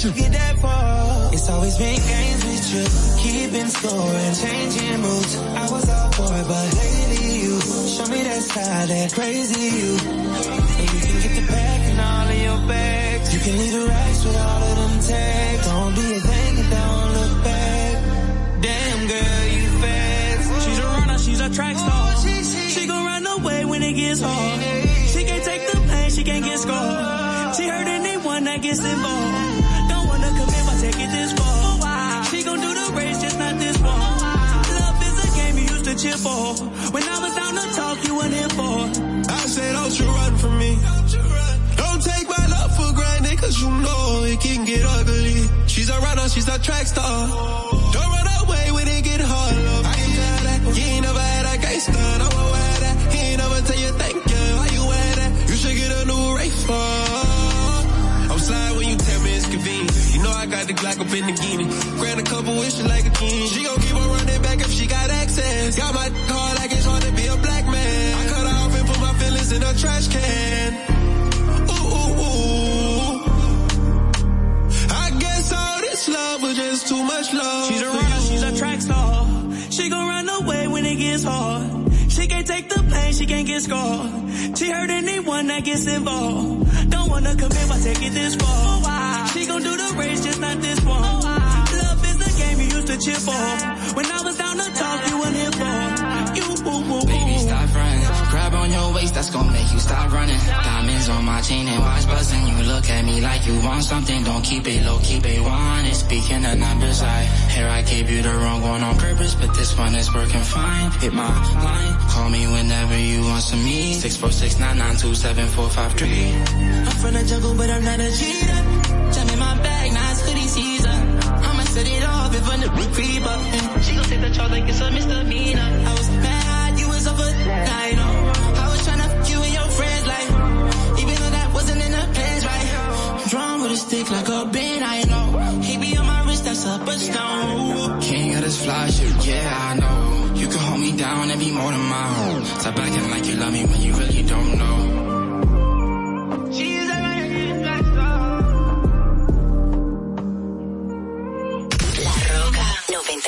you get that far. It's always been games with you, keeping score and changing moves. I was all for it, but lately you show me that side, that crazy you. And you can get the back and all of your bags. You can leave the racks with all of them tags. Don't do your thing and don't look back. Damn girl, you fast. She's a runner, she's a track star. Oh, she gon' run away when it gets hard. She can't take the pain, she can't get scarred. She hurt anyone that gets involved. To cheer for. When I was down to talk, you weren't here for. I say don't you run from me. Don't take my love for granted, cause you know it can get ugly. She's a runner, she's a track star. Don't run away when it get hard, love. I can tell that. You ain't never had a gangster, no one wear that. He ain't never tell you thank you, why you wear that? You should get a new race. I'm slide when you tell me it's convenient. You know I got the Glock up in the guinea. Grant a couple wishes like a king. She gon' Got my hard like it's hard to be a black man. I cut off and put my feelings in a trash can. Ooh, ooh, ooh. I guess all this love was just too much love. She's a runner, she's a track star. She gon' run away when it gets hard. She can't take the pain, she can't get scarred. She hurt anyone that gets involved. Don't wanna commit, but take it this far. She gon' do the race, just not this one. Love to cheer for. When I was down to talk, you weren't here for. You, ooh, ooh. Baby, stop running. Grab on your waist, that's gonna make you stop running. Diamonds on my chain and watch buzzing. You look at me like you want something. Don't keep it low, keep it one. It's speaking of numbers, I here I gave you the wrong one on purpose, but this one is working fine. Hit my line, call me whenever you want some me. Six four six nine nine two seven four five three. I'm from the jungle, but I'm not a cheater. Set it off if a new creep up. She gon' take the charge like it's a misdemeanor. I was mad, you was up over night. Oh. I was tryna fuck you and your friends like, even though that wasn't in the plans, right? Drawn with a stick like a band, I know. He be on my wrist, that's up a stone. King of this fly shit, yeah, I know. You can hold me down and be more than my own. Stop acting like you love me when you really don't know.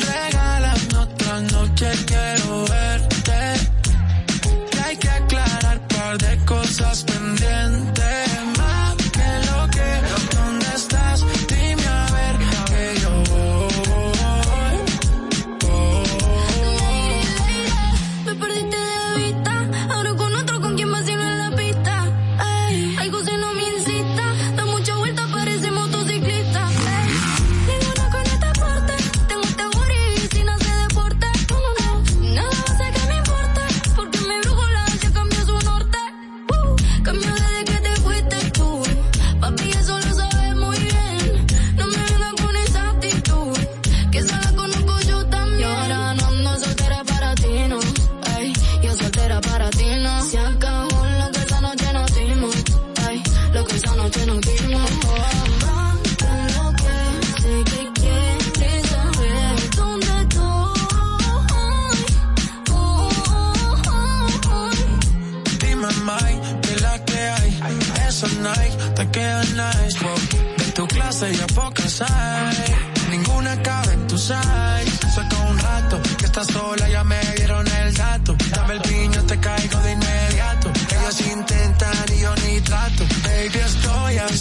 Regálame otra noche, quiero verte. Hay que aclarar par de cosas pendientes.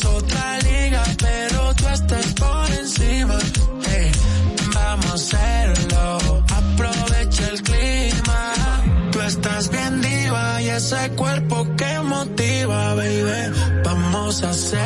Otra liga, pero tú estás por encima. Hey, vamos a hacerlo. Aprovecha el clima. Tú estás bien diva ese cuerpo que motiva, baby. Vamos a hacerlo,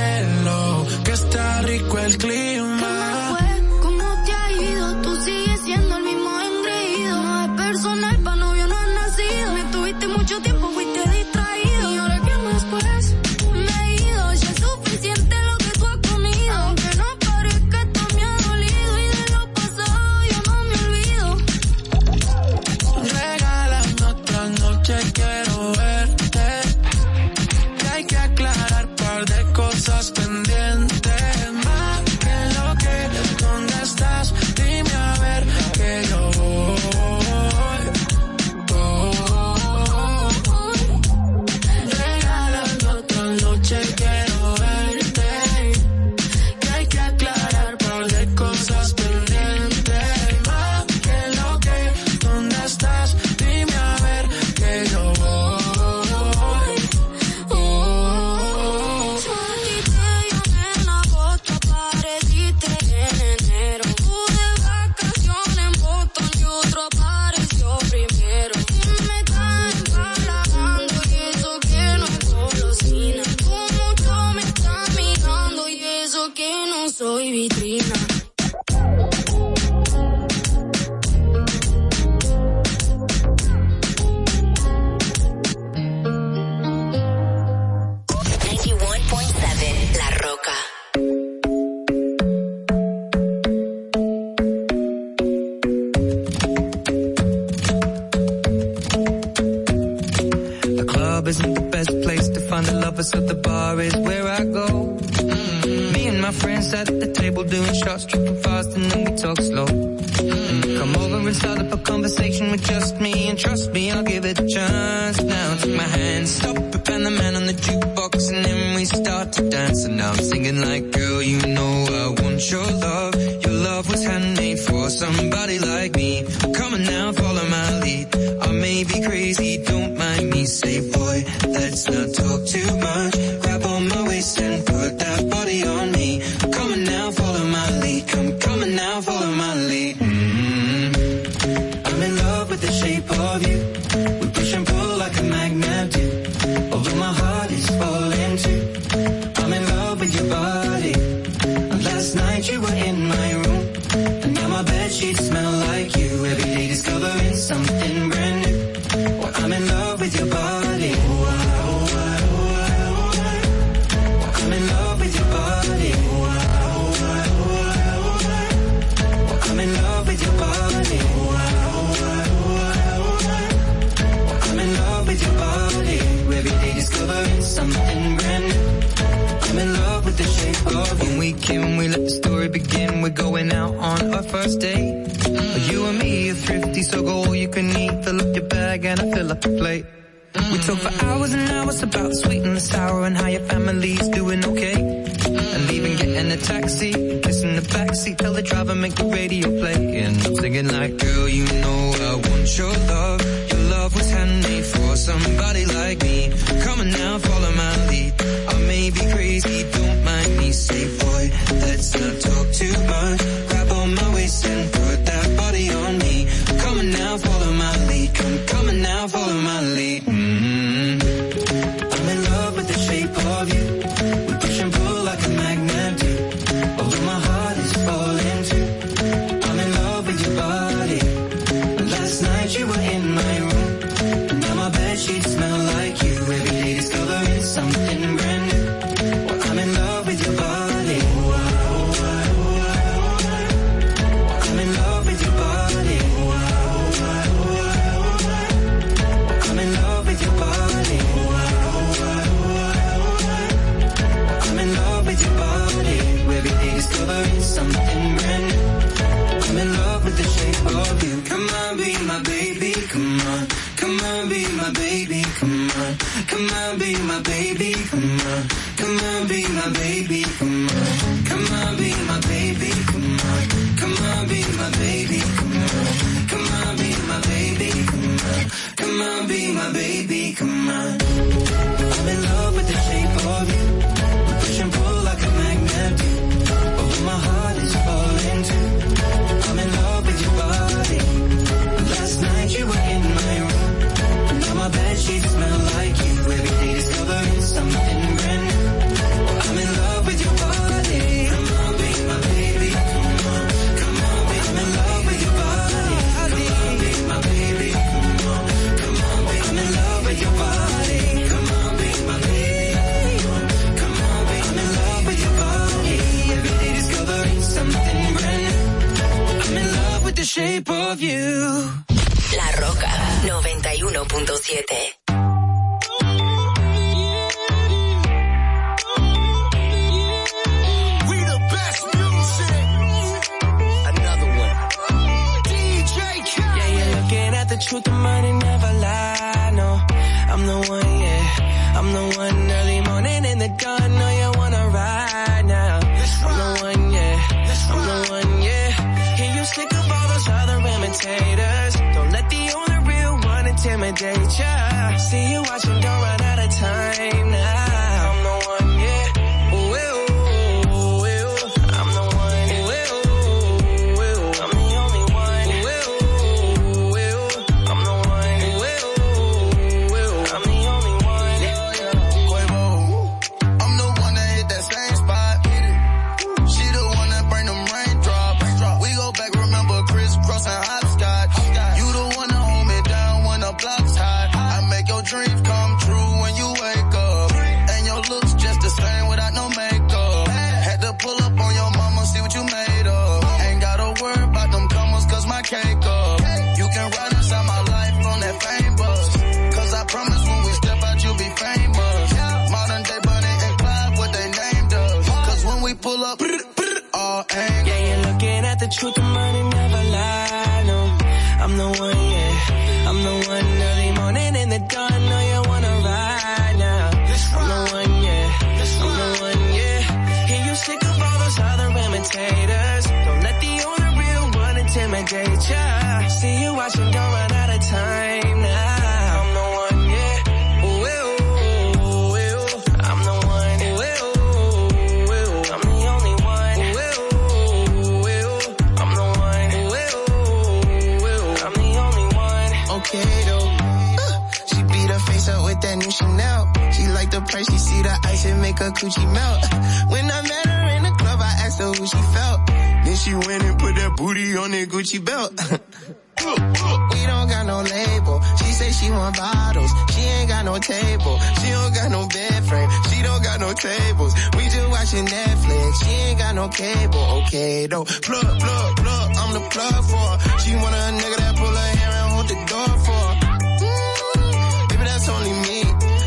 ain't okay, but okay though. Plug, plug, plug, I'm the plug for her. She wanna a nigga that pull her hair and hold the door for her. Mm, baby, that's only me.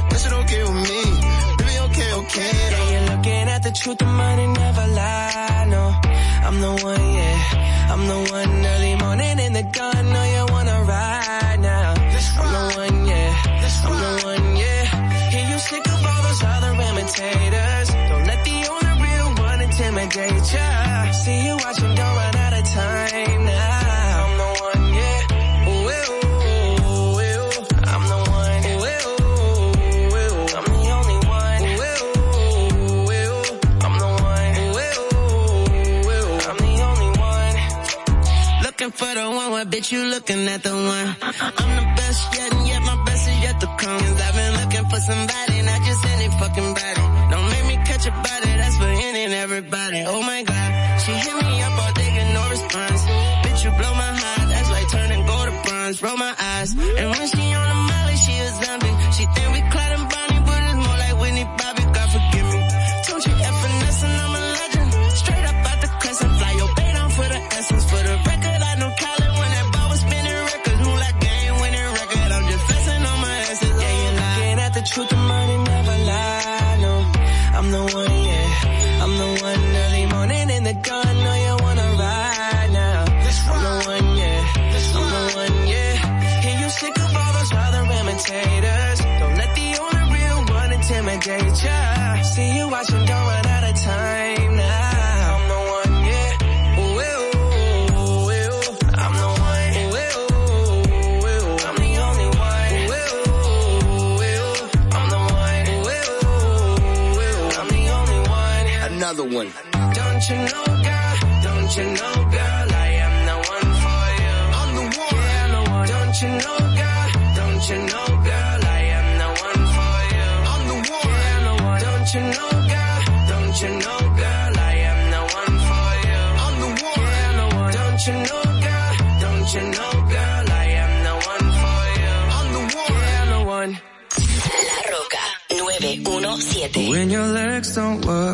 That shit okay with me. Baby, okay, okay though. Yeah, you're looking at the truth, the money never lie, no. I'm the one, yeah. I'm the one early morning in the gun. No, you you looking at the one.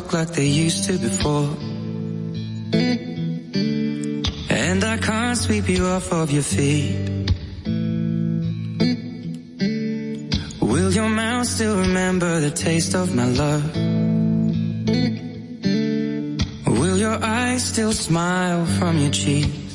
talk like they used to before. And I can't sweep you off of your feet. Will your mouth still remember the taste of my love? Will your eyes still smile from your cheek?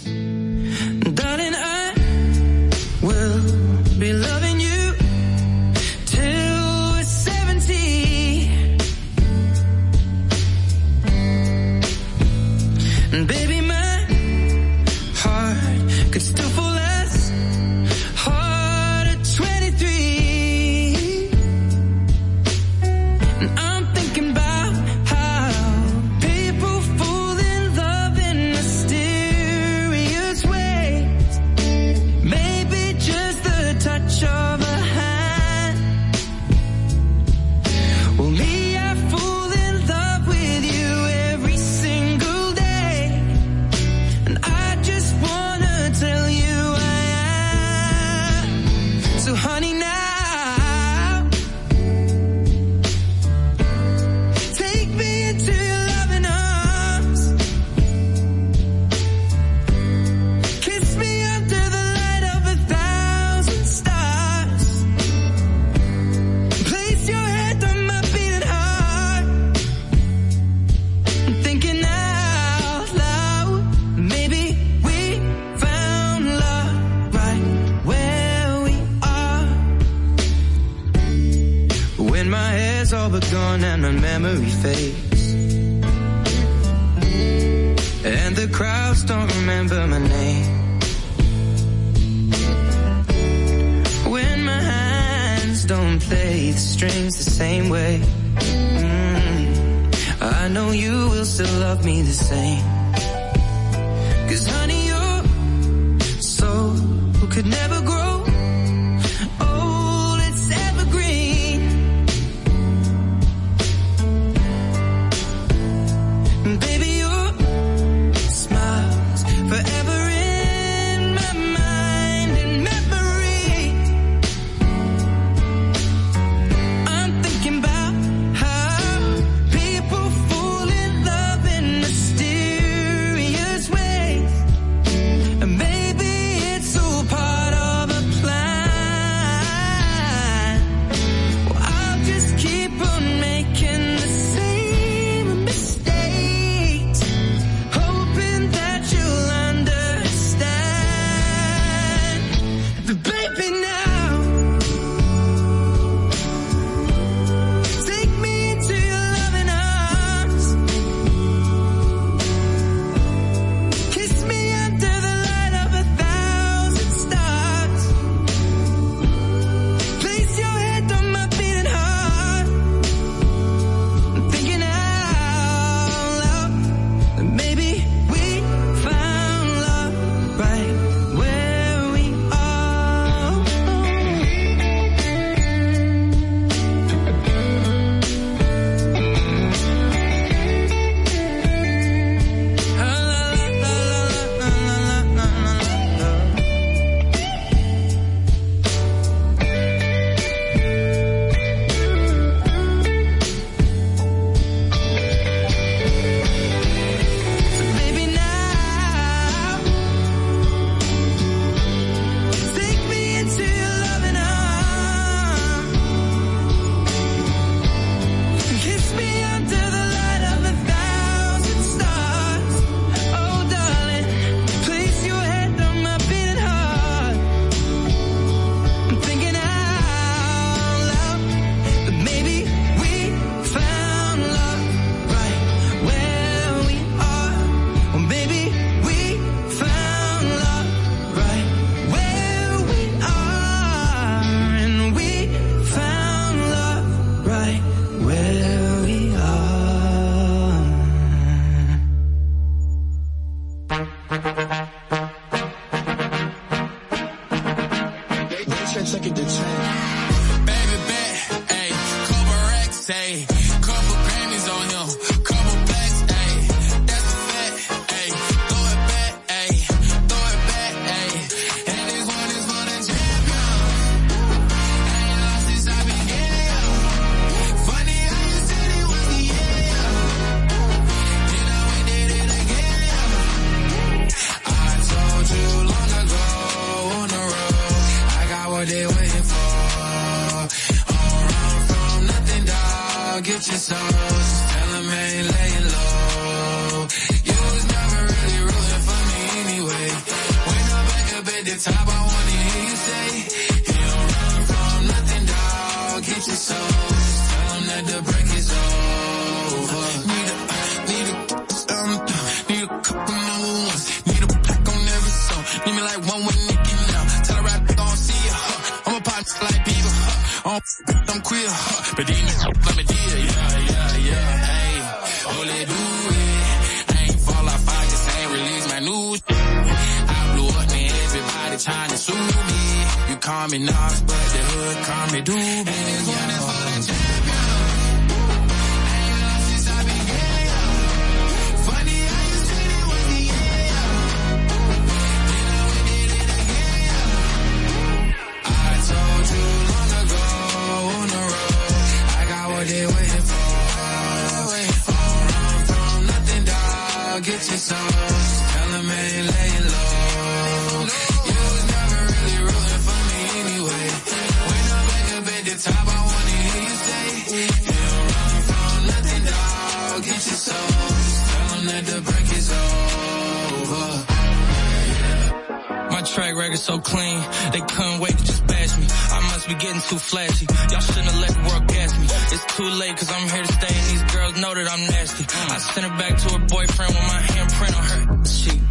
Too flashy. Y'all shouldn't have let the world gas me. It's too late cause I'm here to stay and these girls know that I'm nasty. I sent her back to her boyfriend with my handprint on her sheet.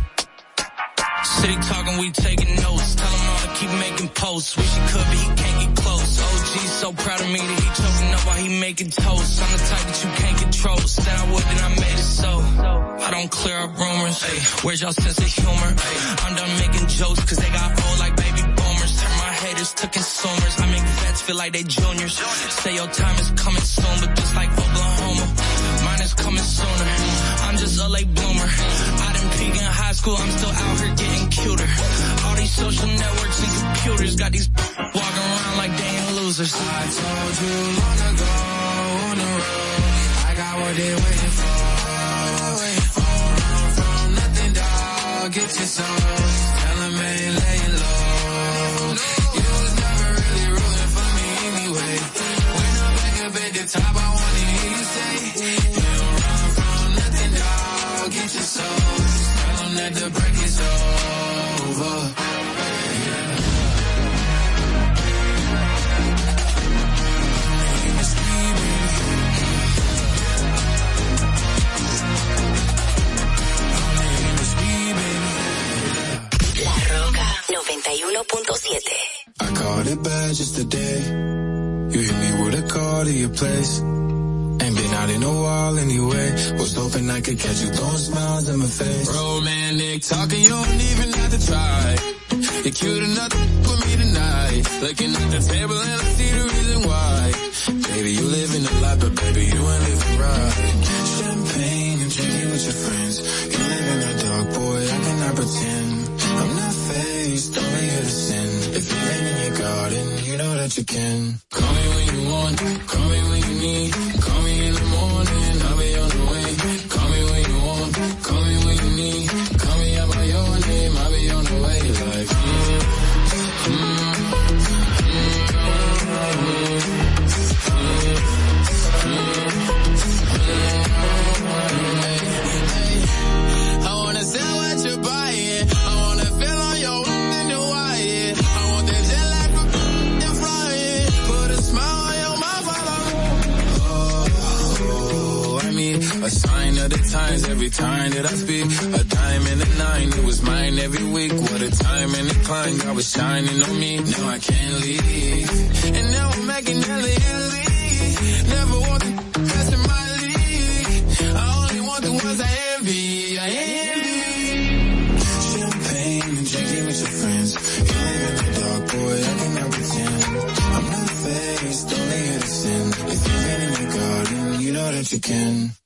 City talking, we taking notes. Tell him all to keep making posts. Wish he could, but he can't get close. OG's so proud of me that he choking up while he making toast. I'm the type that you can't control. Said I would, then I made it so. I don't clear up rumors. Ay, where's y'all sense feel like they juniors. Say your time You me with to your place. Ain't been out in a while anyway. Was hoping I could catch you throwing smiles in my face. Romantic talking, you don't even have to try. You're cute enough for me tonight. Looking at the table and I see the reason why. Baby, you living a lot, but baby, you ain't living right. Champagne and drinking with your friends. You live in the dark, boy, I cannot pretend. I'm not faced, only here to sin. If you're in your garden, you know that you can. Call me you call me when you need. Times every time that I speak. A diamond and a nine, it was mine every week. What a time and a climb, God was shining on me. Now I can't leave. And now I'm making hella Italy. Never want the best in my league. I only want the ones I envy. I envy. Champagne and drinking with your friends. You live in the dark, boy, I cannot pretend. I'm not faced, only to sin. If been in your garden, you know that you can.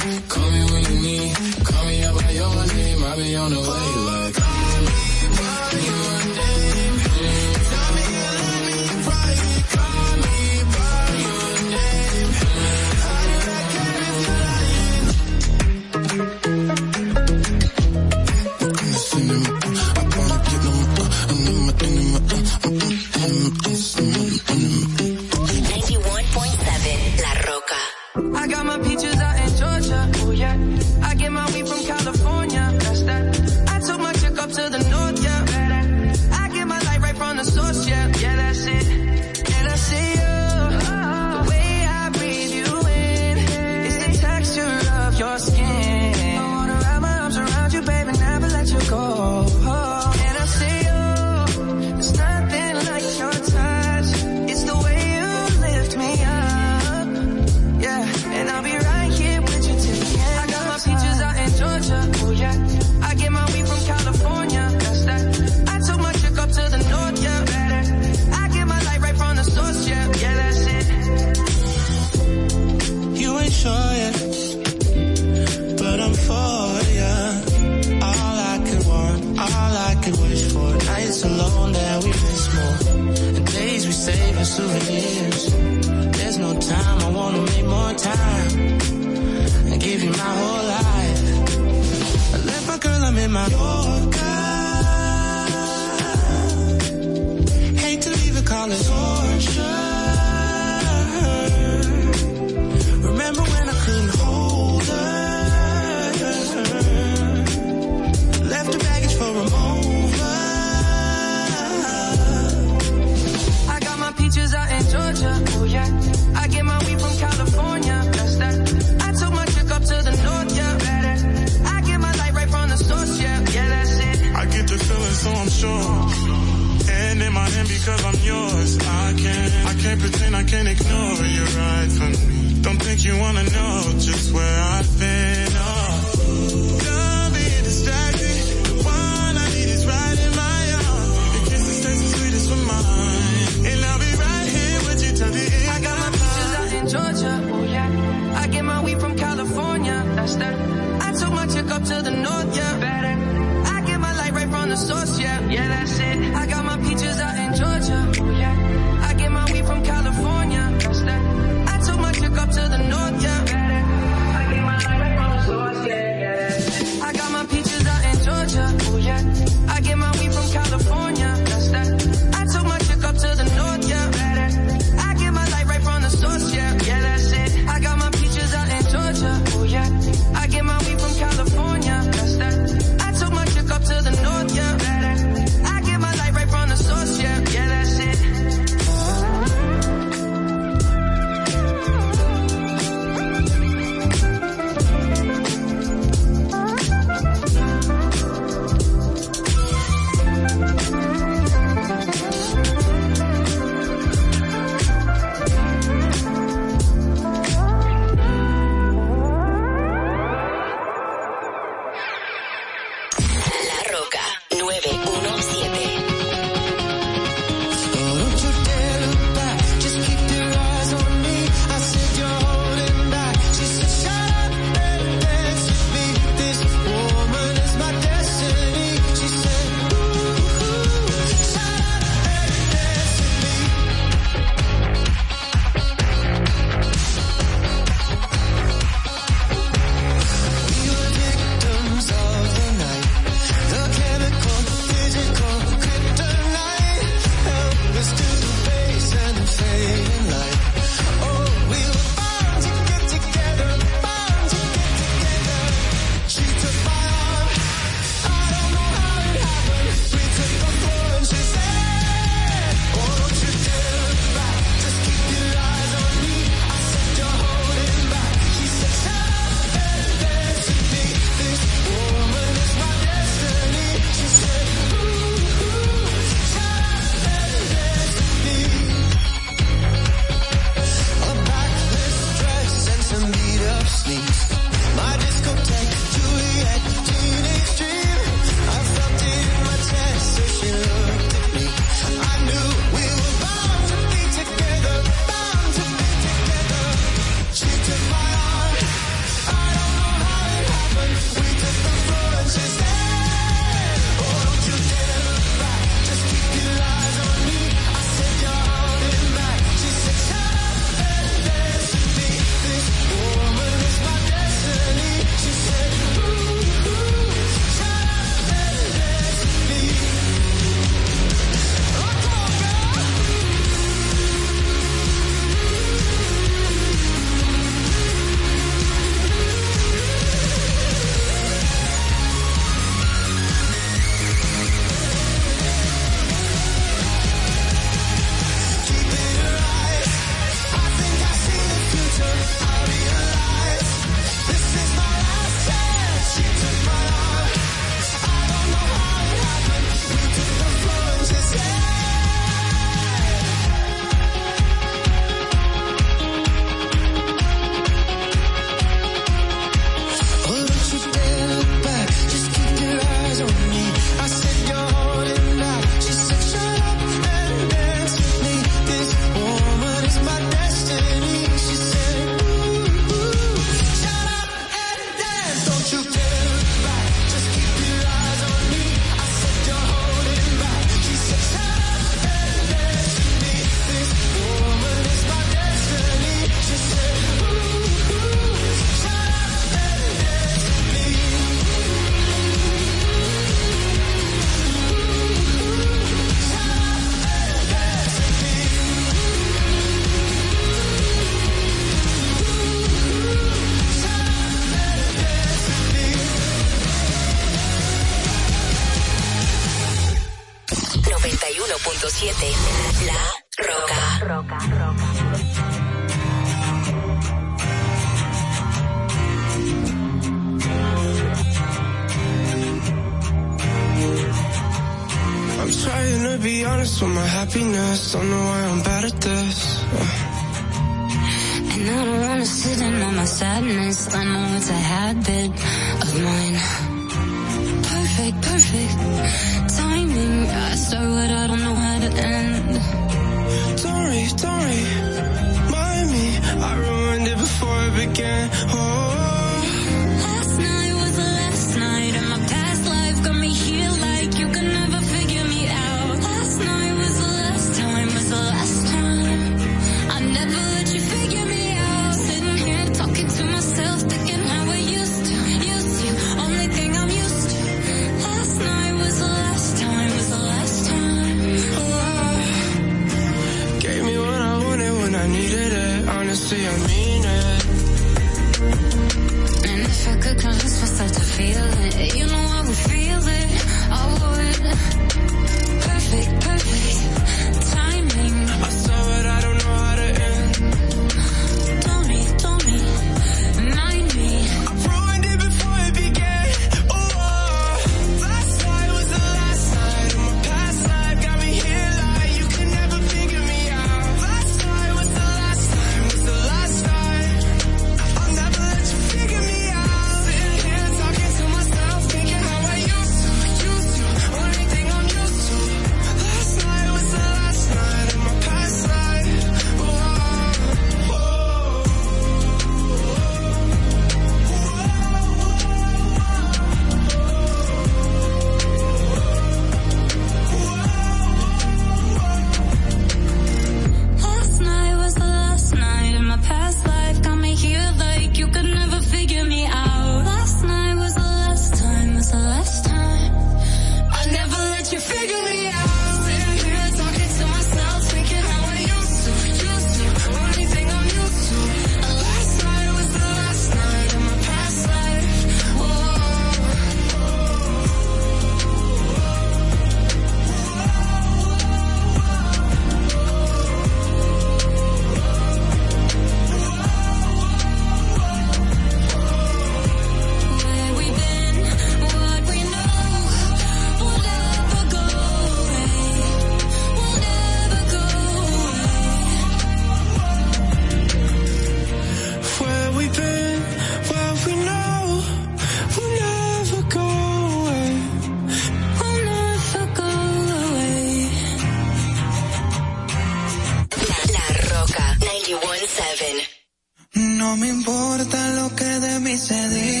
no me importa lo que de mí se diga.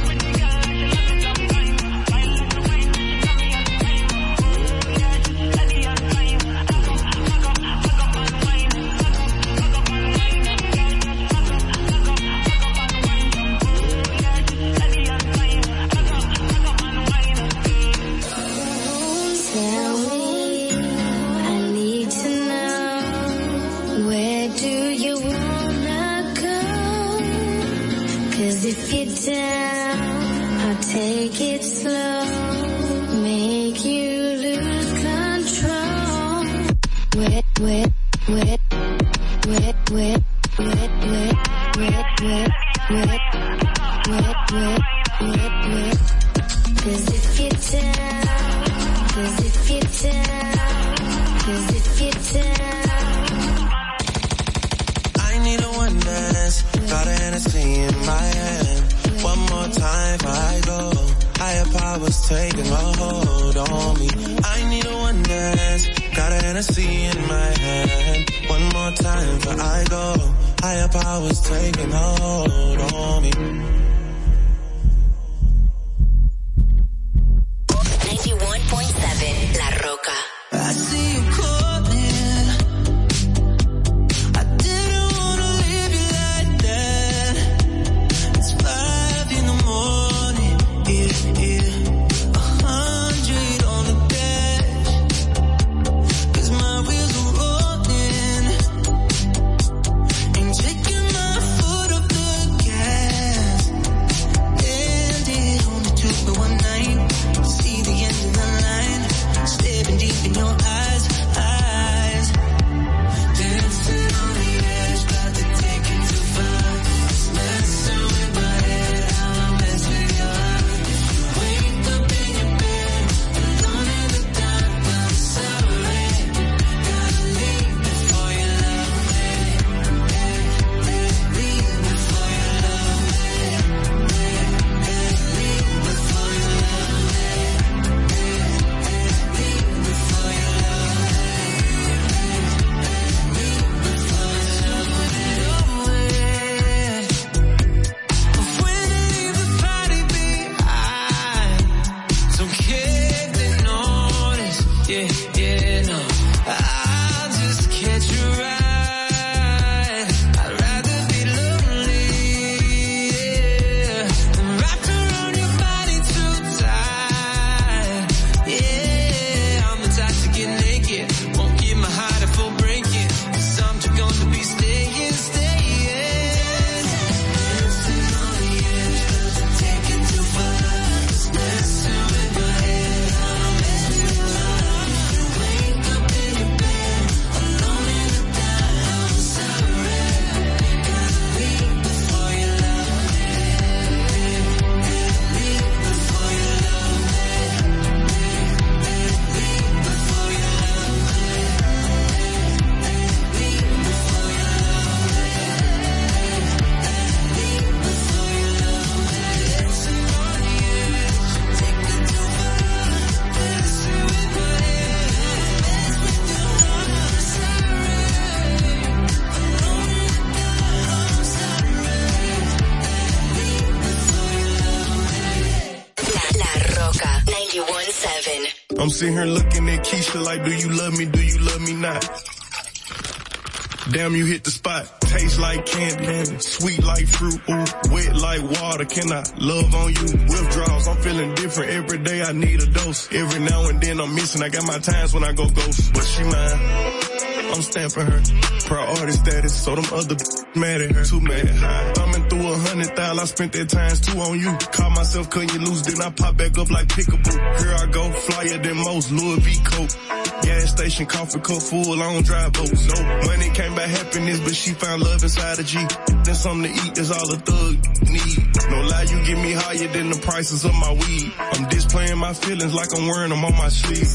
whip, whip, whip, whip, whip, whip, whip, whip, whip, whip, whip, whip, whip, whip, whip, whip, whip, whip, Powers taking a hold on me. I need a one dance. Got Hennessy in my hand. One more time before I go. Higher powers taking a hold on me. 91.7 La Roca. Like, do you love me? Do you love me not? Damn, you hit the spot. Taste like candy, sweet like fruit, ooh, wet like water. Can I love on you? Withdrawals, I'm feeling different every day. I need a dose. Every now and then I'm missing. I got my times when I go ghost, but she mine. I'm stamping her. Priority status, so them other mad at her. Too mad. Thumbing through a hundred thousand, I spent that times two on you. Caught myself cutting you loose, then I pop back up like pickable. Here I go, flyer than most, Louis V coat. Gas station, coffee cup full, long drive boats. No money came by happiness, but she found love inside a G. Then something to eat, that's all a thug need. No lie, you get me higher than the prices of my weed. I'm displaying my feelings like I'm wearing them on my sleeve.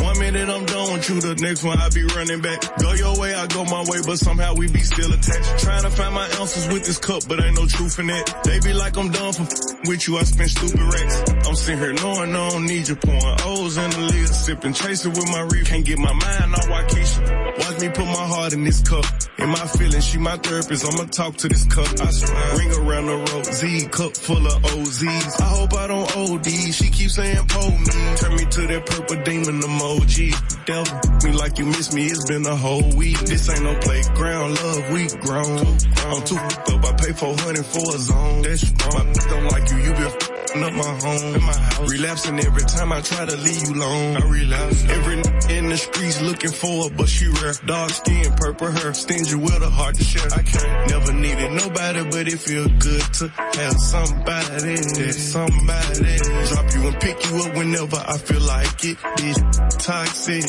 One minute I'm done with you, the next one I be running back. Go your way, I go my way, but somehow we be still attached. Trying to find my answers with this cup, but ain't no truth in it. They be like I'm done for with you, I spend stupid racks. I'm sitting here knowing I don't need you, pouring O's in the lid, sipping, chasing with my reef. Can't get my mind off Waukesha. Watch me put my heart in this cup. In my feelings, she my therapist, I'ma talk to this cup. I swear, ring around the road, Z cup full of OZs. I hope I don't OD, she keeps saying pull me. Turn me to that purple demon emoji. Devil, me like you miss me, it's been a whole week. This ain't no playground, love, we grown. I'm too f***ed up, I pay 400 for a zone. That's wrong. My don't like you, you been up my home. In my house. Relapsing every time I try to leave you alone. I relapse. Every n- in the streets looking for her, but she rare. Dark skin, purple hair, stingy with a heart to share. I can't never needed nobody, but it feel good to have somebody, somebody. Drop you and pick you up whenever I feel like it. This toxic.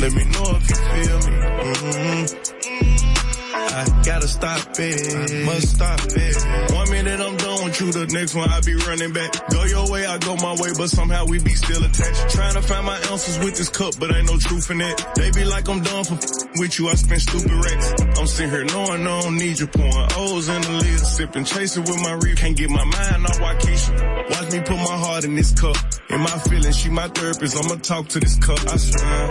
Let me know if you feel me. Mm-hmm. I gotta stop it. Must stop it. One minute I'm done you, the next one I be running back. Go your way, I go my way, but somehow we be still attached. Trying to find my answers with this cup, but ain't no truth in it. They be like I'm done for with you, I spend stupid racks. I'm sitting here knowing I don't need you, pouring O's in the lid, sipping, chasing with my reef. Can't get my mind off Waukesha. Watch me put my heart in this cup. In my feelings, she my therapist, I'ma talk to this cup, I swear.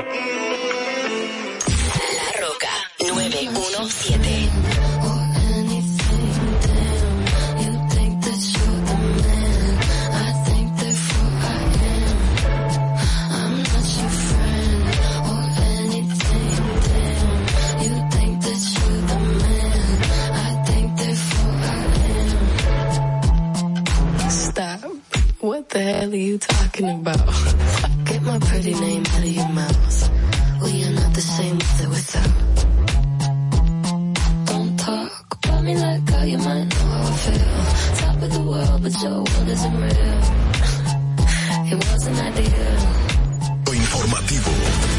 La Roca 917. What the hell are you talking about? Get my pretty name out of your mouth. We are not the same with or without. Don't talk about me like how you might know how I feel. Top of the world, but your world isn't real. It wasn't ideal. Informativo.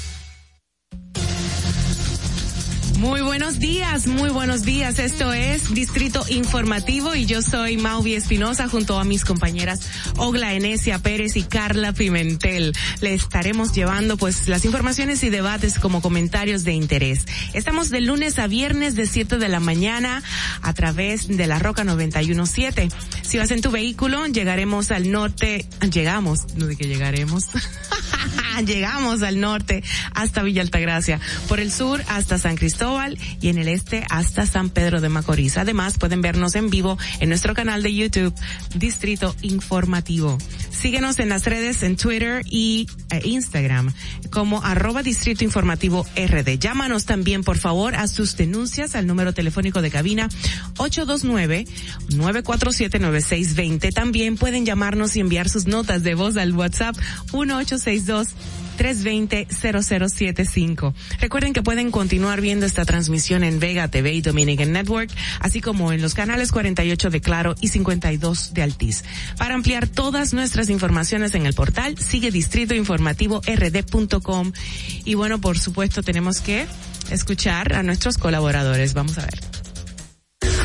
Muy buenos días, muy buenos días. Esto es Distrito Informativo y yo soy Mauvi Espinosa junto a mis compañeras Ogla Enesia Pérez y Carla Pimentel. Le estaremos llevando pues las informaciones y debates como comentarios de interés. Estamos de lunes a viernes de 7 de la mañana a través de la Roca 917. Si vas en tu vehículo, llegaremos al norte, llegamos, no de que llegaremos. llegamos al norte hasta Villa Altagracia, por el sur hasta San Cristóbal y en el este hasta San Pedro de Macorís. Además, pueden vernos en vivo en nuestro canal de YouTube, Distrito Informativo. Síguenos en las redes, en Twitter y eh, Instagram, como arroba Distrito Informativo RD. Llámanos también, por favor, a sus denuncias al número telefónico de cabina 829-947-9620. También pueden llamarnos y enviar sus notas de voz al WhatsApp 1862 320-0075. Recuerden que pueden continuar viendo esta transmisión en Vega TV y Dominican Network, así como en los canales 48 de Claro y 52 de Altiz. Para ampliar todas nuestras informaciones en el portal, sigue Distrito Informativo rd.com y bueno, por supuesto tenemos que escuchar a nuestros colaboradores. Vamos a ver.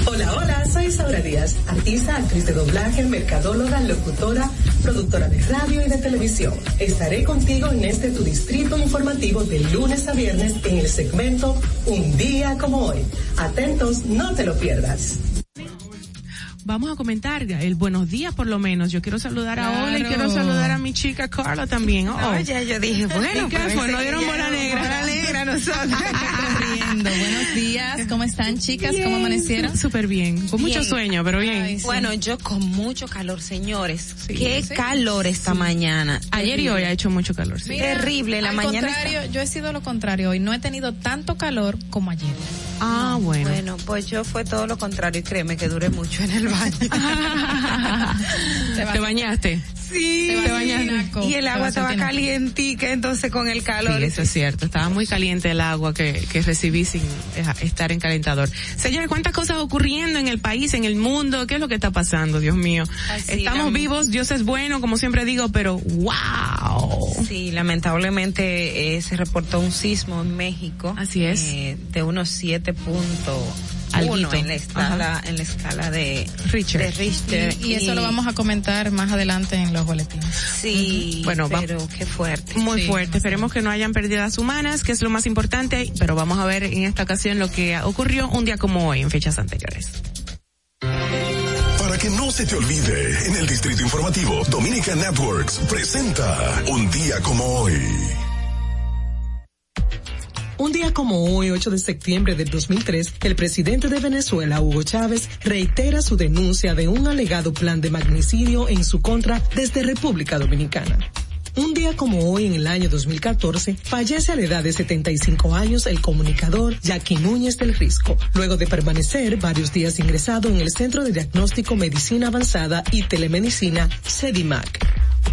Hola, hola, Soy Saura Díaz, artista, actriz de doblaje, mercadóloga, locutora, productora de radio y de televisión. Estaré contigo en este tu distrito informativo de lunes a viernes en el segmento Un día como hoy. Atentos, no te lo pierdas vamos a comentar el buenos días por lo menos. Yo quiero saludar a Ola y quiero saludar a mi chica Carla también. Oh. No, ya yo dije, bueno, ¿qué fue? No dieron bola negra. Bola negra nosotros. Buenos días, ¿cómo están chicas? ¿Cómo amanecieron? Súper bien, con mucho sueño, pero bien. Ay, bueno, yo con mucho calor, señores. Qué calor esta mañana. Ayer y hoy ha hecho mucho calor. Sí. Terrible, la al mañana. Contrario, yo he sido lo contrario hoy. No he tenido tanto calor como ayer. Ah, bueno. Bueno, pues yo fue todo lo contrario y créeme que duré mucho en el baño. ¿Te, bañaste? Sí. Y el agua estaba calientica, entonces con el calor. Sí, eso es cierto. Estaba muy caliente el agua que, que recibí sin estar en calentador. Señores, ¿cuántas cosas ocurriendo en el país, en el mundo? ¿Qué es lo que está pasando, Dios mío? Así, Estamos vivos, Dios es bueno, como siempre digo, pero wow. Sí, lamentablemente eh, se reportó un sismo en México. Así es. Eh, de unos siete puntos uno en la escala, en la escala de Richter. De Richter. Y, y, eso lo vamos a comentar más adelante en los boletines. Sí, bueno, pero qué fuerte. Muy sí, fuerte. Esperemos que no hayan pérdidas humanas, que es lo más importante, pero vamos a ver en esta ocasión lo que ocurrió un día como hoy en fechas anteriores. Para que no se te olvide, en el Distrito Informativo, Dominica Networks presenta Un día como hoy. Un día como hoy, 8 de septiembre del 2003, el presidente de Venezuela, Hugo Chávez, reitera su denuncia de un alegado plan de magnicidio en su contra desde República Dominicana. Un día como hoy, en el año 2014, fallece a la edad de 75 años el comunicador Jackie Núñez del Risco, luego de permanecer varios días ingresado en el Centro de Diagnóstico Medicina Avanzada y Telemedicina, CEDIMAC.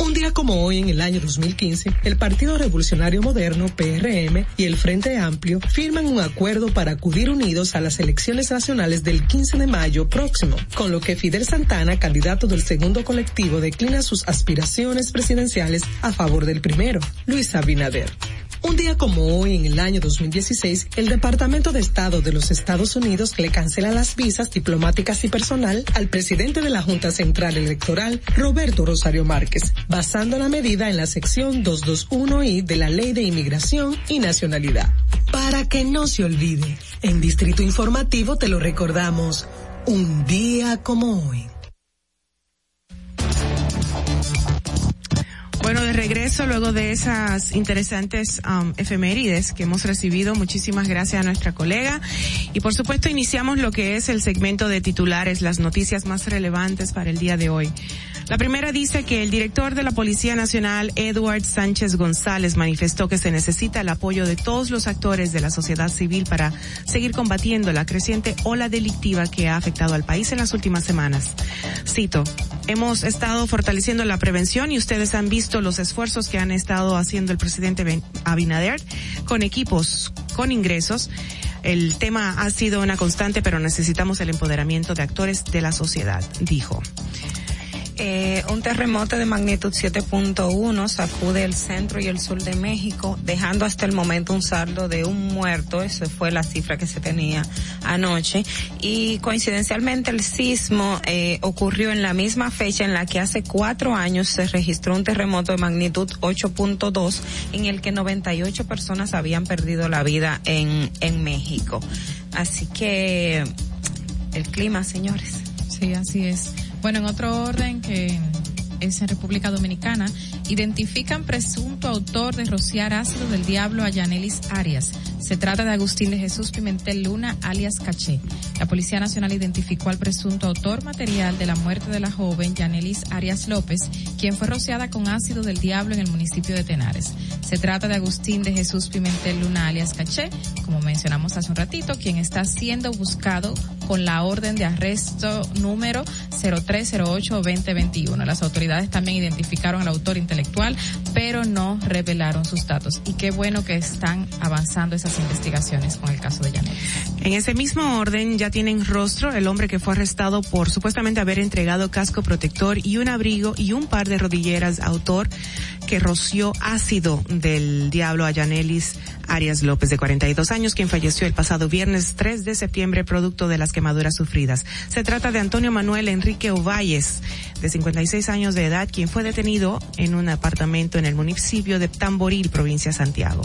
Un día como hoy, en el año 2015, el Partido Revolucionario Moderno, PRM, y el Frente Amplio firman un acuerdo para acudir unidos a las elecciones nacionales del 15 de mayo próximo, con lo que Fidel Santana, candidato del segundo colectivo, declina sus aspiraciones presidenciales a favor del primero, Luis Abinader. Un día como hoy, en el año 2016, el Departamento de Estado de los Estados Unidos le cancela las visas diplomáticas y personal al presidente de la Junta Central Electoral, Roberto Rosario Márquez, basando la medida en la sección 221I de la Ley de Inmigración y Nacionalidad. Para que no se olvide, en Distrito Informativo te lo recordamos, un día como hoy. Bueno, de regreso luego de esas interesantes um, efemérides que hemos recibido, muchísimas gracias a nuestra colega y por supuesto iniciamos lo que es el segmento de titulares, las noticias más relevantes para el día de hoy. La primera dice que el director de la Policía Nacional, Edward Sánchez González, manifestó que se necesita el apoyo de todos los actores de la sociedad civil para seguir combatiendo la creciente ola delictiva que ha afectado al país en las últimas semanas. Cito, hemos estado fortaleciendo la prevención y ustedes han visto los esfuerzos que han estado haciendo el presidente Abinader con equipos, con ingresos. El tema ha sido una constante, pero necesitamos el empoderamiento de actores de la sociedad, dijo. Eh, un terremoto de magnitud 7.1 sacude el centro y el sur de México, dejando hasta el momento un saldo de un muerto. Esa fue la cifra que se tenía anoche. Y coincidencialmente el sismo eh, ocurrió en la misma fecha en la que hace cuatro años se registró un terremoto de magnitud 8.2 en el que 98 personas habían perdido la vida en, en México. Así que el clima, señores. Sí, así es. Bueno, en otro orden que es en República Dominicana, identifican presunto autor de rociar ácido del diablo a Yanelis Arias. Se trata de Agustín de Jesús Pimentel Luna, alias Caché. La Policía Nacional identificó al presunto autor material de la muerte de la joven Yanelis Arias López, quien fue rociada con ácido del diablo en el municipio de Tenares. Se trata de Agustín de Jesús Pimentel Luna, alias Caché, como mencionamos hace un ratito, quien está siendo buscado con la orden de arresto número 0308-2021. Las autoridades también identificaron al autor intelectual, pero no revelaron sus datos. Y qué bueno que están avanzando esas investigaciones con el caso de Janet. En ese mismo orden ya tienen rostro el hombre que fue arrestado por supuestamente haber entregado casco protector y un abrigo y un par de rodilleras autor que roció ácido del diablo a Arias López de 42 años, quien falleció el pasado viernes 3 de septiembre producto de las quemaduras sufridas. Se trata de Antonio Manuel Enrique Ovalles, de 56 años de edad, quien fue detenido en un apartamento en el municipio de Tamboril, provincia Santiago.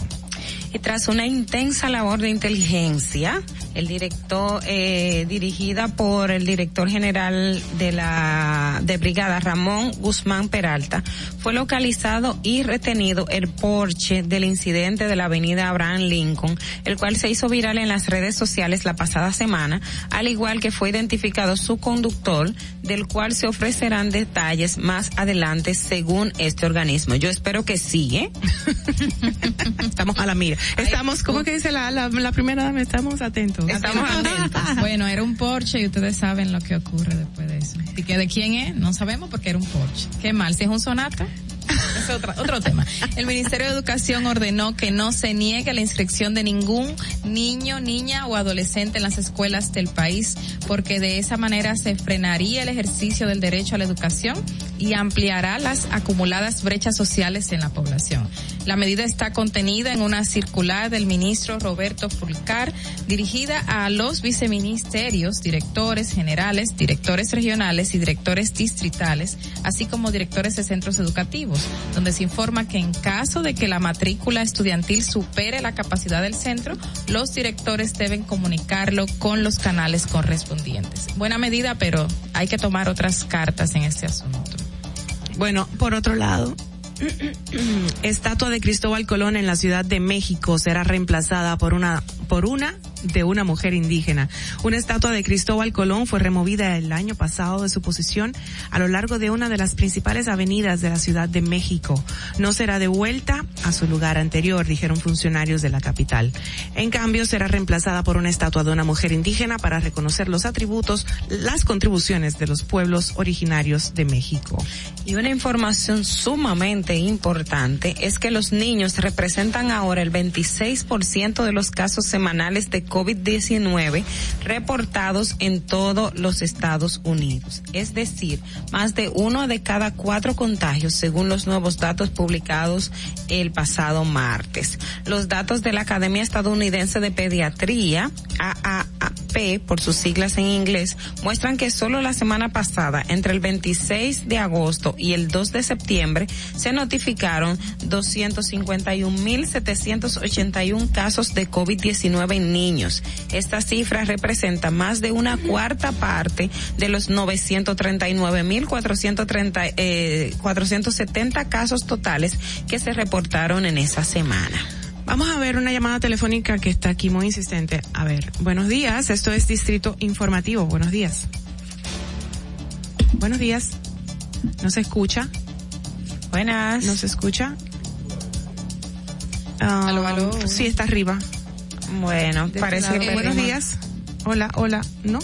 Y tras una intensa labor de inteligencia, el director, eh, dirigida por el director general de la de brigada Ramón Guzmán Peralta, fue localizado y retenido el Porsche del incidente de la avenida Abraham Lincoln, el cual se hizo viral en las redes sociales la pasada semana, al igual que fue identificado su conductor, del cual se ofrecerán detalles más adelante según este organismo. Yo espero que sí, ¿eh? Estamos a la mira. Estamos, ¿cómo que dice la, la, la primera dama? Estamos atentos. Estamos atentos. Bueno, era un Porsche y ustedes saben lo que ocurre después de eso. ¿Y que de quién es? No sabemos porque era un Porsche. Qué mal, si es un Sonata. Es otra, otro tema. El Ministerio de Educación ordenó que no se niegue la inscripción de ningún niño, niña o adolescente en las escuelas del país, porque de esa manera se frenaría el ejercicio del derecho a la educación y ampliará las acumuladas brechas sociales en la población. La medida está contenida en una circular del ministro Roberto Fulcar dirigida a los viceministerios, directores generales, directores regionales y directores distritales, así como directores de centros educativos, donde se informa que en caso de que la matrícula estudiantil supere la capacidad del centro, los directores deben comunicarlo con los canales correspondientes. Buena medida, pero hay que tomar otras cartas en este asunto. Bueno, por otro lado, estatua de Cristóbal Colón en la Ciudad de México será reemplazada por una por una de una mujer indígena. Una estatua de Cristóbal Colón fue removida el año pasado de su posición a lo largo de una de las principales avenidas de la Ciudad de México. No será devuelta a su lugar anterior, dijeron funcionarios de la capital. En cambio, será reemplazada por una estatua de una mujer indígena para reconocer los atributos, las contribuciones de los pueblos originarios de México. Y una información sumamente importante es que los niños representan ahora el 26% de los casos semanales de COVID-19 reportados en todos los Estados Unidos. Es decir, más de uno de cada cuatro contagios según los nuevos datos publicados el pasado martes. Los datos de la Academia Estadounidense de Pediatría, Por sus siglas en inglés, muestran que solo la semana pasada, entre el 26 de agosto y el 2 de septiembre, se notificaron 251.781 casos de COVID-19 en niños. Esta cifra representa más de una cuarta parte de los 939.430 eh, 470 casos totales que se reportaron en esa semana. Vamos a ver una llamada telefónica que está aquí muy insistente. A ver, buenos días, esto es Distrito Informativo, buenos días. Buenos días. ¿No se escucha? Buenas. ¿No se escucha? Ah, Aló, aló. Sí, está arriba. Bueno, De parece este que. Buenos días. Hola, hola. ¿No?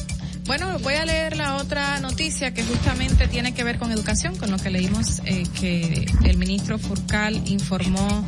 Bueno, voy a leer la otra noticia que justamente tiene que ver con educación, con lo que leímos eh, que el ministro Furcal informó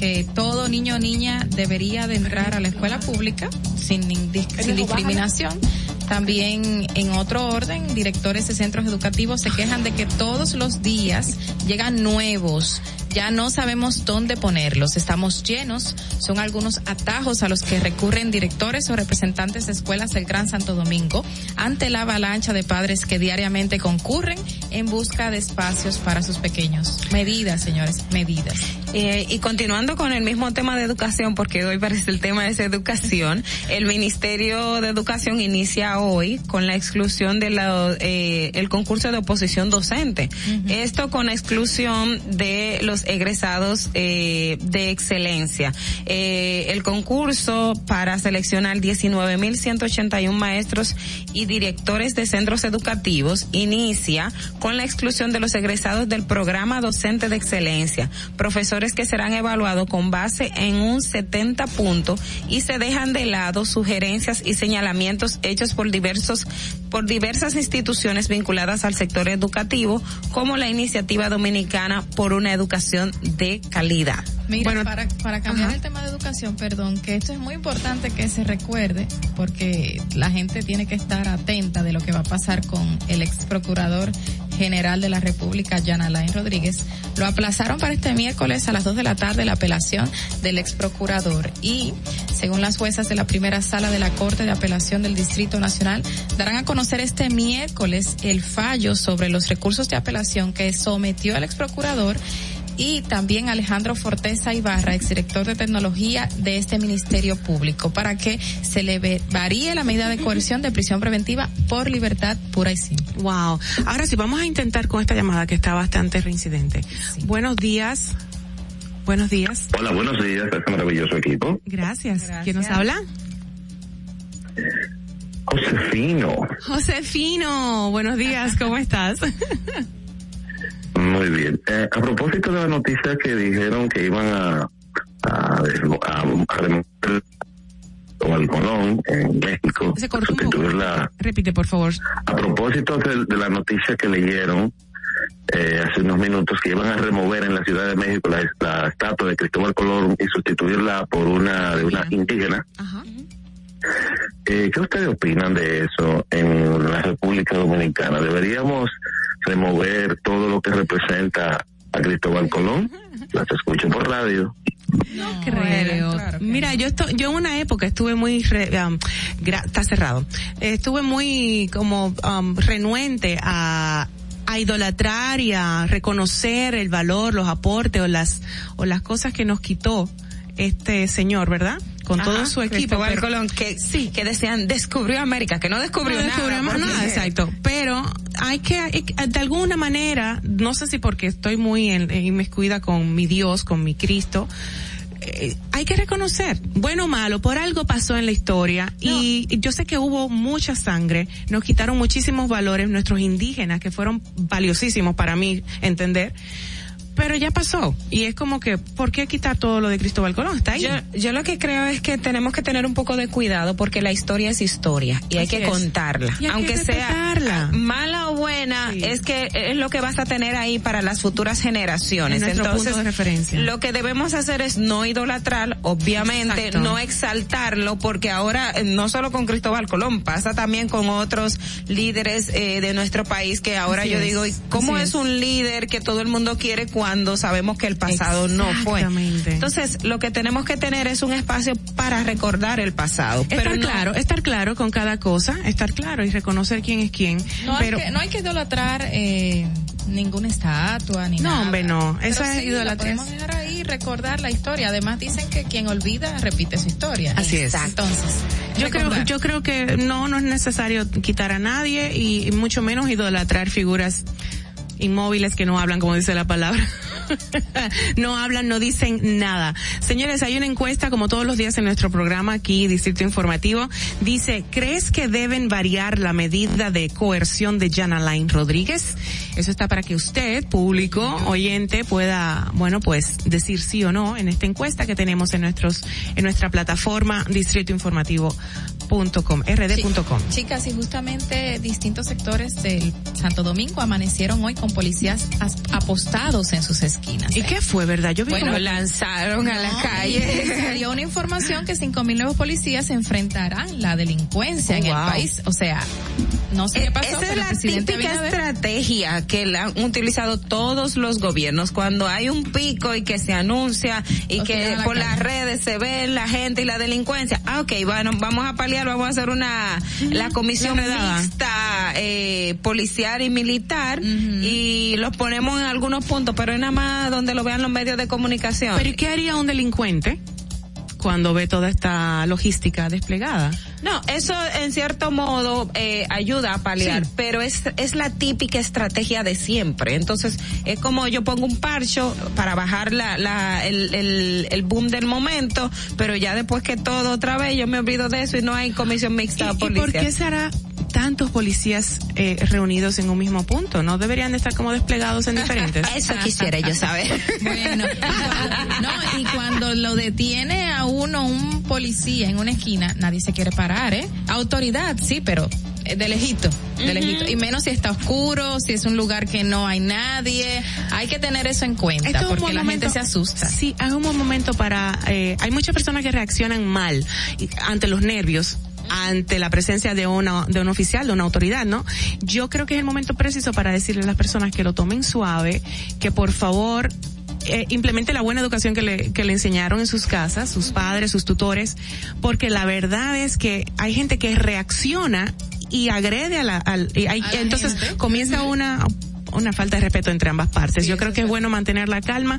que todo niño o niña debería de entrar a la escuela pública sin, sin discriminación. También en otro orden, directores de centros educativos se quejan de que todos los días llegan nuevos. Ya no sabemos dónde ponerlos. Estamos llenos. Son algunos atajos a los que recurren directores o representantes de escuelas del Gran Santo Domingo ante la avalancha de padres que diariamente concurren en busca de espacios para sus pequeños. Medidas, señores, medidas. Eh, y continuando con el mismo tema de educación, porque hoy parece el tema es educación, el Ministerio de Educación inicia hoy con la exclusión de la, eh, el concurso de oposición docente. Esto con exclusión de los egresados eh, de excelencia. Eh, el concurso para seleccionar 19.181 maestros y directores de centros educativos inicia con la exclusión de los egresados del programa docente de excelencia, profesores que serán evaluados con base en un 70 puntos y se dejan de lado sugerencias y señalamientos hechos por diversos por diversas instituciones vinculadas al sector educativo, como la iniciativa dominicana por una educación de calidad. Mira, para, para cambiar el tema de educación, perdón, que esto es muy importante que se recuerde, porque la gente tiene que estar atenta de lo que va a pasar con el ex procurador General de la República, Jan Alain Rodríguez, lo aplazaron para este miércoles a las 2 de la tarde la apelación del ex procurador y, según las juezas de la primera sala de la Corte de Apelación del Distrito Nacional, darán a conocer este miércoles el fallo sobre los recursos de apelación que sometió el ex procurador y también Alejandro Forteza Ibarra, exdirector de tecnología de este Ministerio Público, para que se le varíe la medida de coerción de prisión preventiva por libertad pura y simple. Wow. Ahora sí, vamos a intentar con esta llamada que está bastante reincidente. Buenos días. Buenos días. Hola, buenos días a este maravilloso equipo. Gracias. ¿Quién nos habla? Josefino. Josefino. Buenos días. ¿Cómo estás? Muy bien. Eh, a propósito de la noticia que dijeron que iban a, a, a, a remover o al Colón en México, Se cortó la, Repite, por favor. a propósito de, de la noticia que leyeron eh, hace unos minutos que iban a remover en la Ciudad de México la, la estatua de Cristóbal Colón y sustituirla por una de una indígena. Eh, ¿Qué ustedes opinan de eso en la República Dominicana? ¿Deberíamos remover todo lo que representa a Cristóbal Colón? Las escucho por radio. No creo. Mira, yo esto, yo en una época estuve muy, re- um, gra- está cerrado, estuve muy como um, renuente a a idolatrar y a reconocer el valor, los aportes o las o las cosas que nos quitó este señor, ¿verdad? Con todo su equipo. Pero- Colón, que sí, que decían descubrió América, que no descubrió no nada. descubrió nada, exacto. Pero hay que, de alguna manera, no sé si porque estoy muy en, inmiscuida con mi Dios, con mi Cristo, eh, hay que reconocer, bueno o malo, por algo pasó en la historia y yo sé que hubo mucha sangre, nos quitaron muchísimos valores nuestros indígenas que fueron valiosísimos para mí entender. Pero ya pasó y es como que, ¿por qué quitar todo lo de Cristóbal Colón? Está ahí. Yo, yo lo que creo es que tenemos que tener un poco de cuidado porque la historia es historia y hay que es. contarla. Que Aunque sea mala o buena, es que es lo que vas a tener ahí para las futuras generaciones. Es nuestro Entonces, punto de referencia. lo que debemos hacer es no idolatrar, obviamente, Exacto. no exaltarlo porque ahora eh, no solo con Cristóbal Colón, pasa también con otros líderes eh, de nuestro país que ahora Así yo es. digo, ¿y ¿cómo es es. un líder que todo el mundo quiere cuando sabemos que el pasado no fue? Exactamente. Entonces, lo que tenemos que tener es un espacio para recordar el pasado. Estar pero no- claro, estar claro con cada cosa, estar claro y reconocer quién es quién. No, pero hay, que, no hay que idolatrar eh, ninguna estatua ni No, nada. hombre, no. Pero Esa es sí, la idolatría. podemos dejar ahí, recordar la historia. Además dicen que quien olvida repite su historia. Así es. Entonces, yo creo, yo creo que no, no es necesario quitar a nadie y, y mucho menos idolatrar figuras inmóviles que no hablan, como dice la palabra. no hablan, no dicen nada. Señores, hay una encuesta como todos los días en nuestro programa aquí, Distrito Informativo. Dice, ¿crees que deben variar la medida de coerción de Jan Alain Rodríguez? Eso está para que usted, público, oyente, pueda, bueno, pues decir sí o no en esta encuesta que tenemos en nuestros, en nuestra plataforma distritoinformativo.com, rd.com. Chicas, y justamente distintos sectores del Santo Domingo amanecieron hoy con policías as- apostados en sus esquinas. ¿Y qué fue, verdad? Yo vi Bueno, como- lanzaron a la calle. Se dio una información que 5.000 nuevos policías enfrentarán la delincuencia Oh, en wow. el país. O sea, no sé qué pasó, Esa pero es la presidente típica estrategia que la han utilizado todos los gobiernos. Cuando hay un pico y que se anuncia y O que la por calle. las redes se ve la gente y la delincuencia. Ah, ok, bueno, vamos a paliar, vamos a hacer una, la comisión la mixta, eh, policial y militar y los ponemos en algunos puntos, pero es nada más donde lo vean los medios de comunicación. Pero ¿y qué haría un delincuente cuando ve toda esta logística desplegada? No, eso en cierto modo eh, ayuda a paliar, Sí. pero es, es la típica estrategia de siempre. Entonces, es como yo pongo un parcho para bajar la, la, el, el, el boom del momento, pero ya después que todo otra vez yo me olvido de eso y no hay comisión mixta ¿Y, y policial. por qué se hará tantos policías eh, reunidos en un mismo punto? ¿No deberían de estar como desplegados en diferentes? Eso quisiera yo saber. Bueno, y cuando- no, y cuando lo detiene a uno un policía en una esquina, nadie se quiere parar, ¿eh? Autoridad, sí, pero eh, de lejito, de lejito. Y menos si está oscuro, si es un lugar que no hay nadie. Hay que tener eso en cuenta, Esto porque la momento- gente se asusta. Sí, es un buen momento para... Eh, hay muchas personas que reaccionan mal ante los nervios ante la presencia de una de un oficial, de una autoridad, ¿no? Yo creo que es el momento preciso para decirle a las personas que lo tomen suave, que por favor eh, implemente la buena educación que le, que le enseñaron en sus casas, sus padres, sus tutores, porque la verdad es que hay gente que reacciona y agrede a la, al, y hay- A la entonces gente. comienza una una falta de respeto entre ambas partes. Yo creo que es bueno mantener la calma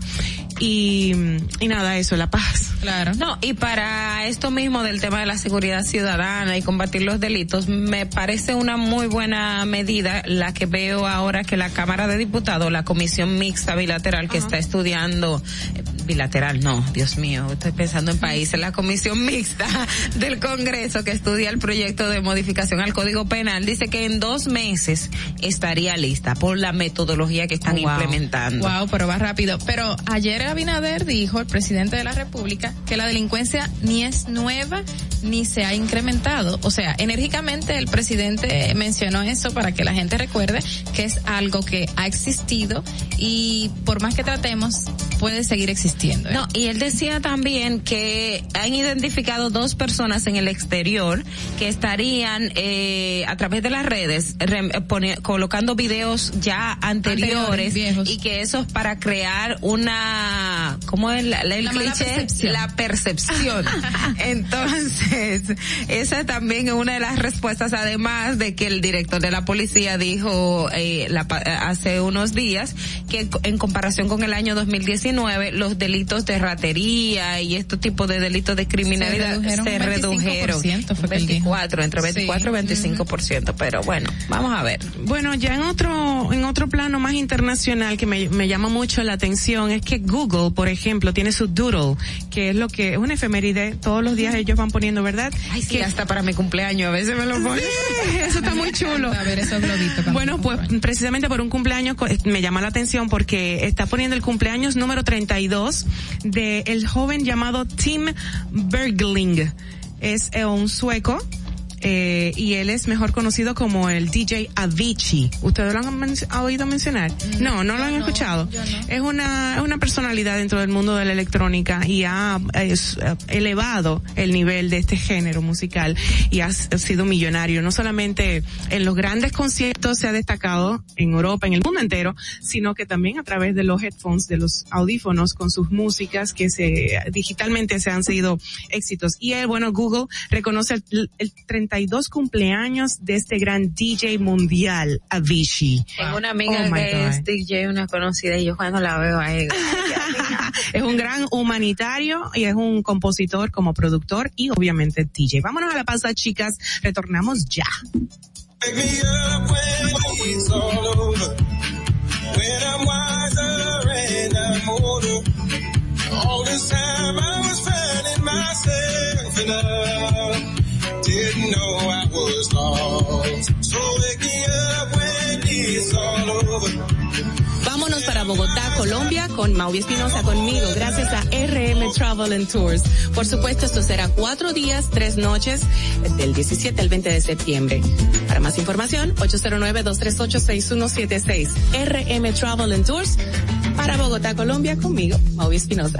y, y nada, eso, la paz. Claro. No, y para esto mismo del tema de la seguridad ciudadana y combatir los delitos, me parece una muy buena medida la que veo ahora que la Cámara de Diputados, la Comisión Mixta Bilateral que está estudiando, eh, bilateral no, Dios mío, estoy pensando en países, la Comisión Mixta del Congreso que estudia el proyecto de modificación al Código Penal, dice que en dos meses estaría lista por la metodología que están Oh, Wow. implementando. Wow, pero va rápido. Pero ayer Abinader dijo, el presidente de la República, que la delincuencia ni es nueva ni se ha incrementado. O sea, enérgicamente el presidente mencionó eso para que la gente recuerde que es algo que ha existido y por más que tratemos, puede seguir existiendo. ¿eh? No, y él decía también que han identificado dos personas en el exterior que estarían eh, a través de las redes eh, pone- colocando videos ya anteriores, y que eso es para crear una, ¿cómo es la, la- el La cliché? percepción. La percepción. Entonces, esa también es una de las respuestas, además de que el director de la policía dijo eh, la hace unos días que en comparación con el año 2019, los delitos de ratería y este tipo de delitos de criminalidad redujeron se redujeron. 25% fue que él dijo. 24, entre 24 y 25%, pero bueno, vamos a ver. Bueno, ya en otro, en otro plano más internacional que me, me llama mucho la atención es que Google, por ejemplo, tiene su doodle, que es lo que es una efeméride, todos los días ellos van poniendo, ¿verdad? Ay, sí, que hasta para mi cumpleaños a veces me lo ponen. Sí, eso está muy chulo. A ver esos globitos. cuando Bueno, pues precisamente por un cumpleaños me llama la atención porque está poniendo el cumpleaños número 32 de el joven llamado Tim Bergling. Es eh, un sueco. Eh, y él es mejor conocido como el DJ Avicii. ¿Ustedes lo han men- oído mencionar? No, no lo han escuchado. Es una, es una personalidad dentro del mundo de la electrónica y ha es, elevado el nivel de este género musical y ha, ha sido millonario. No solamente en los grandes conciertos se ha destacado en Europa, en el mundo entero, sino que también a través de los headphones, de los audífonos con sus músicas que se digitalmente se han sido éxitos. Y él, bueno, Google reconoce el, el 32 cumpleaños de este gran DJ mundial, Avicii. Tengo una amiga Oh, que es DJ, una conocida, y yo cuando la veo a ella. es un gran humanitario y es un compositor como productor y obviamente DJ. Vámonos a la pausa, chicas. Retornamos ya. Wake me up when it's all over. When I'm wiser and I'm older. All this time I was finding myself and I didn't know I was lost. So wake me up. Vámonos para Bogotá, Colombia, con Maui Espinosa conmigo, gracias a RM Travel and Tours. Por supuesto, esto será cuatro días, tres noches, del 17 al 20 de septiembre. Para más información, 809-238-6176. RM Travel and Tours para Bogotá, Colombia, conmigo, Maui Espinosa.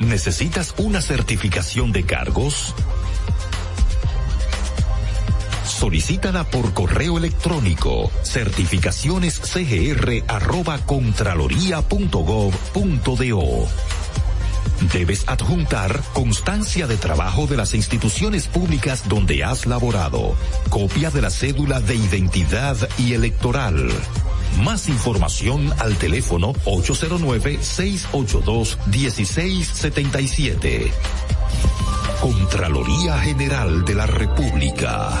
¿Necesitas una certificación de cargos? Solicítala por correo electrónico certificacionescgr arroba contraloría.gov.do. Debes adjuntar constancia de trabajo de las instituciones públicas donde has laborado, copia de la cédula de identidad y electoral. Más información al teléfono 809-682-1677. Contraloría General de la República.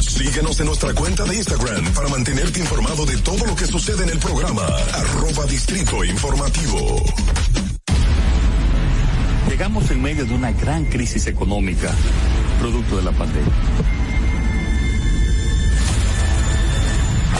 Síguenos en nuestra cuenta de Instagram para mantenerte informado de todo lo que sucede en el programa. Arroba Distrito Informativo. Llegamos en medio de una gran crisis económica, producto de la pandemia.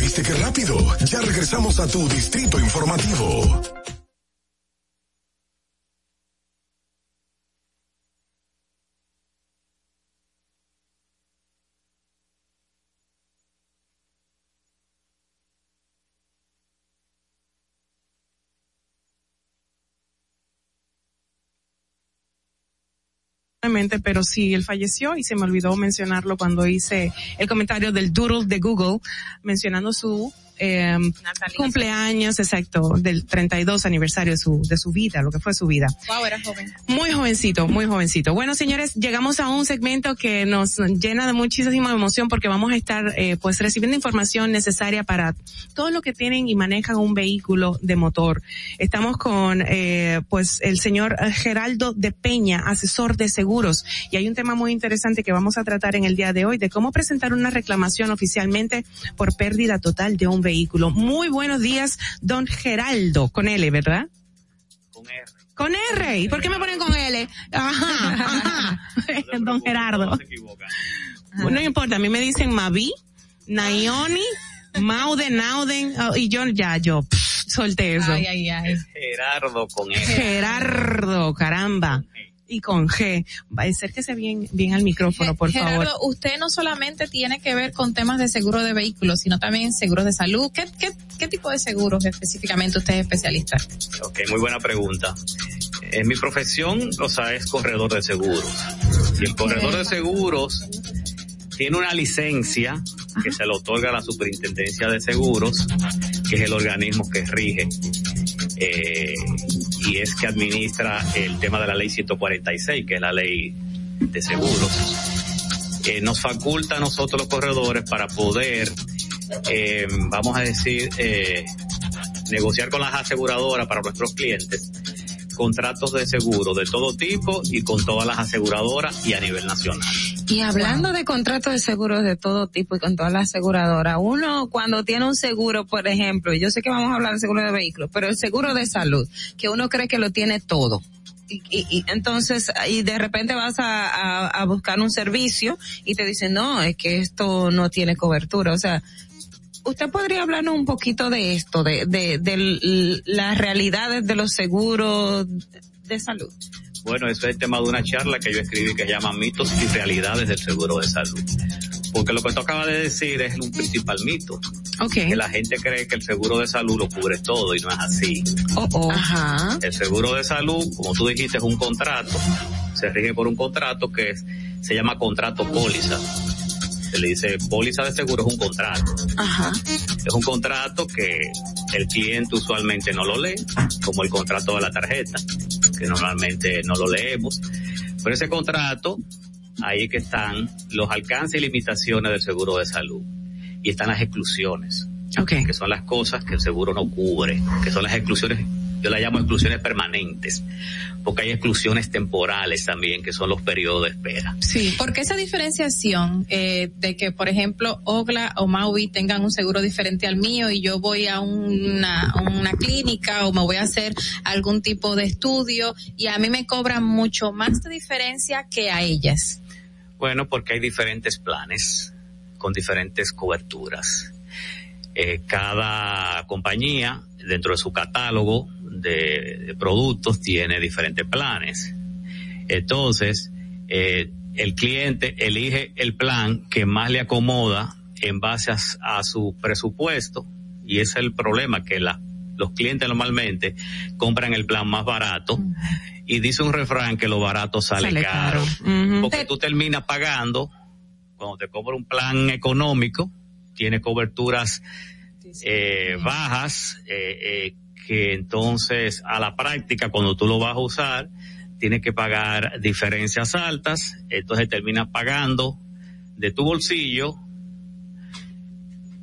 ¿Viste qué rápido? Ya regresamos a tu Distrito Informativo. Pero sí, él falleció y se me olvidó mencionarlo cuando hice el comentario del doodle de Google mencionando su eh, cumpleaños exacto del 32 aniversario de su, de su vida, lo que fue su vida. Wow, era joven. Muy jovencito, muy jovencito. Bueno, señores, llegamos a un segmento que nos llena de muchísima emoción porque vamos a estar eh, pues recibiendo información necesaria para todos los que tienen y manejan un vehículo de motor. Estamos con eh, pues el señor Geraldo de Peña, asesor de seguros, y hay un tema muy interesante que vamos a tratar en el día de hoy de cómo presentar una reclamación oficialmente por pérdida total de un vehículo. Muy buenos días, don Geraldo, con L, ¿verdad? Con R. Con R. ¿Y por qué me ponen con L? Ajá, ajá. don Gerardo. No importa, a mí me dicen Mavi, Nayoni, Mauden, Nauden, oh, y yo ya, yo pff, solté eso. Ay, ay, ay. Gerardo con R. Gerardo, caramba y con G. Acérquese bien, bien al micrófono, por Gerardo, favor. usted no solamente tiene que ver con temas de seguro de vehículos, sino también seguros de salud. ¿Qué, qué, qué tipo de seguros específicamente usted es especialista? Ok, muy buena pregunta. En mi profesión, o sea, es corredor de seguros. Y el corredor de seguros tiene una licencia que se le otorga a la Superintendencia de Seguros, que es el organismo que rige eh, y es que administra el tema de la ley 146, que es la ley de seguros. Eh, nos faculta a nosotros los corredores para poder, eh, vamos a decir, eh, negociar con las aseguradoras para nuestros clientes contratos de seguro de todo tipo y con todas las aseguradoras y a nivel nacional. Y hablando de contratos de seguros de todo tipo y con todas las aseguradoras, uno cuando tiene un seguro, por ejemplo, yo sé que vamos a hablar de seguro de vehículos, pero el seguro de salud, que uno cree que lo tiene todo. Y, y, y entonces, y de repente vas a, a, a buscar un servicio y te dicen, no, es que esto no tiene cobertura. O sea, ¿usted podría hablarnos un poquito de esto, de, de, de las realidades de los seguros de salud? Bueno, eso es el tema de una charla que yo escribí que se llama mitos y realidades del seguro de salud. Porque lo que tú acabas de decir es un principal mito. Que la gente cree que el seguro de salud lo cubre todo y no es así. Ajá. El seguro de salud, como tú dijiste, es un contrato, se rige por un contrato que es- se llama contrato póliza. Se le dice póliza de seguro es un contrato. Ajá. Es un contrato que el cliente usualmente no lo lee, como el contrato de la tarjeta, que normalmente no lo leemos. Pero ese contrato, ahí que están los alcances y limitaciones del seguro de salud. Y están las exclusiones, que son las cosas que el seguro no cubre, que son las exclusiones, yo las llamo exclusiones permanentes, porque hay exclusiones temporales también, que son los periodos de espera. Sí. Porque esa diferenciación eh, de que, por ejemplo, Ogla o Maui tengan un seguro diferente al mío y yo voy a una, una clínica o me voy a hacer algún tipo de estudio y a mí me cobran mucho más de diferencia que a ellas. Bueno, porque hay diferentes planes con diferentes coberturas. Eh, cada compañía dentro de su catálogo de, de productos tiene diferentes planes. Entonces, eh, el cliente elige el plan que más le acomoda en base a, a su presupuesto y ese es el problema que la, los clientes normalmente compran el plan más barato y dice un refrán que lo barato sale, Sale caro, caro. Ujú. porque tú terminas pagando cuando te cobra un plan económico tiene coberturas eh, bajas eh, eh, que entonces a la práctica cuando tú lo vas a usar tienes que pagar diferencias altas. Entonces terminas pagando de tu bolsillo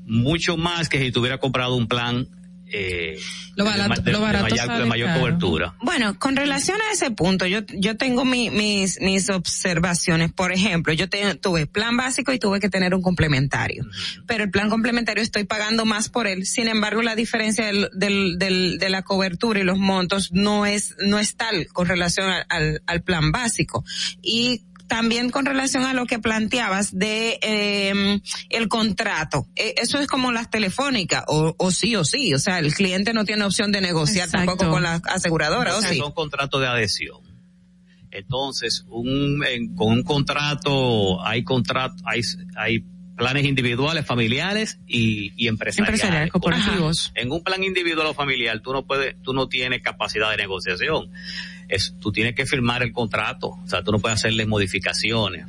mucho más que si tuviera comprado un plan eh, Lo de barato- de, lo de barato mayor, de cobertura Bueno, con relación a ese punto, yo, yo tengo mi- mis, mis observaciones. Por ejemplo, yo te- tuve plan básico y tuve que tener un complementario. Pero el plan complementario estoy pagando más por él. Sin embargo, la diferencia del, del, del- de la cobertura y los montos no es, no es tal con relación al, al, al plan básico. Y también con relación a lo que planteabas de eh, el contrato. Eh, eso es como las telefónicas, o, o sí o sí. O sea, el cliente no tiene opción de negociar Exacto. tampoco con la aseguradora, ¿o sí? Son contratos de adhesión. Entonces, un, en- con un contrato, hay contrato, hay, hay planes individuales, familiares y, y empresariales. Empresariales, corporativos. En un plan individual o familiar, tú no puedes, tú no tienes capacidad de negociación. Es, tú tienes que firmar el contrato. O sea, tú no puedes hacerle modificaciones.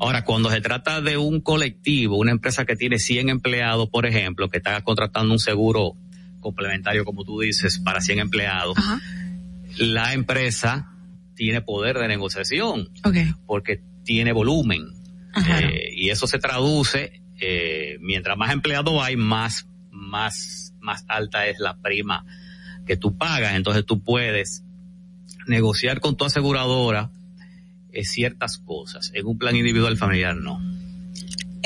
Ahora, cuando se trata de un colectivo, una empresa que tiene 100 empleados, por ejemplo, que está contratando un seguro complementario, como tú dices, para 100 empleados, la empresa tiene poder de negociación porque tiene volumen. Eh, y eso se traduce, eh, mientras más empleados hay, más, más, más alta es la prima que tú pagas. Entonces tú puedes negociar con tu aseguradora eh, ciertas cosas. En un plan individual familiar no.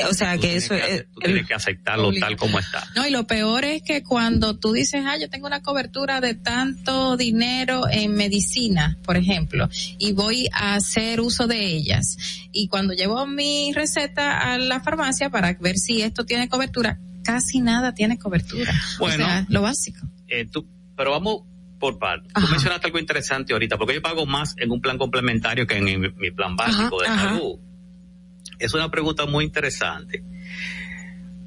O sea, que eso es... Tú tienes que aceptarlo tal como está. No, y lo peor es que cuando tú dices, ah, yo tengo una cobertura de tanto dinero en medicina, por ejemplo, y voy a hacer uso de ellas, y cuando llevo mi receta a la farmacia para ver si esto tiene cobertura, casi nada tiene cobertura. Bueno. o sea, lo básico. Eh, tú, pero vamos por partes. Tú mencionaste algo interesante ahorita, porque yo pago más en un plan complementario que en, mi- mi plan básico de ajá. salud. Es una pregunta muy interesante.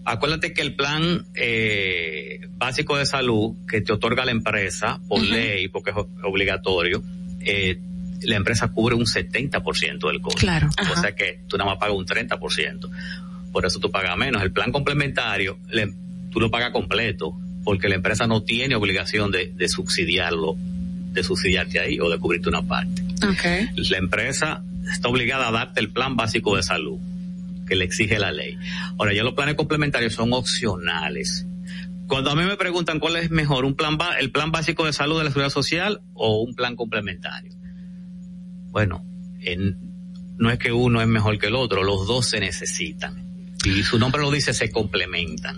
Acuérdate que el plan eh, básico de salud que te otorga la empresa por ley, porque es obligatorio, eh, la empresa cubre un 70% del costo. Claro, O ajá. sea que tú nada más pagas un 30%. Por eso tú pagas menos. El plan complementario, le- tú lo pagas completo, porque la empresa no tiene obligación de, de subsidiarlo, de subsidiarte ahí o de cubrirte una parte. Okay. La empresa está obligada a darte el plan básico de salud que le exige la ley. Ahora, ya los planes complementarios son opcionales. Cuando a mí me preguntan cuál es mejor, un plan el plan básico de salud de la seguridad social o un plan complementario. Bueno, en- no es que uno es mejor que el otro, los dos se necesitan. Y su nombre lo dice, se complementan.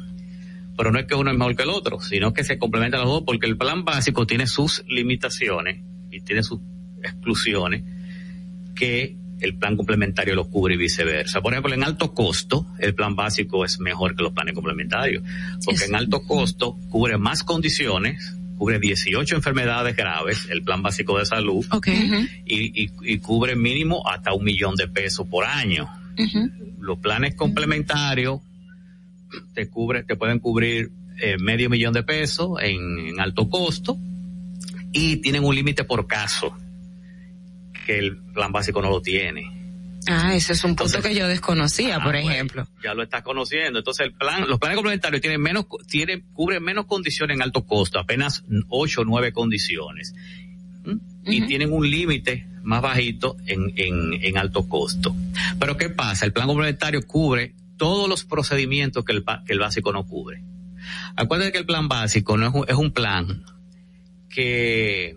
Pero no es que uno es mejor que el otro, sino que se complementan los dos porque el plan básico tiene sus limitaciones y tiene sus exclusiones que el plan complementario los cubre y viceversa. Por ejemplo, en alto costo, el plan básico es mejor que los planes complementarios, porque en alto costo cubre más condiciones, cubre 18 enfermedades graves, el plan básico de salud, y, y- y cubre mínimo hasta un millón de pesos por año. Los planes complementarios te cubre, te pueden cubrir eh, medio millón de pesos en, en alto costo y tienen un límite por caso que el plan básico no lo tiene. Ah, ese es un punto que yo desconocía, Ah, por bueno, ejemplo. ya lo estás conociendo. Entonces el plan, los planes complementarios tienen menos, tienen, cubren menos condiciones en alto costo, apenas ocho o nueve condiciones. ¿Mm? Y tienen un límite más bajito en, en, en alto costo. Pero ¿qué pasa? El plan complementario cubre todos los procedimientos que el, que el básico no cubre. Acuérdate que el plan básico no es un, es un plan que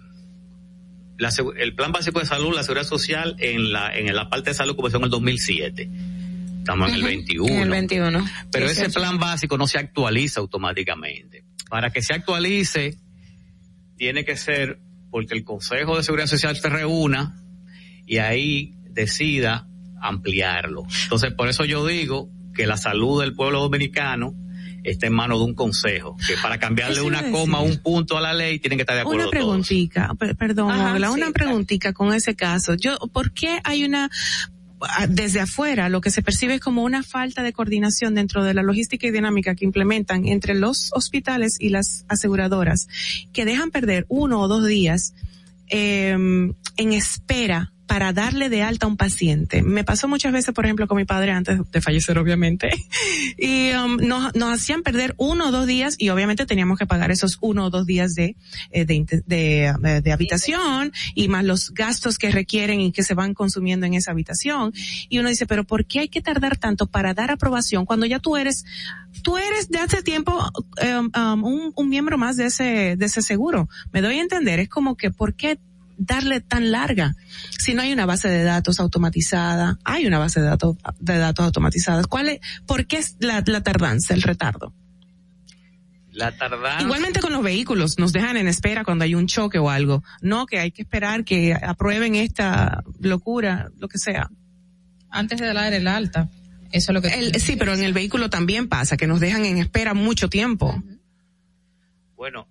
la el plan básico de salud, la seguridad social en la, en la parte de salud comenzó en el 2007. Estamos en el 21. En el 21. Pero ese 18. plan básico no se actualiza automáticamente. Para que se actualice, tiene que ser porque el Consejo de Seguridad Social se reúna y ahí decida ampliarlo. Entonces, por eso yo digo que la salud del pueblo dominicano está en manos de un consejo, que para cambiarle una coma un punto a la ley tienen que estar de acuerdo Una todos. preguntita, per- perdón, Ajá, Ogla, sí, una preguntita con ese caso. Yo, ¿por qué hay una desde afuera lo que se percibe es como una falta de coordinación dentro de la logística y dinámica que implementan entre los hospitales y las aseguradoras, que dejan perder uno o dos días eh, en espera para darle de alta a un paciente. Me pasó muchas veces, por ejemplo, con mi padre antes de fallecer, obviamente, y um, nos, nos hacían perder uno o dos días y obviamente teníamos que pagar esos uno o dos días de, eh, de, de, eh, de habitación y más los gastos que requieren y que se van consumiendo en esa habitación. Y uno dice, pero ¿por qué hay que tardar tanto para dar aprobación cuando ya tú eres, tú eres de hace tiempo um, um, un, un miembro más de ese, de ese seguro? Me doy a entender, es como que ¿por qué darle tan larga si no hay una base de datos automatizada hay una base de datos de datos automatizadas cuál es por qué es la, la tardanza el retardo La tardanza. igualmente con los vehículos nos dejan en espera cuando hay un choque o algo no que hay que esperar que aprueben esta locura lo que sea Antes de dar el alta. Eso es lo que. El- sí pero en el vehículo también pasa que nos dejan en espera mucho tiempo Bueno,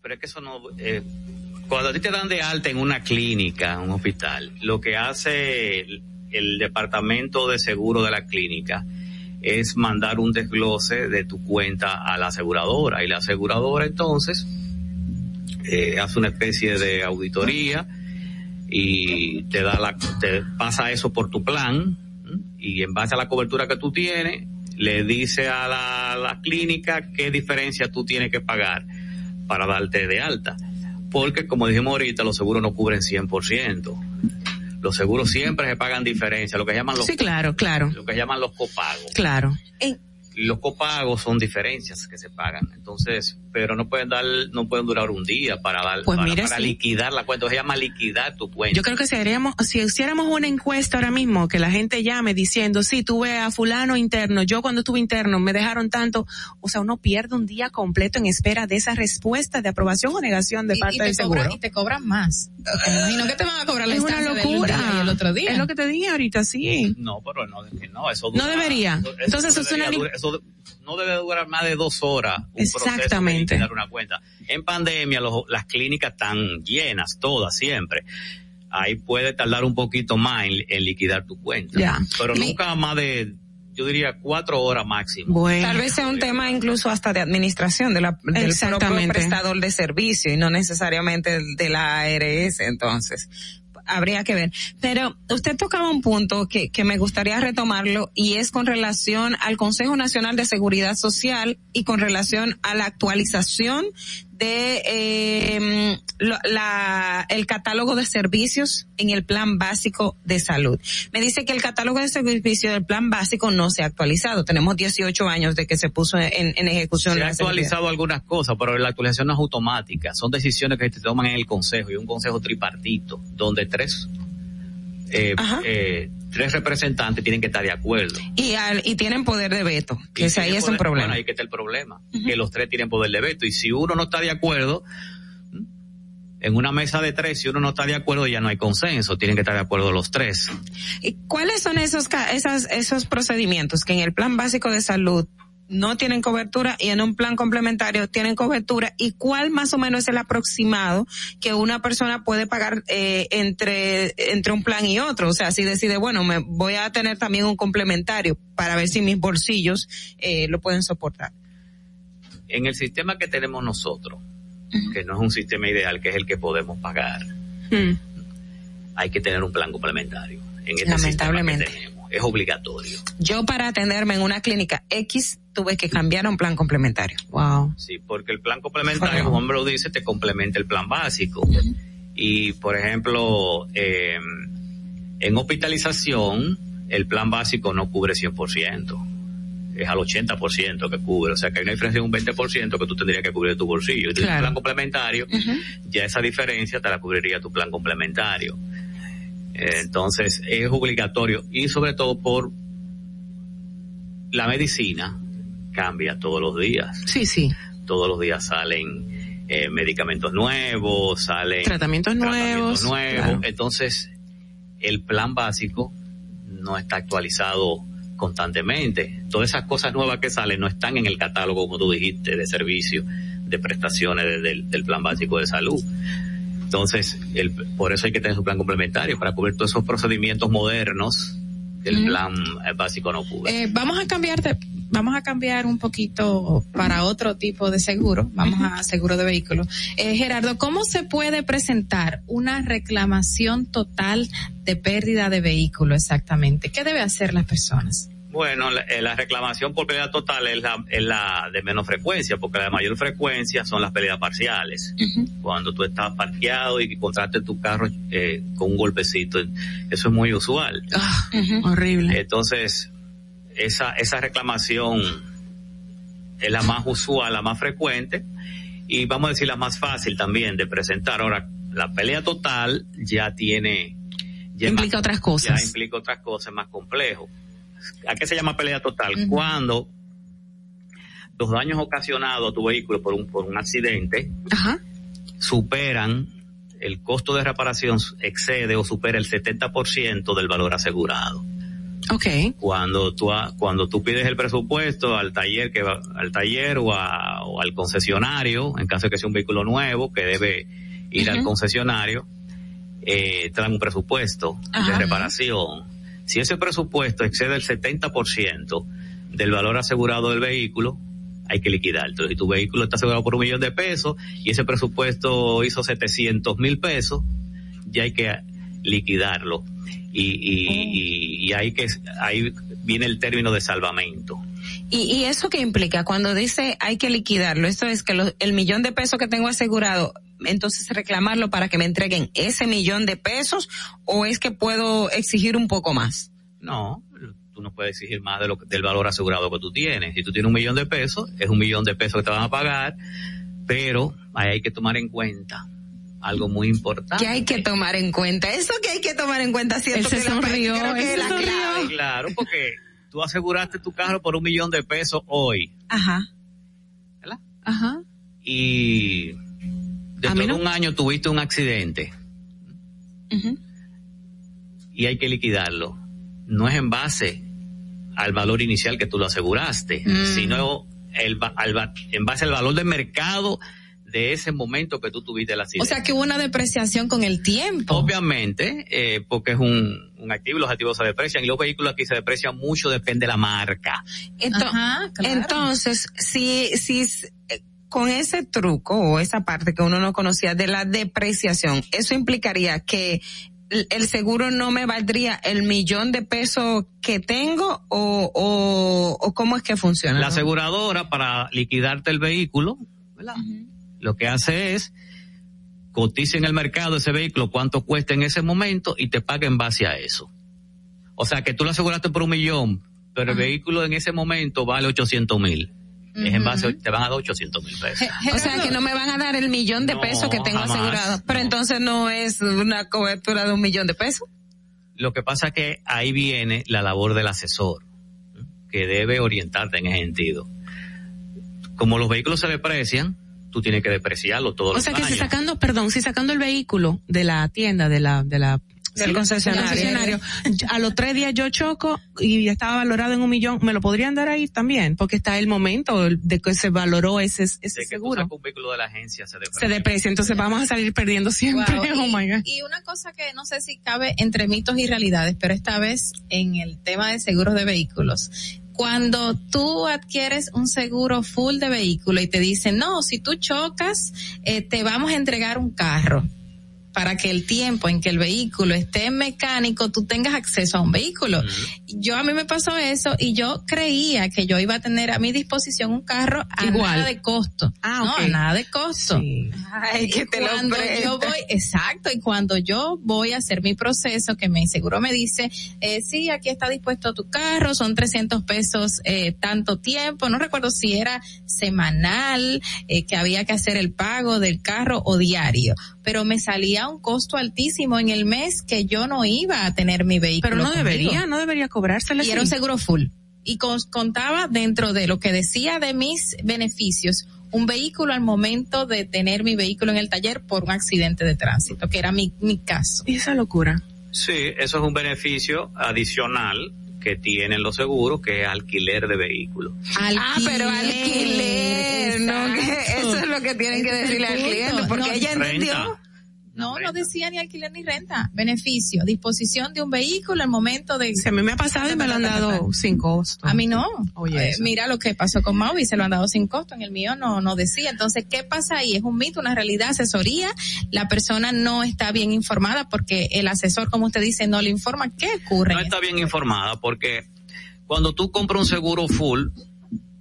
pero es que eso no... eh, cuando a ti te dan de alta en una clínica, un hospital, lo que hace el, departamento de seguro de la clínica es mandar un desglose de tu cuenta a la aseguradora. Y la aseguradora entonces eh, hace una especie de auditoría y te da la te pasa eso por tu plan y en base a la cobertura que tú tienes le dice a la, la clínica qué diferencia tú tienes que pagar para darte de alta porque como dijimos ahorita los seguros no cubren 100% los seguros siempre se pagan diferencia lo que llaman los sí claro claro. lo que llaman los copagos. Claro. Y los copagos son diferencias que se pagan. Entonces, pero no pueden dar, no pueden durar un día para dar, Pues para, mire, para sí. liquidar la cuenta. Se llama liquidar tu cuenta. Yo creo que si haríamos, si hiciéramos una encuesta ahora mismo, que la gente llame diciendo, sí, tuve a fulano interno, yo cuando estuve interno me dejaron tanto, o sea, uno pierde un día completo en espera de esa respuesta de aprobación o negación de Y- parte y, te del cobran- seguro. y te cobran más. Me imagino que te van a cobrar la Es una del locura. día y el otro día. Es lo que te dije ahorita, sí. No, pero no, es que no, eso No dura- debería. eso- eso Entonces, no es una debería eso no debe durar más de dos horas. Un proceso de Exactamente. liquidar una cuenta. En pandemia, los- las clínicas están llenas, todas, siempre. Ahí puede tardar un poquito más en, en liquidar tu cuenta. Ya. Pero Mi- nunca más de, yo diría, cuatro horas máximo. Tal vez sea un tema incluso hasta de administración de la, del propio Exactamente. prestador de servicio y no necesariamente de la ARS, entonces. Habría que ver. Pero usted tocaba un punto que, que me gustaría retomarlo y es con relación al Consejo Nacional de Seguridad Social y con relación a la actualización de eh, lo- la, el catálogo de servicios en el plan básico de salud. Me dice que el catálogo de servicios del plan básico no se ha actualizado. Tenemos 18 años de que se puso en, en ejecución. Se ha actualizado algunas cosas, pero la actualización no es automática. Son decisiones que se toman en el consejo y un consejo tripartito, donde tres, eh, eh, tres representantes tienen que estar de acuerdo. Y, al- y tienen poder de veto, que ese ahí es un problema. Bueno, ahí que está el problema, que los tres tienen poder de veto. Y si uno no está de acuerdo, en una mesa de tres, si uno no está de acuerdo, ya no hay consenso, tienen que estar de acuerdo los tres. ¿Y cuáles son esos, esas, esos procedimientos que en el plan básico de salud no tienen cobertura y en un plan complementario tienen cobertura y cuál más o menos es el aproximado que una persona puede pagar eh, entre entre un plan y otro o sea si decide bueno me voy a tener también un complementario para ver si mis bolsillos eh, lo pueden soportar En el sistema que tenemos nosotros, que no es un sistema ideal, que es el que podemos pagar, Hmm. hay que tener un plan complementario. En este Lamentablemente. Es obligatorio. yo para atenderme en una clínica X tuve que cambiar a un plan complementario wow Sí, porque el plan complementario, como hombre lo dice, te complementa el plan básico. Y, por ejemplo, eh, en hospitalización, el plan básico no cubre 100%. Es al 80% que cubre. O sea que hay una diferencia de un 20% que tú tendrías que cubrir de tu bolsillo. Y tu Claro. plan complementario, ya esa diferencia te la cubriría tu plan complementario. Eh, Entonces, es obligatorio. Y sobre todo por la medicina cambia todos los días Sí, sí. todos los días salen eh, medicamentos nuevos, salen Tratamientos nuevos. nuevos. claro. Entonces, el plan básico no está actualizado constantemente. Todas esas cosas nuevas que salen no están en el catálogo, como tú dijiste, de servicios, de prestaciones de- del, del plan básico de salud. Entonces, el, por eso hay que tener su plan complementario para cubrir todos esos procedimientos modernos que el plan eh, básico no cubre. Eh, vamos a cambiar de- vamos a cambiar un poquito para otro tipo de seguro, vamos a seguro de vehículos. Eh, Gerardo, ¿cómo se puede presentar una reclamación total de pérdida de vehículo exactamente? ¿Qué debe hacer las personas? Bueno, la, eh, la reclamación por pérdida total es la, es la de menos frecuencia, porque la de mayor frecuencia son las pérdidas parciales. Cuando tú estás parqueado y encontraste tu carro eh, con un golpecito, eso es muy usual. Horrible. Entonces, esa, esa reclamación es la más usual, la más frecuente, y vamos a decir la más fácil también de presentar. Ahora, la pelea total ya tiene... ya Implica más- otras cosas. Ya implica otras cosas, más complejo. ¿A qué se llama pelea total? Cuando los daños ocasionados a tu vehículo por un, por un accidente superan el costo de reparación excede o supera el 70% del valor asegurado. Ok. Cuando tú cuando tú pides el presupuesto al taller que va, al taller o, a- o al concesionario, en caso de que sea un vehículo nuevo que debe ir al concesionario, eh, dan un presupuesto Ajá. de reparación. Si ese presupuesto excede el 70% del valor asegurado del vehículo, hay que liquidar. Entonces, si tu vehículo está asegurado por un millón de pesos y ese presupuesto hizo 700 mil pesos, ya hay que liquidarlo. Y, y, y, y hay que, ahí viene el término de salvamento. ¿Y, y eso qué implica? Cuando dice hay que liquidarlo, esto es que lo- el millón de pesos que tengo asegurado, entonces reclamarlo para que me entreguen ese millón de pesos o es que puedo exigir un poco más? No, tú no puedes exigir más de lo, que- del valor asegurado que tú tienes. Si tú tienes un millón de pesos, es un millón de pesos que te van a pagar, pero ahí hay que tomar en cuenta algo muy importante. ¿Qué hay que tomar en cuenta? Eso que hay que tomar en cuenta, siento Él se que la- sonrió, creo que él es se la sonrió. clave. Claro, porque tú aseguraste tu carro por un millón de pesos hoy Ajá. Ajá. y dentro de un año tuviste un accidente y hay que liquidarlo. No es en base al valor inicial que tú lo aseguraste, Mm. sino el, al en base al valor de mercado de ese momento que tú tuviste O accidente. sea que hubo una depreciación con el tiempo. Obviamente, eh, porque es un, un activo y los activos se deprecian y los vehículos aquí se deprecian mucho, depende de la marca. Ento- Entonces, si, si eh, con ese truco o esa parte que uno no conocía de la depreciación, eso implicaría que el- seguro no me valdría el millón de pesos que tengo o, o, o cómo es que funciona. La aseguradora para liquidarte el vehículo, ¿verdad? Lo que hace es cotiza en el mercado ese vehículo cuánto cuesta en ese momento y te paga en base a eso. O sea que tú lo aseguraste por un millón, pero el vehículo en ese momento vale 800 mil. Es en base, te van a dar 800 mil pesos. O sea que no me van a dar el millón de No, pesos que tengo jamás, asegurado, pero entonces no es una cobertura de un millón de pesos. Lo que pasa es que ahí viene la labor del asesor, que debe orientarte en ese sentido. Como los vehículos se deprecian, tú tienes que depreciarlo todos O los sea que si sacando, perdón, si sacando el vehículo de la tienda, de la, de la, Del Sí, concesionario. concesionario. A los tres días yo choco y estaba valorado en un millón. ¿Me lo podrían dar ahí también? Porque está el momento de que se valoró ese, ese De que tú seguro. sacas un vehículo de la agencia se deprecia. Se deprecia, entonces vamos a salir perdiendo siempre. Wow, Oh my y, God. y una cosa que no sé si cabe entre mitos y realidades, pero esta vez en el tema de seguros de vehículos. Cuando tú adquieres un seguro full de vehículo y te dicen, no, si tú chocas, eh, te vamos a entregar un carro para que el tiempo en que el vehículo esté en mecánico, tú tengas acceso a un vehículo. Yo a mí me pasó eso y yo creía que yo iba a tener a mi disposición un carro a Igual. nada de costo. Ah, no, a nada de costo. Ay, que te cuando yo voy, exacto, y cuando yo voy a hacer mi proceso, que mi seguro me dice, eh, sí, aquí está dispuesto tu carro, son 300 pesos eh, tanto tiempo, no recuerdo si era semanal, eh, que había que hacer el pago del carro o diario, pero me salía un costo altísimo en el mes que yo no iba a tener mi vehículo. Pero no conmigo. debería, no debería cobrársela. Y era un seguro full. Y contaba dentro de lo que decía de mis beneficios, un vehículo al momento de tener mi vehículo en el taller por un accidente de tránsito, que era mi, mi caso. Y esa locura. Sí, eso es un beneficio adicional que tienen los seguros, que es alquiler de vehículos. Ah, pero alquiler, no, que eso es lo que tienen que decirle al cliente, porque ella entendió. No, no decía ni alquiler ni renta. Beneficio, disposición de un vehículo al momento de... Si a mí me ha pasado y me lo han dado sin costo. A mí no. Oye, Eh, mira lo que pasó con Maui, se lo han dado sin costo, en el mío no, no decía. Entonces, ¿qué pasa ahí? Es un mito, una realidad, asesoría. La persona no está bien informada porque el asesor, como usted dice, no le informa qué ocurre. No está bien informada porque cuando tú compras un seguro full,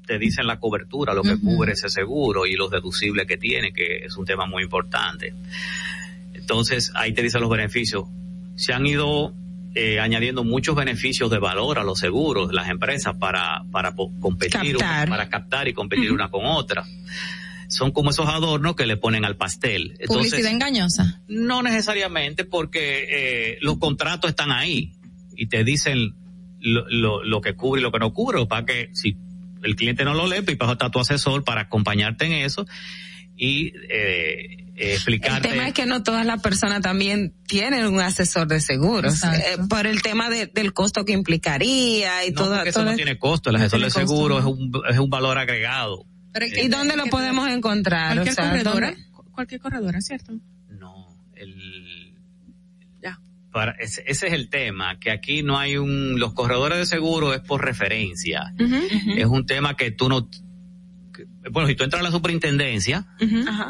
te dicen la cobertura, lo que cubre ese seguro y los deducibles que tiene, que es un tema muy importante. Entonces, ahí te dicen los beneficios. Se han ido eh, añadiendo muchos beneficios de valor a los seguros, las empresas, para, para competir, Captar. para captar y competir una con otra. Son como esos adornos que le ponen al pastel. Entonces, Publicidad engañosa. no necesariamente porque eh, los contratos están ahí y te dicen lo, lo, lo que cubre y lo que no cubre, para que si el cliente no lo lee, pues para está tu asesor para acompañarte en eso y eh, eh, El explicarte. tema es que no todas las personas también tienen un asesor de seguros, eh, por el tema de- del costo que implicaría y no, todo. porque eso todo no es- tiene costo, el asesor tiene de costo, seguro ¿no? es, un, es un valor agregado. Pero el que ¿Y dónde lo te- podemos encontrar? Cualquier O sea, corredora, cualquier corredora, ¿cierto? No, el, Ya. para, ese, ese es el tema, que aquí no hay un, los corredores de seguro es por referencia. Es un tema que tú no, bueno, si tú entras a la superintendencia, Ajá.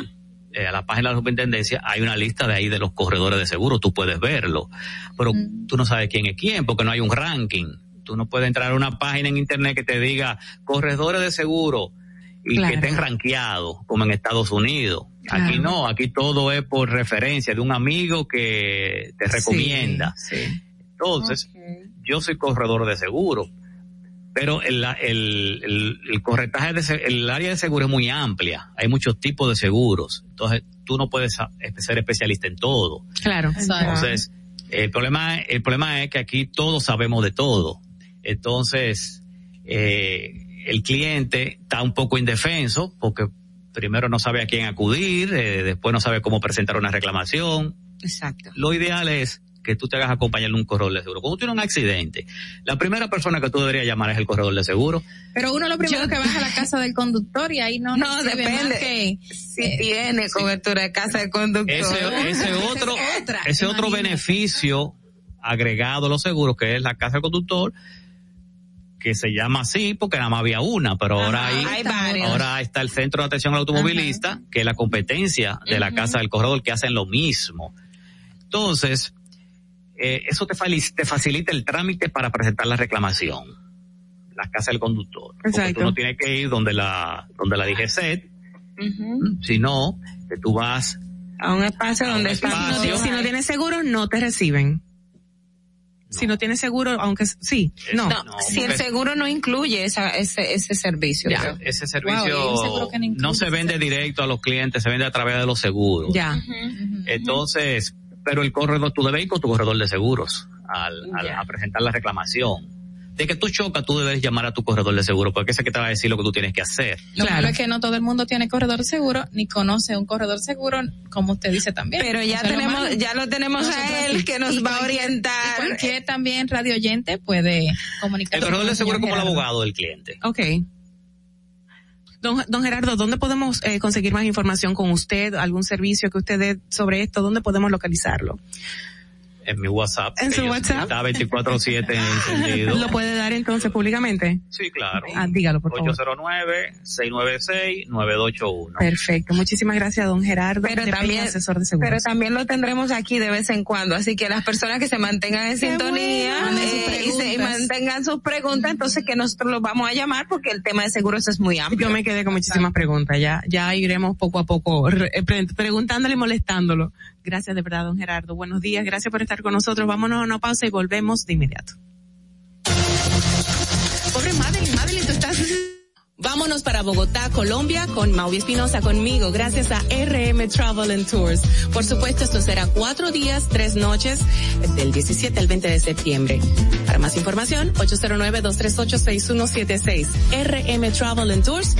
eh, a la página de la superintendencia hay una lista de ahí de los corredores de seguro, tú puedes verlo, pero tú no sabes quién es quién porque no hay un ranking. Tú no puedes entrar a una página en internet que te diga corredores de seguro y Claro. que estén rankeados como en Estados Unidos. Claro. Aquí no, aquí todo es por referencia de un amigo que te recomienda. Sí, Entonces, yo soy corredor de seguro, pero el, el, el, el corretaje de se- el área de seguro es muy amplia. Hay muchos tipos de seguros. Entonces, tú no puedes ser especialista en todo. Claro. Entonces, el problema, el problema es que aquí todos sabemos de todo. Entonces, eh, el cliente está un poco indefenso porque primero no sabe a quién acudir, eh, después no sabe cómo presentar una reclamación. Exacto. Lo ideal es que tú te hagas acompañar de un corredor de seguro. Cuando tienes un accidente, la primera persona que tú deberías llamar es el corredor de seguro. Pero uno lo primero que baja a la casa del conductor y ahí no No, depende. que Si tiene cobertura de casa de conductor. Ese, ese otro, otra, ese otro imagínate. beneficio agregado a los seguros, que es la casa del conductor, que se llama así porque nada más había una, pero ahora hay, hay ahora está el Centro de Atención al Automovilista, que es la competencia de la Casa del Corredor, que hacen lo mismo. Entonces, eh, eso te, facilita el trámite para presentar la reclamación. La Casa del Conductor. Porque Exacto. tú no tienes que ir donde la, donde la DGCET, sino que tú vas A un espacio A donde un espacio. Si no, todos. si no tienes seguro, no te reciben. Si no tienes seguro, aunque sí, no. No, No, si el porque- seguro no incluye esa, ese, ese servicio. Ya, ese servicio no se vende directo a los clientes, se vende a través de los seguros. Ya. Entonces, pero el corredor, tú debes ir con tu corredor de seguros al, al- a presentar la reclamación. de que tú chocas, tú debes llamar a tu corredor de seguro, porque ese que te va a decir lo que tú tienes que hacer. Lo malo es que no todo el mundo tiene corredor seguro, ni conoce un corredor seguro, como usted dice también. Pero ya tenemos, ya lo tenemos Nosotros a él que nos Y va a orientar. y cualquier también radio oyente puede comunicarse. El corredor de seguro como el abogado del cliente. Ok. Don, don Gerardo, ¿dónde podemos eh, conseguir más información con usted? ¿Algún servicio que usted dé sobre esto? ¿Dónde podemos localizarlo? En mi WhatsApp. ¿En su WhatsApp? Está 24-7 encendido. ¿Lo puede dar entonces públicamente? Sí, claro. Ah, dígalo, por favor. 809-696-9281. Perfecto. Muchísimas gracias, don Gerardo. Pero también, Peña, asesor de seguros. pero también lo tendremos aquí de vez en cuando, así que las personas que se mantengan en Qué sintonía bueno. eh, y, se, y mantengan sus preguntas, entonces que nosotros los vamos a llamar porque el tema de seguros es muy amplio. Yo me quedé con muchísimas preguntas. Ya, ya iremos poco a poco re- pre- preguntándole y molestándolo. Gracias de verdad, don Gerardo. Buenos días. Gracias por estar con nosotros. Vámonos a una pausa y volvemos de inmediato. Pobre Madeline, Madeline, tú estás... Vámonos para Bogotá, Colombia, con Maui Espinosa conmigo, gracias a RM Travel and Tours. Por supuesto, esto será cuatro días, tres noches, del 17 al 20 de septiembre. Para más información, 809-238-6176. RM Travel and Tours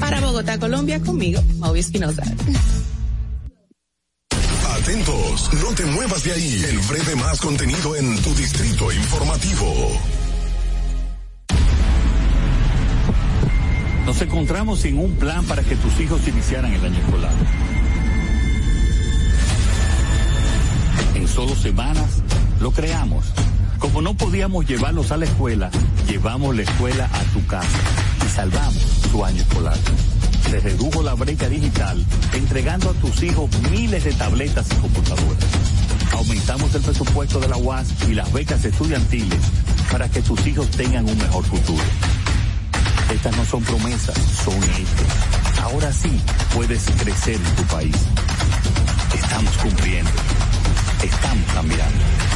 para Bogotá, Colombia, conmigo, Maui Espinosa. Atentos, no te muevas de ahí. El breve más contenido en tu distrito informativo. Nos encontramos sin un plan para que tus hijos iniciaran el año escolar. En solo semanas lo creamos. Como no podíamos llevarlos a la escuela, llevamos la escuela a tu casa y salvamos tu año escolar. Se redujo la brecha digital entregando a tus hijos miles de tabletas y computadoras. Aumentamos el presupuesto de la UAS y las becas estudiantiles para que tus hijos tengan un mejor futuro. Estas no son promesas, son hechos. Ahora sí puedes crecer en tu país. Estamos cumpliendo. Estamos cambiando.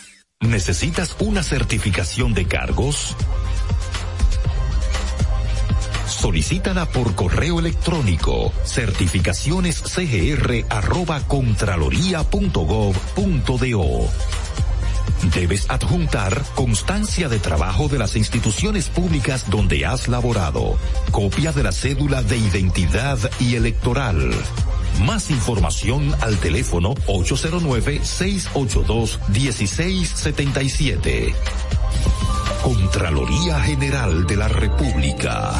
¿Necesitas una certificación de cargos? Solicítala por correo electrónico certificacionescgr@contraloría.gov.do. Debes adjuntar constancia de trabajo de las instituciones públicas donde has laborado, copia de la cédula de identidad y electoral. Más información al teléfono 809-682-1677. Contraloría General de la República.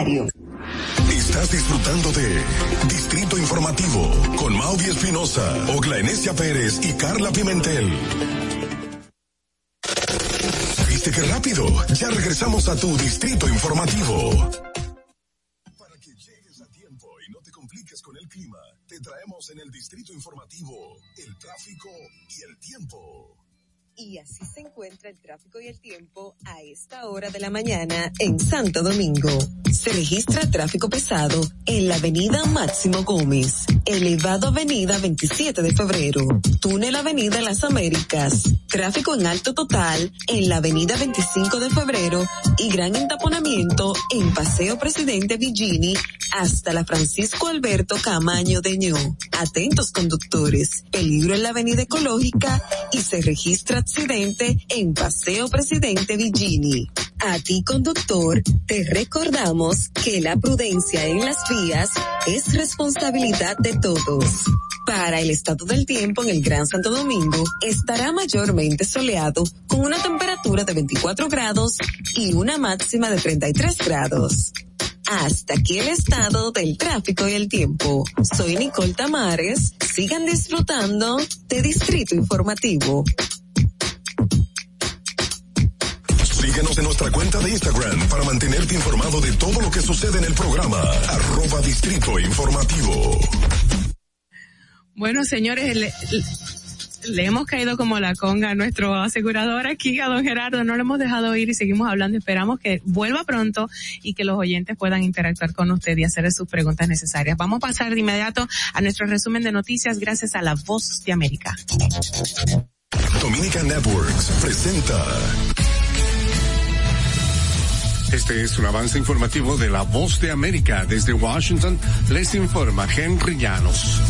Estás disfrutando de Distrito Informativo con Maudi Espinosa, Ogla Enesia Pérez y Carla Pimentel. ¿Viste qué rápido? Ya regresamos a tu Distrito Informativo. Para que llegues a tiempo y no te compliques con el clima, te traemos en el Distrito Informativo el tráfico y el tiempo. Y así se encuentra el tráfico y el tiempo a esta hora de la mañana en Santo Domingo. Se registra tráfico pesado en la avenida Máximo Gómez, elevado Avenida 27 de Febrero, túnel Avenida Las Américas, tráfico en alto total en la Avenida 25 de Febrero y gran entaponamiento en Paseo Presidente Villini hasta la Francisco Alberto Camaño de Ño. Atentos conductores, peligro en la Avenida Ecológica y se registra accidente en Paseo Presidente Villini. A ti conductor, te recordamos que la prudencia en las vías es responsabilidad de todos. Para el estado del tiempo en el Gran Santo Domingo, estará mayormente soleado con una temperatura de 24 grados y una máxima de 33 grados. Hasta aquí el estado del tráfico y el tiempo. Soy Nicole Tamares. Sigan disfrutando de Distrito Informativo. Síguenos en nuestra cuenta de Instagram para mantenerte informado de todo lo que sucede en el programa. Arroba Distrito Informativo. Bueno, señores, le, le hemos caído como la conga a nuestro asegurador aquí, a don Gerardo, no lo hemos dejado ir y seguimos hablando. Esperamos que vuelva pronto y que los oyentes puedan interactuar con usted y hacerle sus preguntas necesarias. Vamos a pasar de inmediato a nuestro resumen de noticias gracias a la voz de América. Dominica Networks presenta. Este es un avance informativo de La Voz de América. Desde Washington les informa Henry Llanos.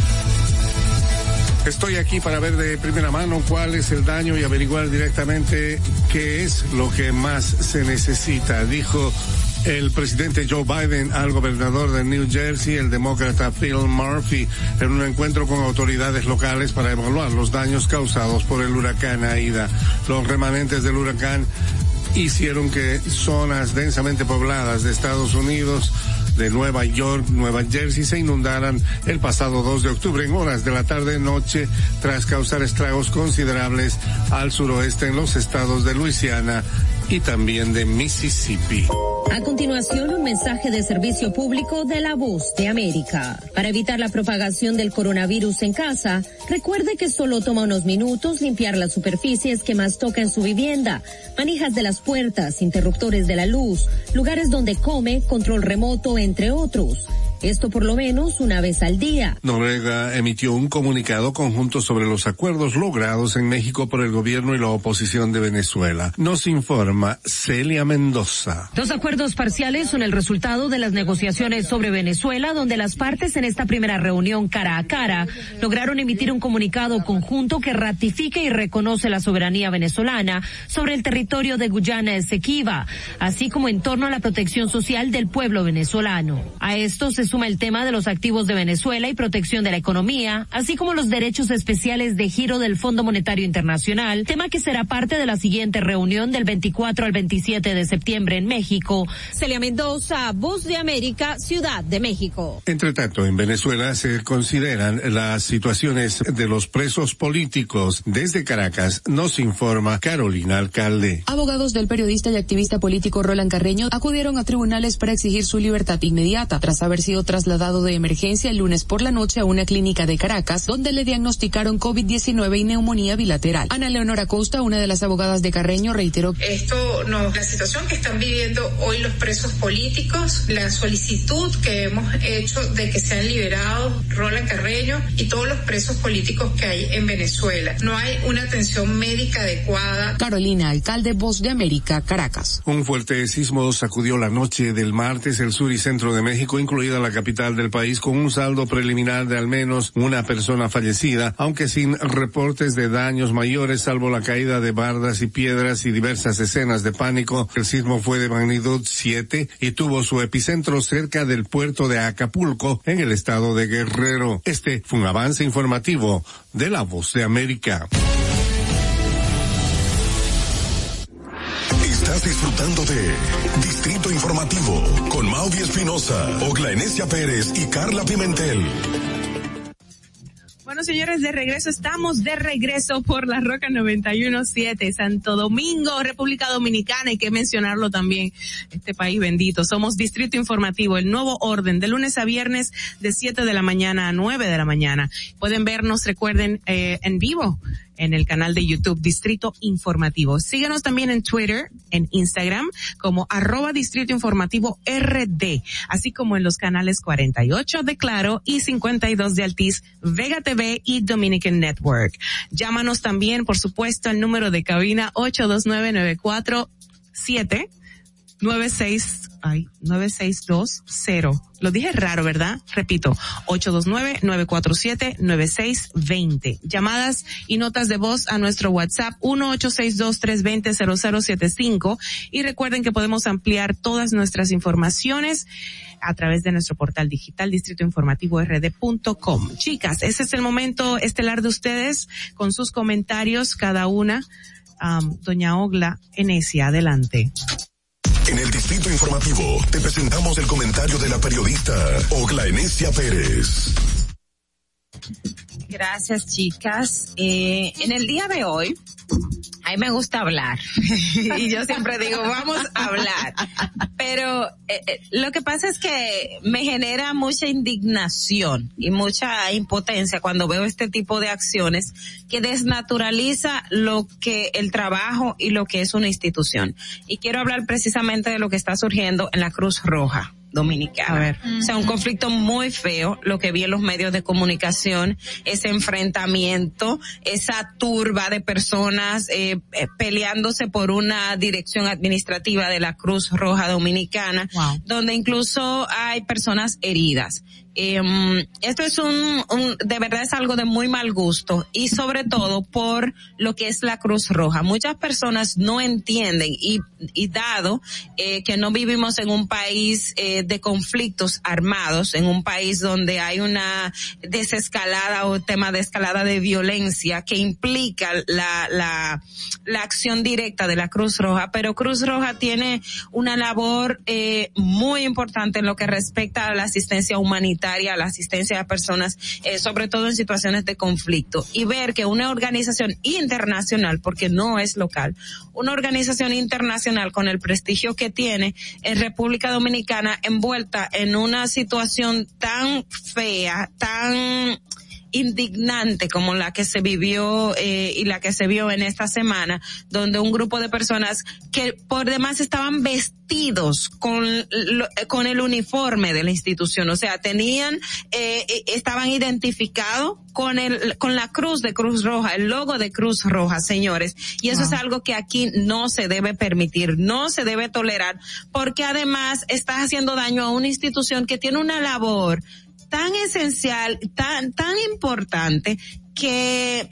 Estoy aquí para ver de primera mano cuál es el daño y averiguar directamente qué es lo que más se necesita, dijo el presidente Joe Biden al gobernador de New Jersey, el demócrata Phil Murphy, en un encuentro con autoridades locales para evaluar los daños causados por el huracán Aida. Los remanentes del huracán hicieron que zonas densamente pobladas de Estados Unidos de Nueva York, Nueva Jersey se inundaran el pasado 2 de octubre en horas de la tarde noche tras causar estragos considerables al suroeste en los estados de Luisiana y también de Mississippi. A continuación, un mensaje de servicio público de la voz de América. Para evitar la propagación del coronavirus en casa, recuerde que solo toma unos minutos limpiar las superficies que más toca en su vivienda, manijas de las puertas, interruptores de la luz, lugares donde come, control remoto, entre otros. Esto por lo menos una vez al día. Noruega emitió un comunicado conjunto sobre los acuerdos logrados en México por el gobierno y la oposición de Venezuela. Nos informa Celia Mendoza. Los acuerdos parciales son el resultado de las negociaciones sobre Venezuela, donde las partes en esta primera reunión cara a cara lograron emitir un comunicado conjunto que ratifica y reconoce la soberanía venezolana sobre el territorio de Guyana Esequiba, así como en torno a la protección social del pueblo venezolano. A esto se suma el tema de los activos de Venezuela y protección de la economía, así como los derechos especiales de giro del Fondo Monetario Internacional, tema que será parte de la siguiente reunión del 24 al 27 de septiembre en México. Celia Mendoza, Voz de América, Ciudad de México. Entre tanto, en Venezuela se consideran las situaciones de los presos políticos. Desde Caracas nos informa Carolina Alcalde. Abogados del periodista y activista político Roland Carreño acudieron a tribunales para exigir su libertad inmediata tras haber sido trasladado de emergencia el lunes por la noche a una clínica de Caracas, donde le diagnosticaron COVID-19 y neumonía bilateral. Ana Leonora Costa, una de las abogadas de Carreño, reiteró esto no, la situación que están viviendo hoy los presos políticos, la solicitud que hemos hecho de que sean liberados Roland Carreño y todos los presos políticos que hay en Venezuela. No hay una atención médica adecuada. Carolina, alcalde Voz de América, Caracas. Un fuerte sismo sacudió la noche del martes el sur y centro de México, incluida la capital del país con un saldo preliminar de al menos una persona fallecida, aunque sin reportes de daños mayores salvo la caída de bardas y piedras y diversas escenas de pánico. El sismo fue de magnitud 7 y tuvo su epicentro cerca del puerto de Acapulco en el estado de Guerrero. Este fue un avance informativo de la voz de América. Estás disfrutando de Distrito Informativo con Mauvi Espinosa, Ogla Enesia Pérez y Carla Pimentel. Bueno, señores, de regreso, estamos de regreso por la Roca 917, Santo Domingo, República Dominicana, hay que mencionarlo también, este país bendito. Somos Distrito Informativo, el nuevo orden, de lunes a viernes, de 7 de la mañana a 9 de la mañana. Pueden vernos, recuerden, eh, en vivo en el canal de YouTube Distrito Informativo. Síguenos también en Twitter, en Instagram, como arroba Distrito Informativo RD, así como en los canales 48 de Claro y 52 de Altiz, Vega TV y Dominican Network. Llámanos también, por supuesto, al número de cabina 829-947 96, ay, 9620. Lo dije raro, ¿verdad? Repito, 829-947-9620. Llamadas y notas de voz a nuestro WhatsApp 1-862-320-0075. Y recuerden que podemos ampliar todas nuestras informaciones a través de nuestro portal digital distrito informativo rd.com. Chicas, ese es el momento estelar de ustedes con sus comentarios cada una. Um, doña Ogla Enesia, adelante. En el Distrito Informativo te presentamos el comentario de la periodista Ogla Enesia Pérez. Gracias, chicas. Eh, en el día de hoy, a mí me gusta hablar. y yo siempre digo, vamos a hablar. Pero eh, eh, lo que pasa es que me genera mucha indignación y mucha impotencia cuando veo este tipo de acciones que desnaturaliza lo que el trabajo y lo que es una institución. Y quiero hablar precisamente de lo que está surgiendo en la Cruz Roja dominicana. A ver. O sea, un conflicto muy feo, lo que vi en los medios de comunicación, ese enfrentamiento, esa turba de personas eh, eh, peleándose por una dirección administrativa de la Cruz Roja Dominicana, donde incluso hay personas heridas. Eh, esto es un, un, de verdad es algo de muy mal gusto y sobre todo por lo que es la Cruz Roja. Muchas personas no entienden y, y dado eh, que no vivimos en un país eh, de conflictos armados, en un país donde hay una desescalada o tema de escalada de violencia que implica la, la, la acción directa de la Cruz Roja, pero Cruz Roja tiene una labor eh, muy importante en lo que respecta a la asistencia humanitaria la asistencia a personas, eh, sobre todo en situaciones de conflicto, y ver que una organización internacional, porque no es local, una organización internacional con el prestigio que tiene en República Dominicana envuelta en una situación tan fea, tan indignante como la que se vivió eh, y la que se vio en esta semana, donde un grupo de personas que por demás estaban vestidos con, lo, con el uniforme de la institución, o sea, tenían, eh, estaban identificados con el, con la cruz de Cruz Roja, el logo de Cruz Roja, señores. Y eso wow. es algo que aquí no se debe permitir, no se debe tolerar, porque además estás haciendo daño a una institución que tiene una labor tan esencial, tan, tan importante que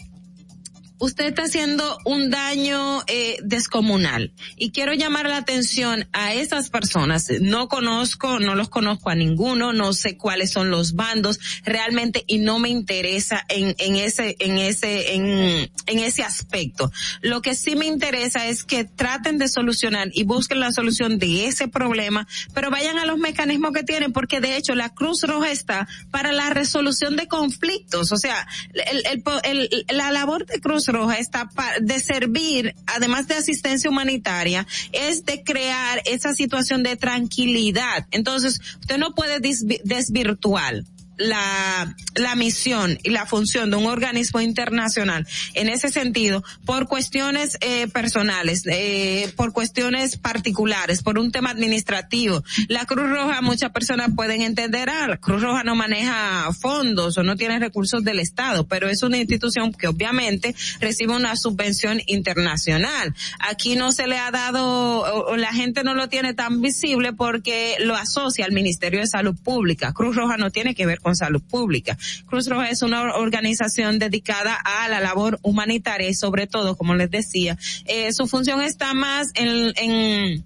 usted está haciendo un daño eh, descomunal. Y quiero llamar la atención a esas personas. No conozco, no los conozco a ninguno, no sé cuáles son los bandos realmente y no me interesa en, en ese, en ese, en, en ese aspecto. Lo que sí me interesa es que traten de solucionar y busquen la solución de ese problema, pero vayan a los mecanismos que tienen, porque de hecho la Cruz Roja está para la resolución de conflictos. O sea, el, el, el, la labor de Cruz Roja está de servir, además de asistencia humanitaria, es de crear esa situación de tranquilidad. Entonces, usted no puede desvirtuar la, la misión y la función de un organismo internacional en ese sentido por cuestiones eh, personales, eh, por cuestiones particulares, por un tema administrativo. La Cruz Roja, muchas personas pueden entender, ah, la Cruz Roja no maneja fondos o no tiene recursos del Estado, pero es una institución que obviamente recibe una subvención internacional. Aquí no se le ha dado, o, o la gente no lo tiene tan visible porque lo asocia al Ministerio de Salud Pública. Cruz Roja no tiene que ver con salud pública. Cruz Roja es una organización dedicada a la labor humanitaria y sobre todo, como les decía, eh, su función está más en, en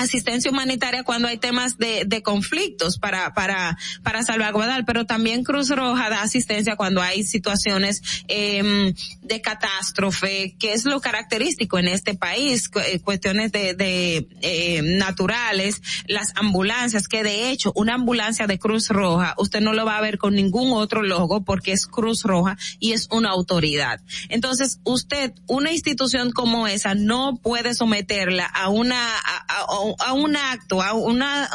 asistencia humanitaria cuando hay temas de, de conflictos para, para, para salvaguardar, pero también Cruz Roja da asistencia cuando hay situaciones eh, de catástrofe, que es lo característico en este país, cuestiones de, de eh, naturales, las ambulancias, que de hecho una ambulancia de Cruz Roja, usted no lo va a ver con ningún otro logo porque es Cruz Roja y es una autoridad. Entonces, usted, una institución como esa, no puede someterla a una, a a un acto, a una,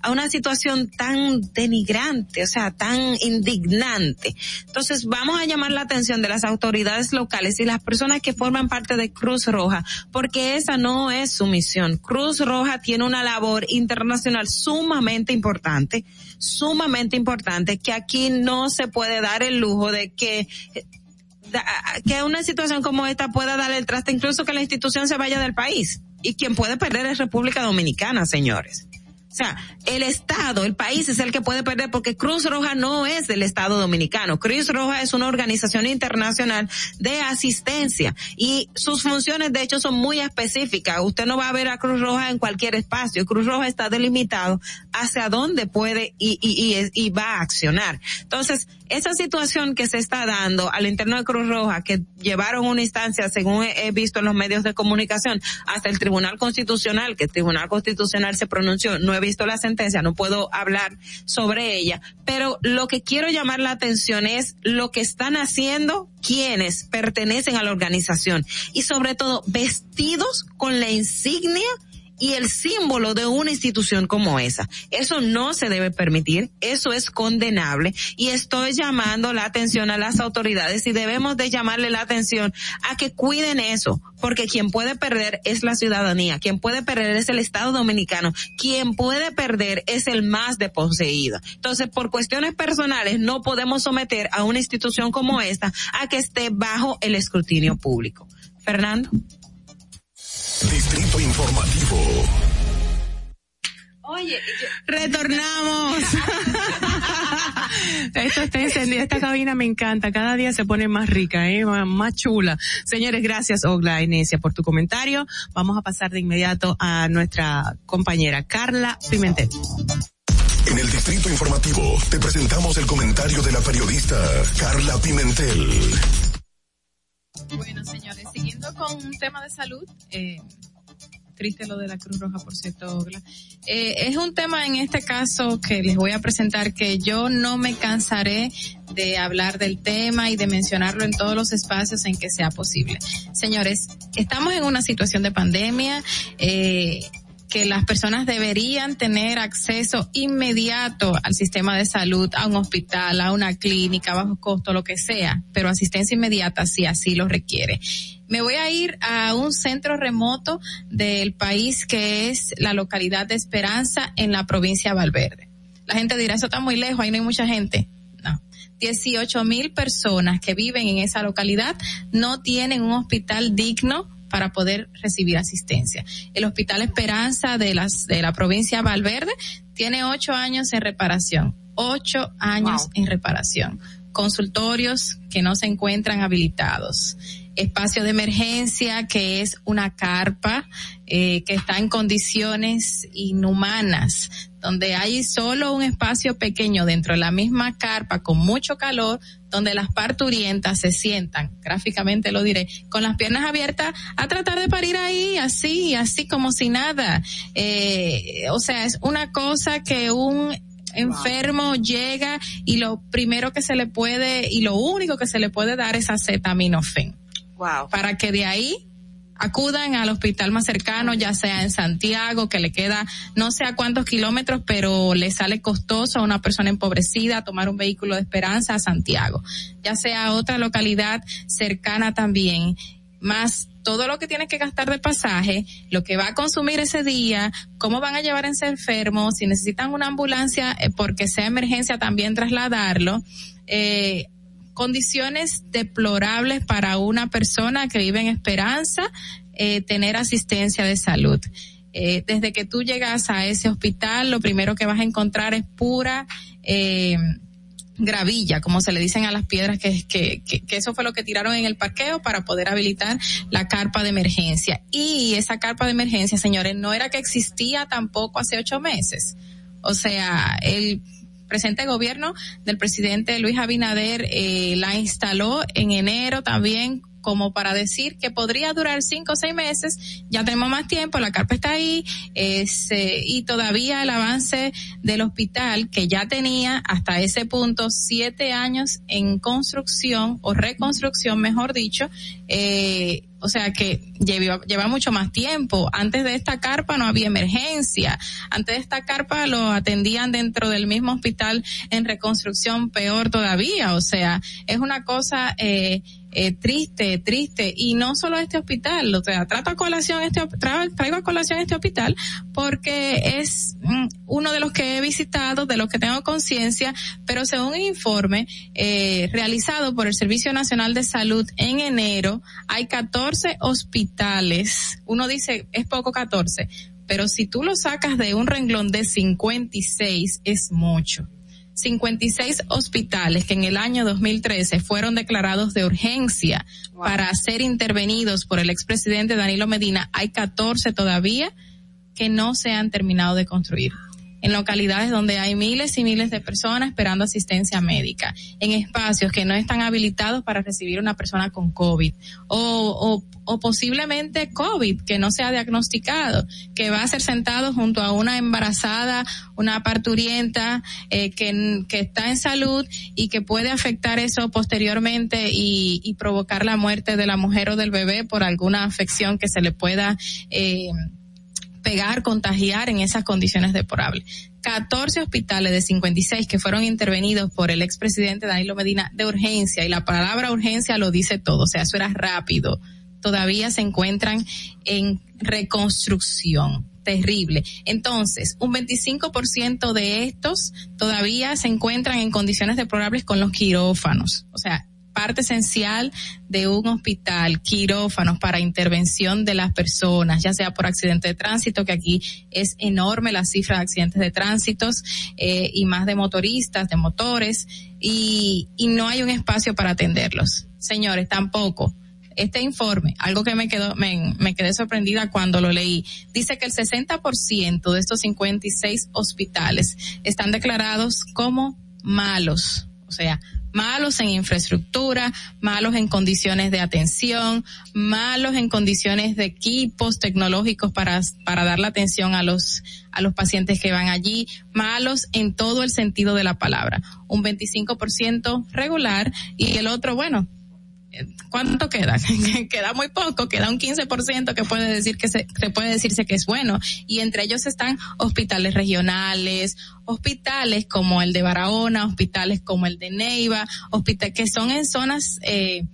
a una situación tan denigrante, o sea, tan indignante. Entonces, vamos a llamar la atención de las autoridades locales y las personas que forman parte de Cruz Roja, porque esa no es su misión. Cruz Roja tiene una labor internacional sumamente importante, sumamente importante, que aquí no se puede dar el lujo de que que una situación como esta pueda dar el traste, incluso que la institución se vaya del país. Y quien puede perder es República Dominicana, señores. O sea, el Estado, el país es el que puede perder porque Cruz Roja no es del Estado Dominicano. Cruz Roja es una organización internacional de asistencia y sus funciones de hecho son muy específicas. Usted no va a ver a Cruz Roja en cualquier espacio. Cruz Roja está delimitado hacia dónde puede y, y, y, va a accionar. Entonces, esa situación que se está dando al interno de Cruz Roja, que llevaron una instancia, según he, visto en los medios de comunicación, hasta el Tribunal Constitucional, que el Tribunal Constitucional se pronunció, no he visto la sentencia, no puedo hablar sobre ella, pero lo que quiero llamar la atención es lo que están haciendo quienes pertenecen a la organización y sobre todo vestidos con la insignia y el símbolo de una institución como esa. Eso no se debe permitir, eso es condenable y estoy llamando la atención a las autoridades y debemos de llamarle la atención a que cuiden eso, porque quien puede perder es la ciudadanía, quien puede perder es el Estado dominicano, quien puede perder es el más deposeído. Entonces, por cuestiones personales, no podemos someter a una institución como esta a que esté bajo el escrutinio público. Fernando. Distrito Informativo. Oye, retornamos. Esto está encendido, esta cabina me encanta, cada día se pone más rica, ¿eh? más chula. Señores, gracias Ogla Enesia por tu comentario. Vamos a pasar de inmediato a nuestra compañera Carla Pimentel. En el Distrito Informativo te presentamos el comentario de la periodista Carla Pimentel. Bueno, señores, siguiendo con un tema de salud, eh, triste lo de la Cruz Roja, por cierto, eh, es un tema en este caso que les voy a presentar que yo no me cansaré de hablar del tema y de mencionarlo en todos los espacios en que sea posible. Señores, estamos en una situación de pandemia, eh, que las personas deberían tener acceso inmediato al sistema de salud, a un hospital, a una clínica, bajo costo, lo que sea, pero asistencia inmediata si así lo requiere. Me voy a ir a un centro remoto del país que es la localidad de Esperanza en la provincia de Valverde. La gente dirá, eso está muy lejos, ahí no hay mucha gente. No. 18 mil personas que viven en esa localidad no tienen un hospital digno para poder recibir asistencia. El Hospital Esperanza de, las, de la provincia de Valverde tiene ocho años en reparación, ocho años en reparación. Consultorios que no se encuentran habilitados espacio de emergencia que es una carpa eh, que está en condiciones inhumanas donde hay solo un espacio pequeño dentro de la misma carpa con mucho calor, donde las parturientas se sientan, gráficamente lo diré, con las piernas abiertas a tratar de parir ahí, así, así como si nada. Eh, o sea, es una cosa que un enfermo llega y lo primero que se le puede y lo único que se le puede dar es acetaminofén. Wow. Para que de ahí acudan al hospital más cercano, ya sea en Santiago, que le queda no sé a cuántos kilómetros, pero le sale costoso a una persona empobrecida tomar un vehículo de esperanza a Santiago, ya sea a otra localidad cercana también, más todo lo que tiene que gastar de pasaje, lo que va a consumir ese día, cómo van a llevar a ese enfermo, si necesitan una ambulancia, eh, porque sea emergencia también trasladarlo, eh, condiciones deplorables para una persona que vive en esperanza eh, tener asistencia de salud. Eh, desde que tú llegas a ese hospital, lo primero que vas a encontrar es pura eh, gravilla, como se le dicen a las piedras, que, que, que, que, eso fue lo que tiraron en el parqueo para poder habilitar la carpa de emergencia. Y esa carpa de emergencia, señores, no era que existía tampoco hace ocho meses. O sea, el presente gobierno del presidente Luis Abinader eh, la instaló en enero también como para decir que podría durar cinco o seis meses, ya tenemos más tiempo, la carpa está ahí, eh, y todavía el avance del hospital, que ya tenía hasta ese punto siete años en construcción o reconstrucción, mejor dicho, eh, O sea que lleva, lleva mucho más tiempo. Antes de esta carpa no había emergencia. Antes de esta carpa lo atendían dentro del mismo hospital en reconstrucción, peor todavía. O sea, es una cosa eh, eh, triste, triste. Y no solo este hospital, o sea, trato a colación este, tra- traigo a colación este hospital porque es mm, uno de los que he visitado, de los que tengo conciencia, pero según un informe eh, realizado por el Servicio Nacional de Salud en enero, hay 14 hospitales. Uno dice, es poco 14, pero si tú lo sacas de un renglón de 56, es mucho. 56 hospitales que en el año 2013 fueron declarados de urgencia para ser intervenidos por el expresidente Danilo Medina, hay 14 todavía que no se han terminado de construir. En localidades donde hay miles y miles de personas esperando asistencia médica, en espacios que no están habilitados para recibir una persona con COVID o, o, o posiblemente COVID que no se ha diagnosticado, que va a ser sentado junto a una embarazada, una parturienta eh, que, que está en salud y que puede afectar eso posteriormente y, y provocar la muerte de la mujer o del bebé por alguna afección que se le pueda eh, pegar, contagiar en esas condiciones deplorables. 14 hospitales de 56 que fueron intervenidos por el expresidente Danilo Medina de urgencia y la palabra urgencia lo dice todo, o sea, eso era rápido. Todavía se encuentran en reconstrucción. Terrible. Entonces, un 25% de estos todavía se encuentran en condiciones deplorables con los quirófanos. O sea, parte esencial de un hospital, quirófanos para intervención de las personas, ya sea por accidente de tránsito, que aquí es enorme la cifra de accidentes de tránsitos eh, y más de motoristas, de motores, y, y no hay un espacio para atenderlos. Señores, tampoco. Este informe, algo que me quedó, me, me quedé sorprendida cuando lo leí, dice que el 60% de estos 56 hospitales están declarados como malos, o sea, malos en infraestructura, malos en condiciones de atención, malos en condiciones de equipos tecnológicos para, para dar la atención a los, a los pacientes que van allí, malos en todo el sentido de la palabra. Un 25% regular y el otro, bueno, ¿cuánto queda? queda muy poco, queda un 15% que puede decir que se, puede decirse que es bueno. Y entre ellos están hospitales regionales, hospitales como el de Barahona, hospitales como el de Neiva, hospitales que son en zonas, eh,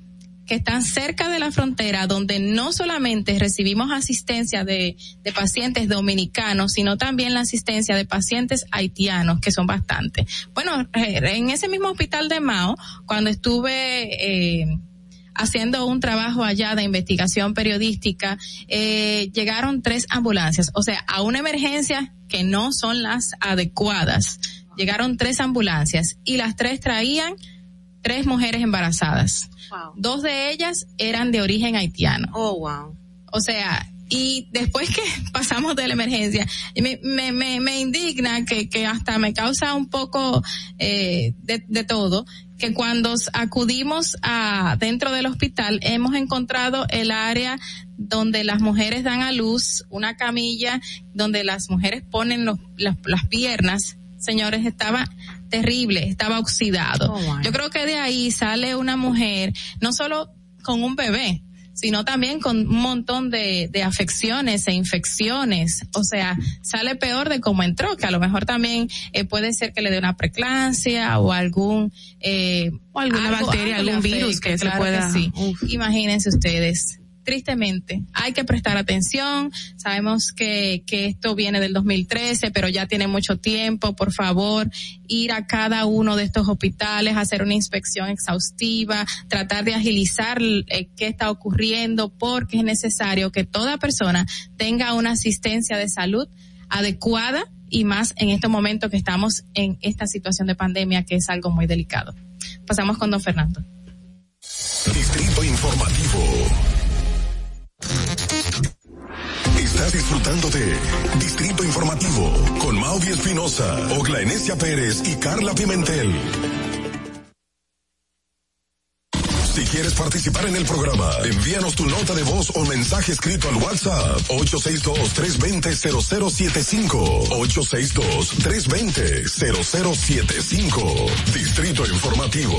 que están cerca de la frontera, donde no solamente recibimos asistencia de, de pacientes dominicanos, sino también la asistencia de pacientes haitianos, que son bastantes. Bueno, eh, en ese mismo hospital de Mao, cuando estuve eh, haciendo un trabajo allá de investigación periodística, eh, llegaron tres ambulancias, o sea, a una emergencia que no son las adecuadas. Llegaron tres ambulancias y las tres traían tres mujeres embarazadas. Dos de ellas eran de origen haitiano. Oh, wow. O sea, y después que pasamos de la emergencia, me, me, me, me indigna que, que hasta me causa un poco eh, de, de todo, que cuando acudimos a dentro del hospital hemos encontrado el área donde las mujeres dan a luz, una camilla donde las mujeres ponen los, las, las piernas, señores, estaba terrible, estaba oxidado. Oh, wow. Yo creo que de ahí sale una mujer, no solo con un bebé, sino también con un montón de, de afecciones e infecciones. O sea, sale peor de cómo entró, que a lo mejor también eh, puede ser que le dé una preclancia o algún eh, O alguna algo- bacteria, algo algún virus que se claro pueda- sí. Imagínense ustedes. Tristemente, hay que prestar atención. Sabemos que, que esto viene del 2013, pero ya tiene mucho tiempo. Por favor, ir a cada uno de estos hospitales, hacer una inspección exhaustiva, tratar de agilizar eh, qué está ocurriendo, porque es necesario que toda persona tenga una asistencia de salud adecuada y más en estos momentos que estamos en esta situación de pandemia, que es algo muy delicado. Pasamos con don Fernando. Distrito Informativo. Disfrutando de Distrito Informativo con Maudi Espinosa, Ogla Enesia Pérez y Carla Pimentel. Si quieres participar en el programa, envíanos tu nota de voz o mensaje escrito al WhatsApp 862-320-0075. 862-320-0075. Distrito Informativo.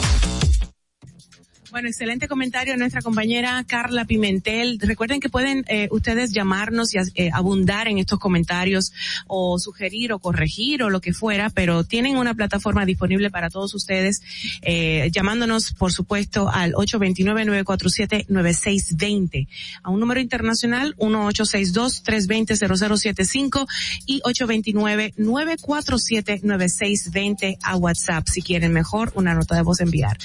Bueno, excelente comentario nuestra compañera Carla Pimentel. Recuerden que pueden eh, ustedes llamarnos y eh, abundar en estos comentarios o sugerir o corregir o lo que fuera, pero tienen una plataforma disponible para todos ustedes, eh, llamándonos, por supuesto, al 829-947-9620. A un número internacional, 1862-320-0075 y 829-947-9620 a WhatsApp, si quieren mejor una nota de voz enviar.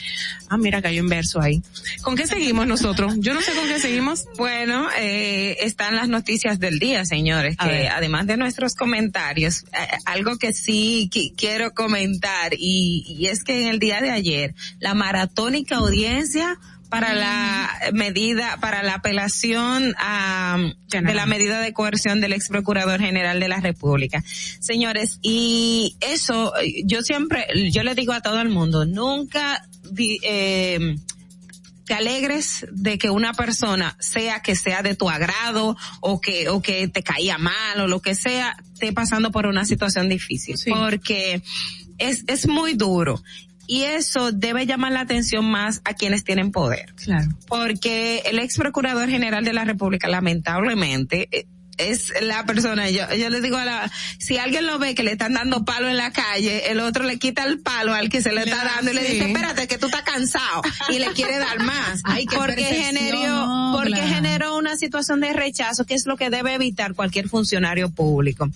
Ah, mira, cayó en verso ahí. ¿Con qué seguimos nosotros? Yo no sé con qué seguimos. Bueno, eh, están las noticias del día, señores, A que ver. además de nuestros comentarios, eh, algo que sí qui- quiero comentar y, y es que en el día de ayer, la maratónica audiencia para la medida, para la apelación a, de la medida de coerción del ex procurador general de la República. Señores, y eso, yo siempre, yo le digo a todo el mundo, nunca, eh, te alegres de que una persona sea que sea de tu agrado o que o que te caía mal o lo que sea esté pasando por una situación difícil. Porque es es muy duro. Y eso debe llamar la atención más a quienes tienen poder. Claro. porque el ex procurador general de la República lamentablemente eh, es la persona, yo, yo le digo a la, si alguien lo ve que le están dando palo en la calle, el otro le quita el palo al que se le, Le está da, dando y le dice, espérate que tú estás cansado y le quiere dar más. Ay, porque generó, porque claro. generó una situación de rechazo que es lo que debe evitar cualquier funcionario público.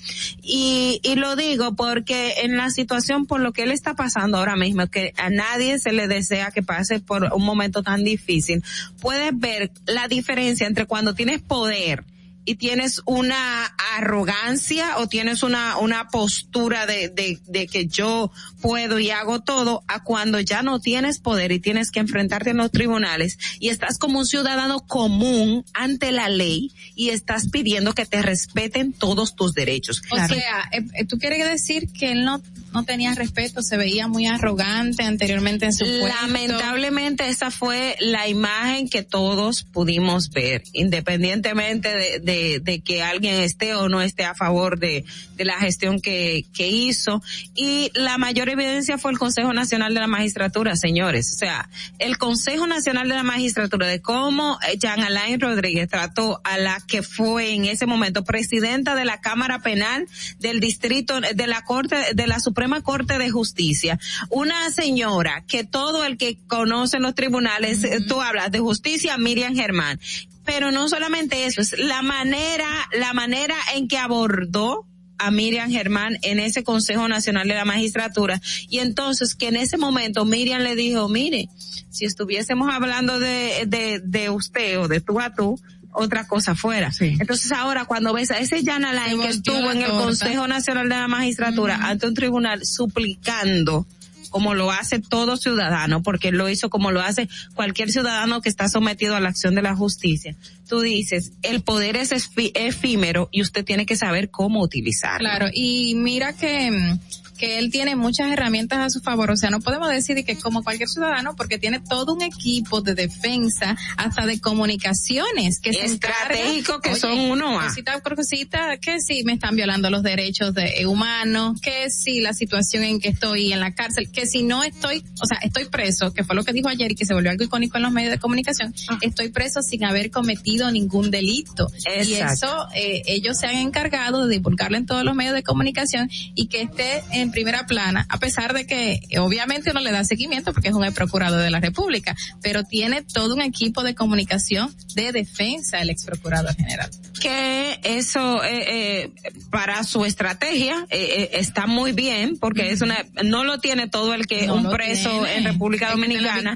Y, y lo digo porque en la situación por lo que él está pasando ahora mismo, que a nadie se le desea que pase por un momento tan difícil, puedes ver la diferencia entre cuando tienes poder y tienes una arrogancia o tienes una, una postura de, de, de que yo puedo y hago todo a cuando ya no tienes poder y tienes que enfrentarte en los tribunales y estás como un ciudadano común ante la ley y estás pidiendo que te respeten todos tus derechos. O sea, eh, eh, tú quieres decir que él no, no tenía respeto, se veía muy arrogante anteriormente en su. Lamentablemente esa fue la imagen que todos pudimos ver, independientemente de, de, de que alguien esté o no esté a favor de, de la gestión que, que hizo. Y la mayor evidencia fue el Consejo Nacional de la Magistratura, señores. O sea, el Consejo Nacional de la Magistratura de cómo eh, Jean Alain Rodríguez trató a la que fue en ese momento presidenta de la Cámara Penal del Distrito, de la Corte, de la Suprema Corte de Justicia. Una señora que todo el que conoce los tribunales, eh, tú hablas de justicia, Miriam Germán. Pero no solamente eso, es la manera, la manera en que abordó a Miriam Germán en ese Consejo Nacional de la Magistratura y entonces que en ese momento Miriam le dijo, mire, si estuviésemos hablando de, de, de usted o de tú a tú, otra cosa fuera. Entonces ahora cuando ves a ese Jan Alain que estuvo en el torta. Consejo Nacional de la Magistratura ante un tribunal suplicando como lo hace todo ciudadano, porque lo hizo como lo hace cualquier ciudadano que está sometido a la acción de la justicia. Tú dices, el poder es esfi- efímero y usted tiene que saber cómo utilizarlo. Claro, y mira que, mm, que él tiene muchas herramientas a su favor, o sea, no podemos decir que como cualquier ciudadano, porque tiene todo un equipo de defensa, hasta de comunicaciones, que se Estratégico que Oye, son uno a. Cosita por cosita, que sí me están violando los derechos de, humanos, que sí la situación en que estoy en la cárcel, que si no estoy, o sea, estoy preso, que fue lo que dijo ayer y que se volvió algo icónico en los medios de comunicación, estoy preso sin haber cometido ningún delito. Y Exacto. eso eh, ellos se han encargado de divulgarlo en todos los medios de comunicación y que esté en primera plana, a pesar de que eh, obviamente uno le da seguimiento porque es un ex procurador de la República, pero tiene todo un equipo de comunicación de defensa del ex procurador general. que eso eh, eh, para su estrategia eh, eh, está muy bien porque es una no lo tiene todo el que No un preso tiene. en República Dominicana.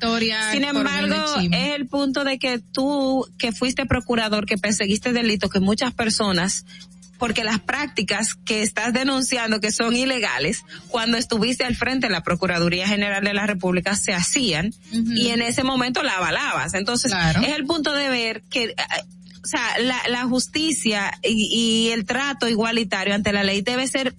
Sin embargo, es el punto de que tú que fuiste procurador, que perseguiste delitos, que muchas personas porque las prácticas que estás denunciando que son ilegales, cuando estuviste al frente de la Procuraduría General de la República se hacían y en ese momento la avalabas. Entonces, es el punto de ver que eh, o sea, la, la justicia y, y el trato igualitario ante la ley debe ser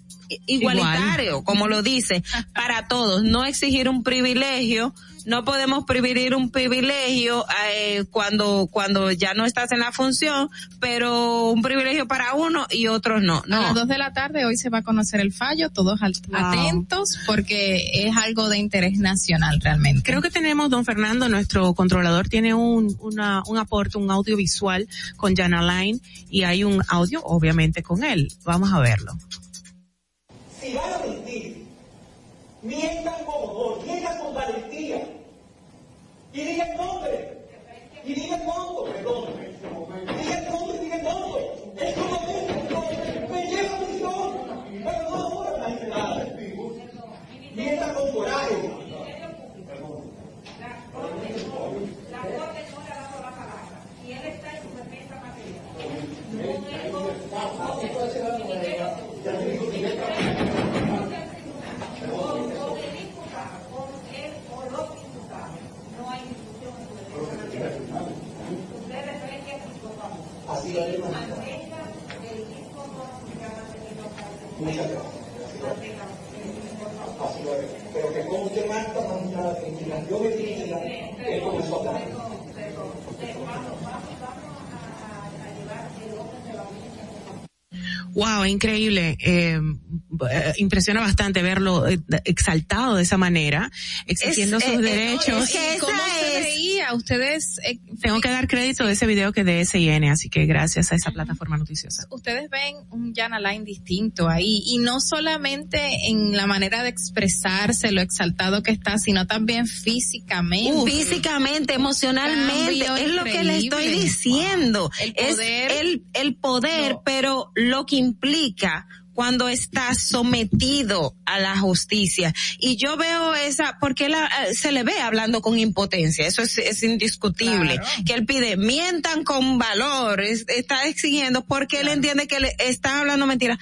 igualitario, como lo dice, para todos. No exigir un privilegio no podemos privilegiar un privilegio eh, cuando cuando ya no estás en la función, pero un privilegio para uno y otros no. no. A las dos de la tarde hoy se va a conocer el fallo, todos atentos porque es algo de interés nacional realmente. Creo que tenemos, don Fernando, nuestro controlador tiene un, una, un aporte, un audiovisual con Jana Line y hay un audio, obviamente, con él. Vamos a verlo. Mientan con honor, mientan con valentía. Y digan nombre. Y digan monto, perdón. Digan nombre, digan monto. Es como me, me lleva prisión. Pero no ahora la gente nada. Mientan con coraje. Pero que como usted mata, yo me que comenzó a hablar. Wow, increíble. Eh, eh, impresiona bastante verlo eh, exaltado de esa manera, exigiendo Es- sus eh, derechos. es que ¿Cómo veía? Ustedes, eh, Tengo que dar crédito de ese video que de SIN, así que gracias a esa plataforma noticiosa. ustedes ven un Yana Line distinto ahí y no solamente en la manera de expresarse, lo exaltado que está, sino también físicamente. físicamente, emocionalmente, es lo que le estoy diciendo. El es poder- el, el poder, pero lo que implica cuando estás sometido a la justicia. Y yo veo esa, porque la, eh, se le ve hablando con impotencia, eso es, es indiscutible. Que él pide, mientan con valor, es- está exigiendo porque él entiende que le están hablando mentiras.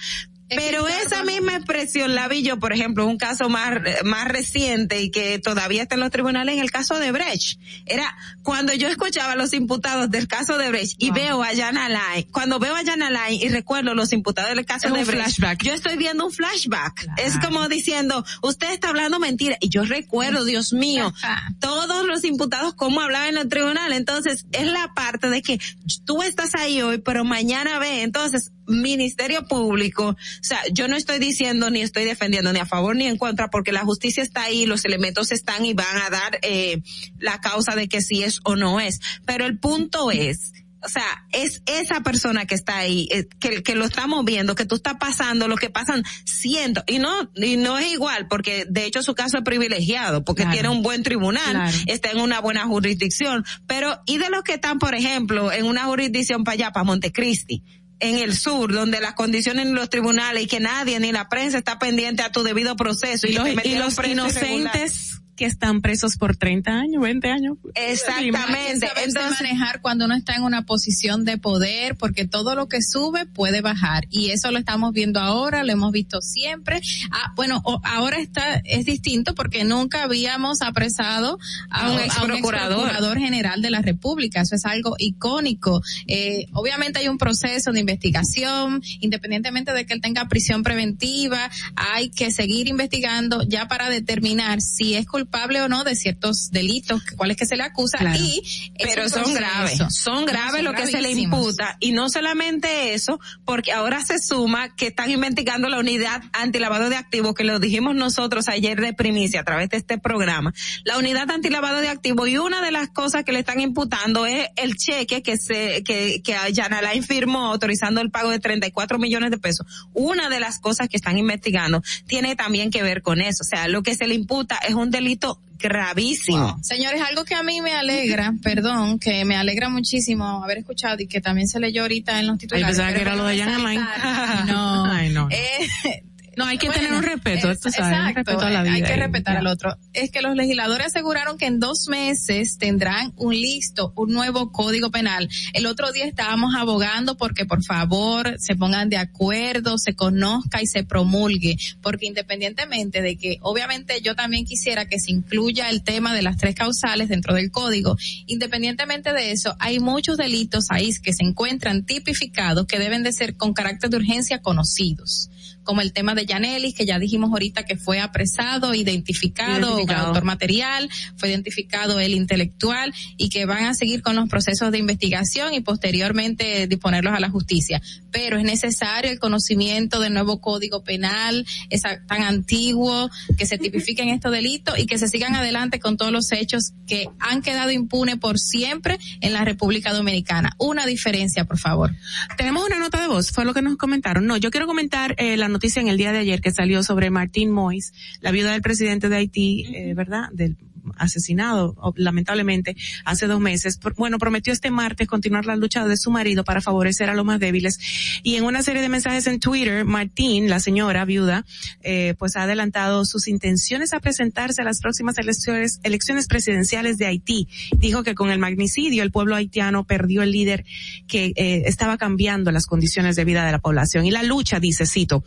Pero esa misma expresión la vi yo, por ejemplo, un caso más, más reciente y que todavía está en los tribunales, en el caso de Brecht. Era cuando yo escuchaba a los imputados del caso de Brecht y veo a Yana Lai, cuando veo a Yana Lai y recuerdo los imputados del caso Es de un Brecht, flashback. yo estoy viendo un flashback. Es como diciendo, usted está hablando mentira. Y yo recuerdo, Dios mío, todos los imputados cómo hablaban en el tribunal. Entonces, es la parte de que tú estás ahí hoy, pero mañana ve. Entonces, Ministerio Público, o sea, yo no estoy diciendo ni estoy defendiendo ni a favor ni en contra porque la justicia está ahí, los elementos están y van a dar eh, la causa de que si es o no es. Pero el punto es, o sea, es esa persona que está ahí, eh, que, que lo estamos viendo, que tú estás pasando, lo que pasan cientos, y no, y no es igual, porque de hecho su caso es privilegiado, porque Claro. tiene un buen tribunal, Claro. está en una buena jurisdicción, pero, y de los que están, por ejemplo, en una jurisdicción para allá, para Montecristi, en el sur, donde las condiciones en los tribunales y que nadie, ni la prensa está pendiente a tu debido proceso. Y los, y los inocentes que están presos por 30 años, 20 años. Exactamente. Entonces, manejar cuando uno está en una posición de poder, porque todo lo que sube puede bajar. Y eso lo estamos viendo ahora, lo hemos visto siempre. Ah, bueno, ahora está, es distinto porque nunca habíamos apresado a, A un un ex ex procurador. procurador general de la República. Eso es algo icónico. Eh, obviamente hay un proceso de investigación, independientemente de que él tenga prisión preventiva, hay que seguir investigando ya para determinar si es culpable o no de ciertos delitos, cuáles que se le acusa Claro. y pero son graves, son graves son lo que se le imputa. Y no solamente eso, porque ahora se suma que están investigando la unidad antilavado de activos que lo dijimos nosotros ayer de primicia a través de este programa, la unidad antilavado de activos y una de las cosas que le están imputando es el cheque que se que que Jan Alain firmó autorizando el pago de 34 millones de pesos. Una de las cosas que están investigando tiene también que ver con eso, o sea, lo que se le imputa es un delito gravísimo. Señores, algo que a mí me alegra, perdón, que me alegra muchísimo haber escuchado y que también se leyó ahorita en los titulares. pensaba que era lo de Jan No. Ay, no. Eh, No, hay que bueno, tener un respeto, es- sabes, un exacto, respeto a la vida. Hay que respetar al otro. Es que los legisladores aseguraron que en dos meses tendrán un listo, un nuevo código penal. El otro día estábamos abogando porque por favor se pongan de acuerdo, se conozca y se promulgue, porque independientemente de que obviamente yo también quisiera que se incluya el tema de las tres causales dentro del código, independientemente de eso, hay muchos delitos ahí que se encuentran tipificados que deben de ser con carácter de urgencia conocidos como el tema de Yanelis, que ya dijimos ahorita que fue apresado, identificado, Identificado. autor material, fue identificado el intelectual y que van a seguir con los procesos de investigación y posteriormente disponerlos a la justicia. Pero es necesario el conocimiento del nuevo código penal, esa, tan antiguo, que se tipifiquen estos delitos y que se sigan adelante con todos los hechos que han quedado impunes por siempre en la República Dominicana. Una diferencia, por favor. Tenemos una nota de voz, fue lo que nos comentaron. No, yo quiero comentar eh, la noticia en el día de ayer que salió sobre Martín Mois, la viuda del presidente de Haití, eh, ¿verdad? Del asesinado, lamentablemente, hace dos meses. Bueno, prometió este martes continuar la lucha de su marido para favorecer a los más débiles. Y en una serie de mensajes en Twitter, Martín, la señora viuda, eh, pues ha adelantado sus intenciones a presentarse a las próximas elecciones, elecciones presidenciales de Haití. Dijo que con el magnicidio el pueblo haitiano perdió el líder que eh, estaba cambiando las condiciones de vida de la población. Y la lucha, dice, cito,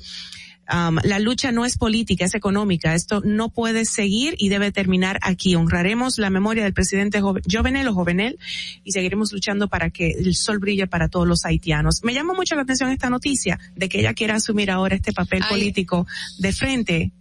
Um, la lucha no es política, es económica. Esto no puede seguir y debe terminar aquí. Honraremos la memoria del presidente Jove- Jovenel o Jovenel y seguiremos luchando para que el sol brille para todos los haitianos. Me llama mucho la atención esta noticia de que ella quiera asumir ahora este papel Ay. político de frente,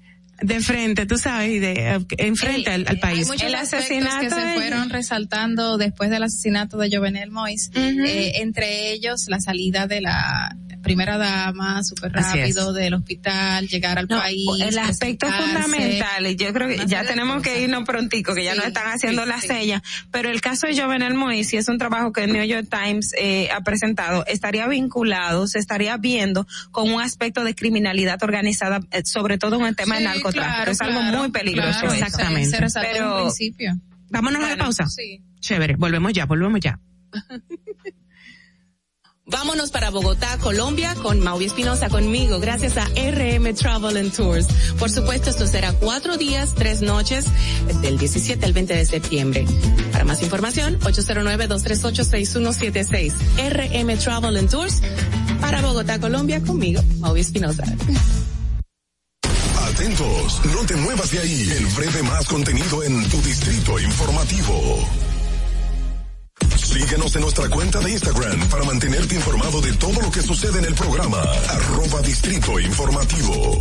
de frente, tú sabes, de eh, enfrente al, al país. Hay muchos aspectos que se fueron resaltando después del asesinato de Jovenel Mois, eh, entre ellos la salida de la primera dama súper rápido del hospital, llegar al No, país. el aspecto fundamental, yo creo que ya tenemos que irnos prontico, que ya nos están haciendo sí, la sí. sella, pero el caso de Jovenel Moïse, y es un trabajo que el New York Times eh, ha presentado, estaría vinculado, se estaría viendo con un aspecto de criminalidad organizada, eh, sobre todo en el tema Sí, del narcotráfico, claro, es algo claro, muy peligroso. claro. Exactamente. Se en Pero- principio. Vámonos a la Bueno, pausa. sí. Chévere, volvemos ya, volvemos ya. Vámonos para Bogotá, Colombia, con Maui Espinosa conmigo, gracias a RM Travel and Tours. Por supuesto, esto será cuatro días, tres noches, del 17 al 20 de septiembre. Para más información, 809-238-6176. RM Travel and Tours para Bogotá, Colombia, conmigo, Maui Espinosa. Atentos, no te muevas de ahí. El breve más contenido en tu distrito informativo. Síguenos en nuestra cuenta de Instagram para mantenerte informado de todo lo que sucede en el programa. Arroba Distrito Informativo.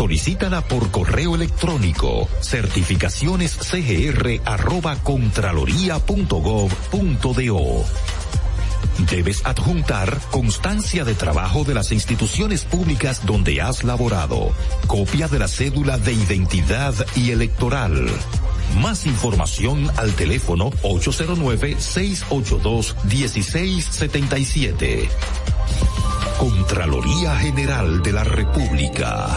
Solicítala por correo electrónico contraloría.gov.do. Debes adjuntar constancia de trabajo de las instituciones públicas donde has laborado, copia de la cédula de identidad y electoral. Más información al teléfono 809-682-1677. Contraloría General de la República.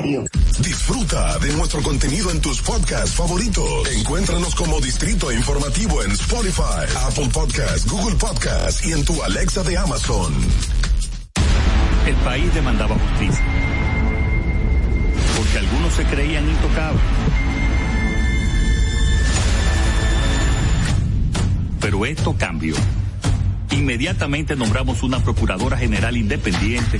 Disfruta de nuestro contenido en tus podcasts favoritos. Encuéntranos como Distrito Informativo en Spotify, Apple Podcasts, Google Podcasts y en tu Alexa de Amazon. El país demandaba justicia. Porque algunos se creían intocables. Pero esto cambió. Inmediatamente nombramos una Procuradora General independiente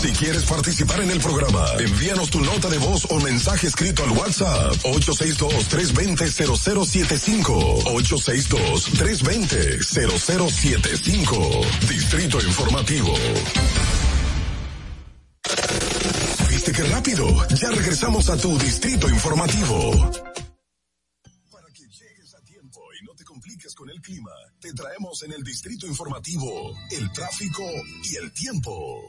Si quieres participar en el programa, envíanos tu nota de voz o mensaje escrito al WhatsApp 862-320-0075. 862-320-0075. Distrito Informativo. ¿Viste qué rápido? Ya regresamos a tu Distrito Informativo. Para que llegues a tiempo y no te compliques con el clima, te traemos en el Distrito Informativo el tráfico y el tiempo.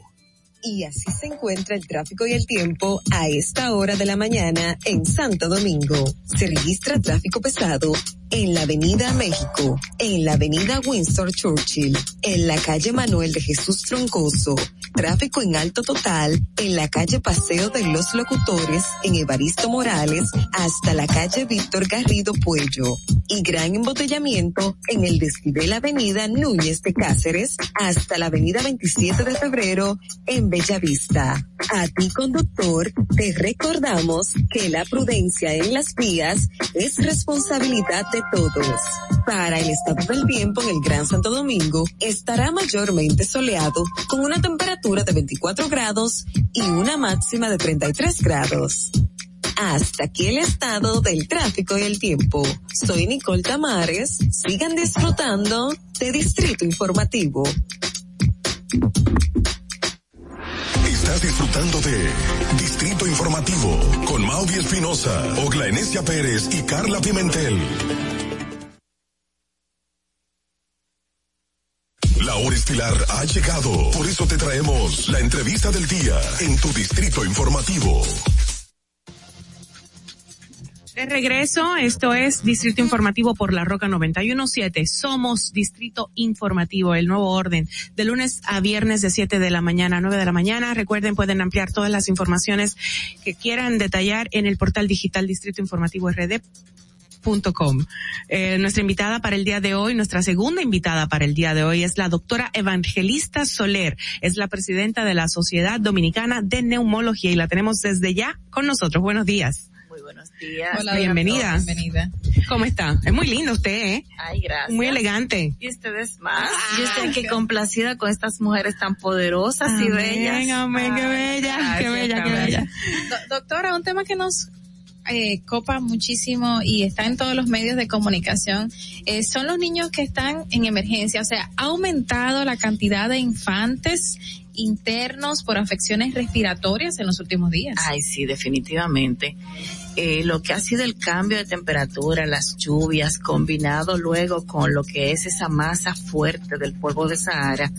Y así se encuentra el tráfico y el tiempo a esta hora de la mañana en Santo Domingo. Se registra tráfico pesado en la Avenida México, en la Avenida Winston Churchill, en la calle Manuel de Jesús Troncoso, tráfico en alto total en la calle Paseo de los Locutores, en Evaristo Morales, hasta la calle Víctor Garrido Puello, y gran embotellamiento en el desnivel Avenida Núñez de Cáceres, hasta la Avenida 27 de Febrero, en Bellavista. A ti conductor, te recordamos que la prudencia en las vías es responsabilidad todos. Para el estado del tiempo en el Gran Santo Domingo, estará mayormente soleado con una temperatura de 24 grados y una máxima de 33 grados. Hasta aquí el estado del tráfico y el tiempo. Soy Nicole Tamares. Sigan disfrutando de Distrito Informativo. Estás disfrutando de Distrito Informativo con Maudi Espinosa, Ogla Enesia Pérez y Carla Pimentel. La hora estilar ha llegado, por eso te traemos la entrevista del día en tu Distrito Informativo. De regreso, esto es Distrito Informativo por la Roca 917. Somos Distrito Informativo, el nuevo orden, de lunes a viernes de 7 de la mañana a 9 de la mañana. Recuerden, pueden ampliar todas las informaciones que quieran detallar en el portal digital Distrito Informativo RD. Eh, nuestra invitada para el día de hoy, nuestra segunda invitada para el día de hoy es la doctora Evangelista Soler. Es la presidenta de la Sociedad Dominicana de Neumología y la tenemos desde ya con nosotros. Buenos días. Muy buenos días. Hola, bienvenida. Bienvenida. ¿Cómo está? Es muy lindo usted, ¿eh? Ay, gracias. Muy elegante. Y ustedes más. Yo estoy aquí complacida con estas mujeres tan poderosas y bellas. Amén, qué bella, qué bella, qué bella. Do- doctora, un tema que nos eh, copa muchísimo y está en todos los medios de comunicación eh, son los niños que están en emergencia. O sea, ha aumentado la cantidad de infantes internos por afecciones respiratorias en los últimos días. Ay, sí, definitivamente. Eh, lo que ha sido el cambio de temperatura, las lluvias, combinado luego con lo que es esa masa fuerte del polvo de Sahara,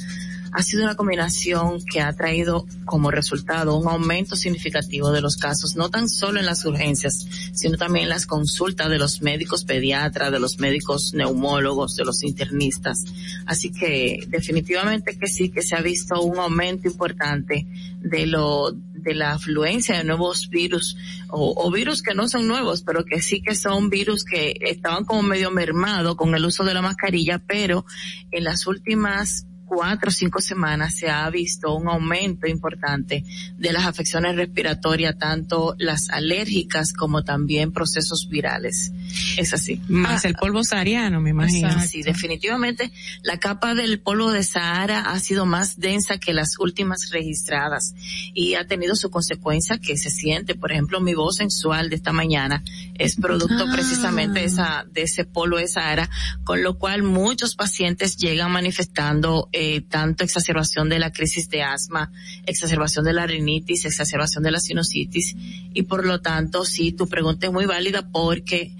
ha sido una combinación que ha traído como resultado un aumento significativo de los casos, no tan solo en las urgencias, sino también en las consultas de los médicos pediatras, de los médicos neumólogos, de los internistas. Así que definitivamente que sí, que se ha visto un aumento importante de lo de la afluencia de nuevos virus o, o virus que no son nuevos, pero que sí que son virus que estaban como medio mermados con el uso de la mascarilla, pero en las últimas cuatro o cinco semanas se ha visto un aumento importante de las afecciones respiratorias, tanto las alérgicas como también procesos virales. Es así. Más el polvo sahariano, me imagino. Exacto. Sí, definitivamente la capa del polvo de Sahara ha sido más densa que las últimas registradas y ha tenido su consecuencia que se siente, por ejemplo, mi voz sensual de esta mañana es producto Ah. precisamente de esa de ese polvo de Sahara, con lo cual muchos pacientes llegan manifestando eh, tanto exacerbación de la crisis de asma, exacerbación de la rinitis, exacerbación de la sinusitis. Y por lo tanto sí, tu pregunta es muy válida porque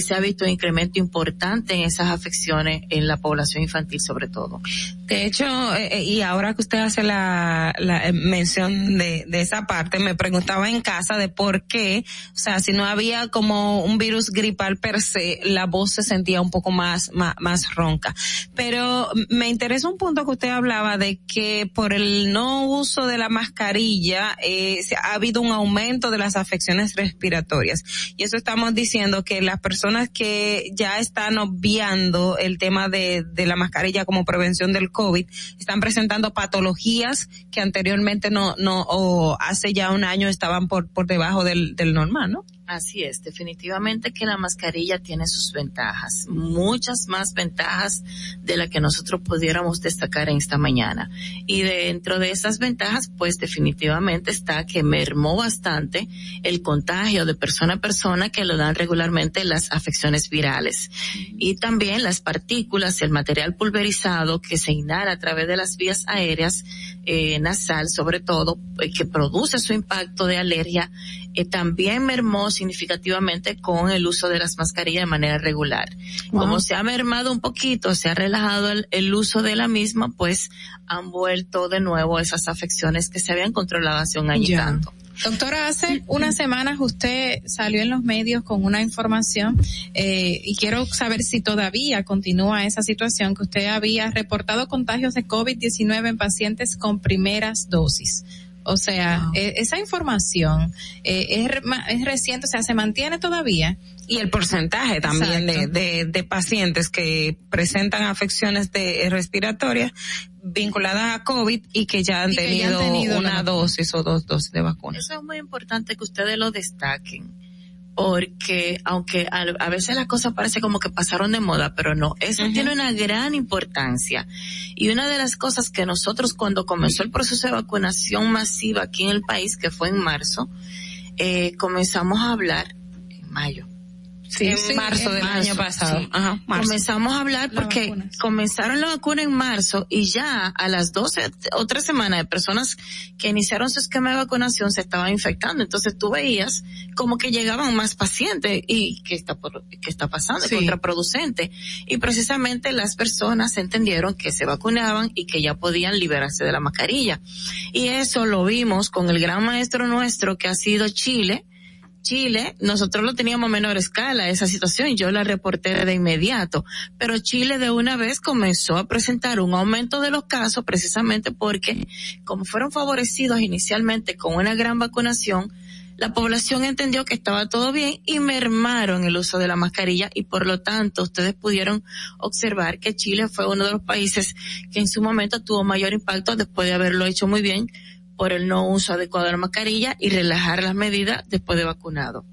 se ha visto un incremento importante en esas afecciones en la población infantil sobre todo. De hecho, eh, eh, y ahora que usted hace la, la eh, mención de, de esa parte, me preguntaba en casa de por qué, o sea, si no había como un virus gripal per se, la voz se sentía un poco más, más, más ronca. Pero me interesa un punto que usted hablaba de que por el no uso de la mascarilla, eh, ha habido un aumento de las afecciones respiratorias. Y eso estamos diciendo que las personas que ya están obviando el tema de, de la mascarilla como prevención del COVID están presentando patologías que anteriormente no, no, o hace ya un año estaban por, por debajo del, del normal, ¿no? Así es, definitivamente que la mascarilla tiene sus ventajas, muchas más ventajas de las que nosotros pudiéramos destacar en esta mañana. Y dentro de esas ventajas, pues definitivamente está que mermó bastante el contagio de persona a persona que lo dan regularmente las afecciones virales. Y también las partículas, el material pulverizado que se inhala a través de las vías aéreas, eh, nasal sobre todo, eh, que produce su impacto de alergia, eh, también mermó significativamente con el uso de las mascarillas de manera regular. Como se ha mermado un poquito, se ha relajado el, el, uso de la misma, pues han vuelto de nuevo esas afecciones que se habían controlado hace un año y tanto. Doctora, hace unas semanas usted salió en los medios con una información eh, y quiero saber si todavía continúa esa situación que usted había reportado contagios de COVID-19 en pacientes con primeras dosis. O sea, wow. eh, esa información eh, es, es, reciente, o sea, se mantiene todavía. Y el porcentaje también de, de, de, pacientes que presentan afecciones de respiratorias vinculadas a COVID y que ya han, tenido, ya han tenido, una dosis o dos dosis de vacuna. Eso es muy importante que ustedes lo destaquen porque aunque a, a, veces las cosas parece como que pasaron de moda, pero no, eso uh -huh. tiene una gran importancia. Y una de las cosas que nosotros cuando comenzó el proceso de vacunación masiva aquí en el país, que fue en marzo, eh, comenzamos a hablar en mayo. Sí, en sí, marzo del marzo, año pasado. Sí. Ajá, marzo. Comenzamos a hablar porque comenzaron la vacuna en marzo y ya a las 12 o tres semanas de personas que iniciaron su esquema de vacunación se estaban infectando. Entonces tú veías como que llegaban más pacientes y qué está, por, qué está pasando, sí. contraproducente. Y precisamente las personas entendieron que se vacunaban y que ya podían liberarse de la mascarilla. Y eso lo vimos con el gran maestro nuestro que ha sido Chile, Chile, nosotros lo teníamos a menor escala, esa situación, yo la reporté de inmediato, pero Chile de una vez comenzó a presentar un aumento de los casos precisamente porque como fueron favorecidos inicialmente con una gran vacunación, la población entendió que estaba todo bien y mermaron el uso de la mascarilla y por lo tanto ustedes pudieron observar que Chile fue uno de los países que en su momento tuvo mayor impacto después de haberlo hecho muy bien por el no uso adecuado de la mascarilla y relajar las medidas después de vacunado.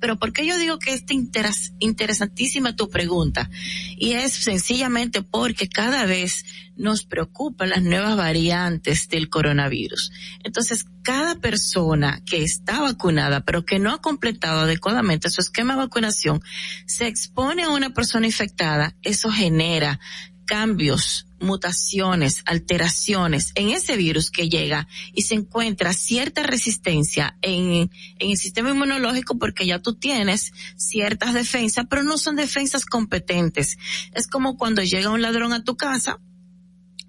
Pero ¿por qué yo digo que es interes interesantísima tu pregunta? Y es sencillamente porque cada vez nos preocupan las nuevas variantes del coronavirus. Entonces, cada persona que está vacunada, pero que no ha completado adecuadamente su esquema de vacunación, se expone a una persona infectada, eso genera cambios, mutaciones, alteraciones en ese virus que llega y se encuentra cierta resistencia en, en, el sistema inmunológico porque ya tú tienes ciertas defensas, pero no son defensas competentes. Es como cuando llega un ladrón a tu casa,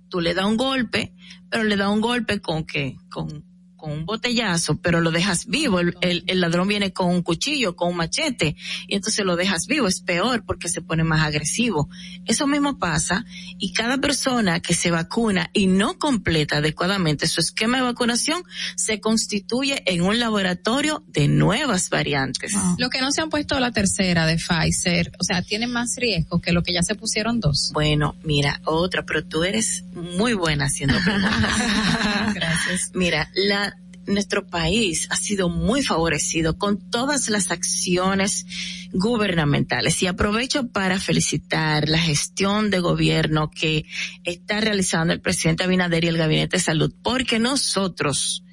tú le das un golpe, pero le da un golpe con que, con, con un botellazo, pero lo dejas vivo. El, el, el, ladrón viene con un cuchillo, con un machete, y entonces lo dejas vivo. Es peor porque se pone más agresivo. Eso mismo pasa, y cada persona que se vacuna y no completa adecuadamente su esquema de vacunación, se constituye en un laboratorio de nuevas variantes. Wow. Lo que no se han puesto la tercera de Pfizer, o sea, tiene más riesgo que lo que ya se pusieron dos. Bueno, mira, otra, pero tú eres muy buena haciendo preguntas. Gracias. Mira, la nuestro país ha sido muy favorecido con todas las acciones gubernamentales y aprovecho para felicitar la gestión de gobierno que está realizando el presidente Abinader y el Gabinete de Salud porque nosotros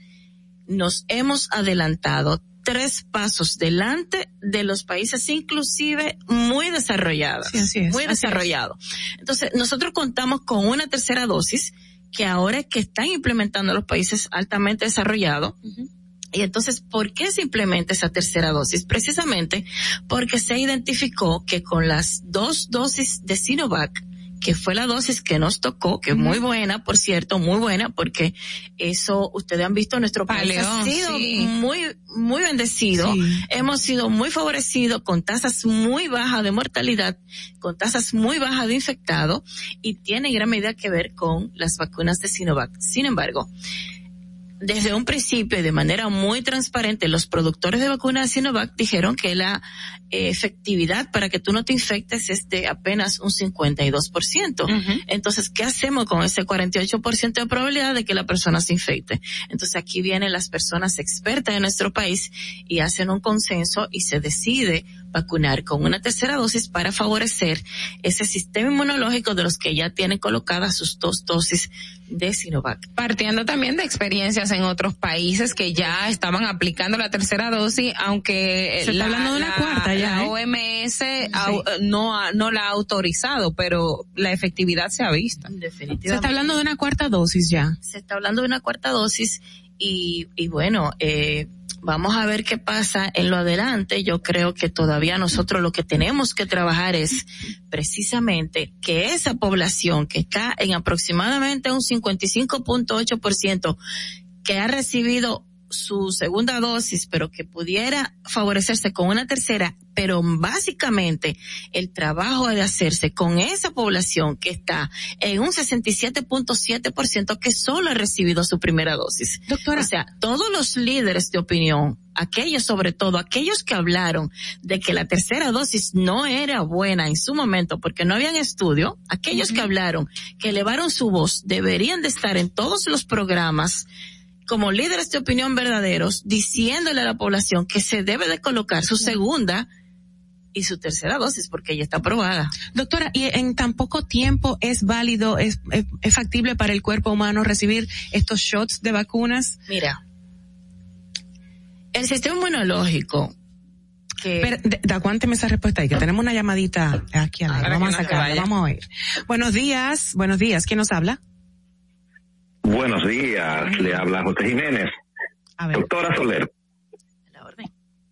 nos hemos adelantado tres pasos delante de los países inclusive muy desarrollados, sí, así es, muy desarrollados. Entonces, nosotros contamos con una tercera dosis que ahora es que están implementando los países altamente desarrollados. Uh -huh. Y entonces, ¿por qué se implementa esa tercera dosis? Precisamente porque se identificó que con las dos dosis de Sinovac, que fue la dosis que nos tocó, que es muy buena, por cierto, muy buena, porque eso ustedes han visto nuestro país ha sido sí. muy, muy bendecido. Sí. Hemos sido muy favorecidos con tasas muy bajas de mortalidad, con tasas muy bajas de infectados y tiene gran medida que ver con las vacunas de Sinovac. Sin embargo, desde un principio y de manera muy transparente, los productores de vacunas de Sinovac dijeron que la eh, efectividad para que tú no te infectes es de apenas un 52%. Entonces, ¿qué hacemos con ese 48% de probabilidad de que la persona se infecte? Entonces, aquí vienen las personas expertas de nuestro país y hacen un consenso y se decide vacunar con una tercera dosis para favorecer ese sistema inmunológico de los que ya tienen colocadas sus dos dosis de Sinovac. Partiendo también de experiencias en otros países que ya estaban aplicando la tercera dosis, aunque Se está hablando de una cuarta ya, la ¿eh? OMS au- no, ha- no la ha autorizado, pero la efectividad se ha visto. Definitivamente. Se está hablando de una cuarta dosis ya. se está hablando de una cuarta dosis y, y bueno, eh, vamos a ver qué pasa en lo adelante. Yo creo que todavía nosotros lo que tenemos que trabajar es precisamente que esa población que está en aproximadamente un 55.8% que ha recibido su segunda dosis, pero que pudiera favorecerse con una tercera, pero básicamente el trabajo ha de hacerse con esa población que está en un 67.7% que solo ha recibido su primera dosis. Doctora. O sea, todos los líderes de opinión, aquellos sobre todo, aquellos que hablaron de que la tercera dosis no era buena en su momento porque no habían estudio, aquellos que hablaron, que elevaron su voz, deberían de estar en todos los programas como líderes de opinión verdaderos, diciéndole a la población que se debe de colocar su segunda y su tercera dosis porque ya está aprobada. Doctora, ¿y en tan poco tiempo es válido, es, es, es factible para el cuerpo humano recibir estos shots de vacunas? Mira, el sistema inmunológico que Pero, de, de- aguánteme esa respuesta ahí, que tenemos una llamadita aquí aire. Ahora Vamos a sacarla, vamos a oír. Buenos días, buenos días. ¿Quién nos habla? Buenos días, le habla José Jiménez. A ver. Doctora Soler.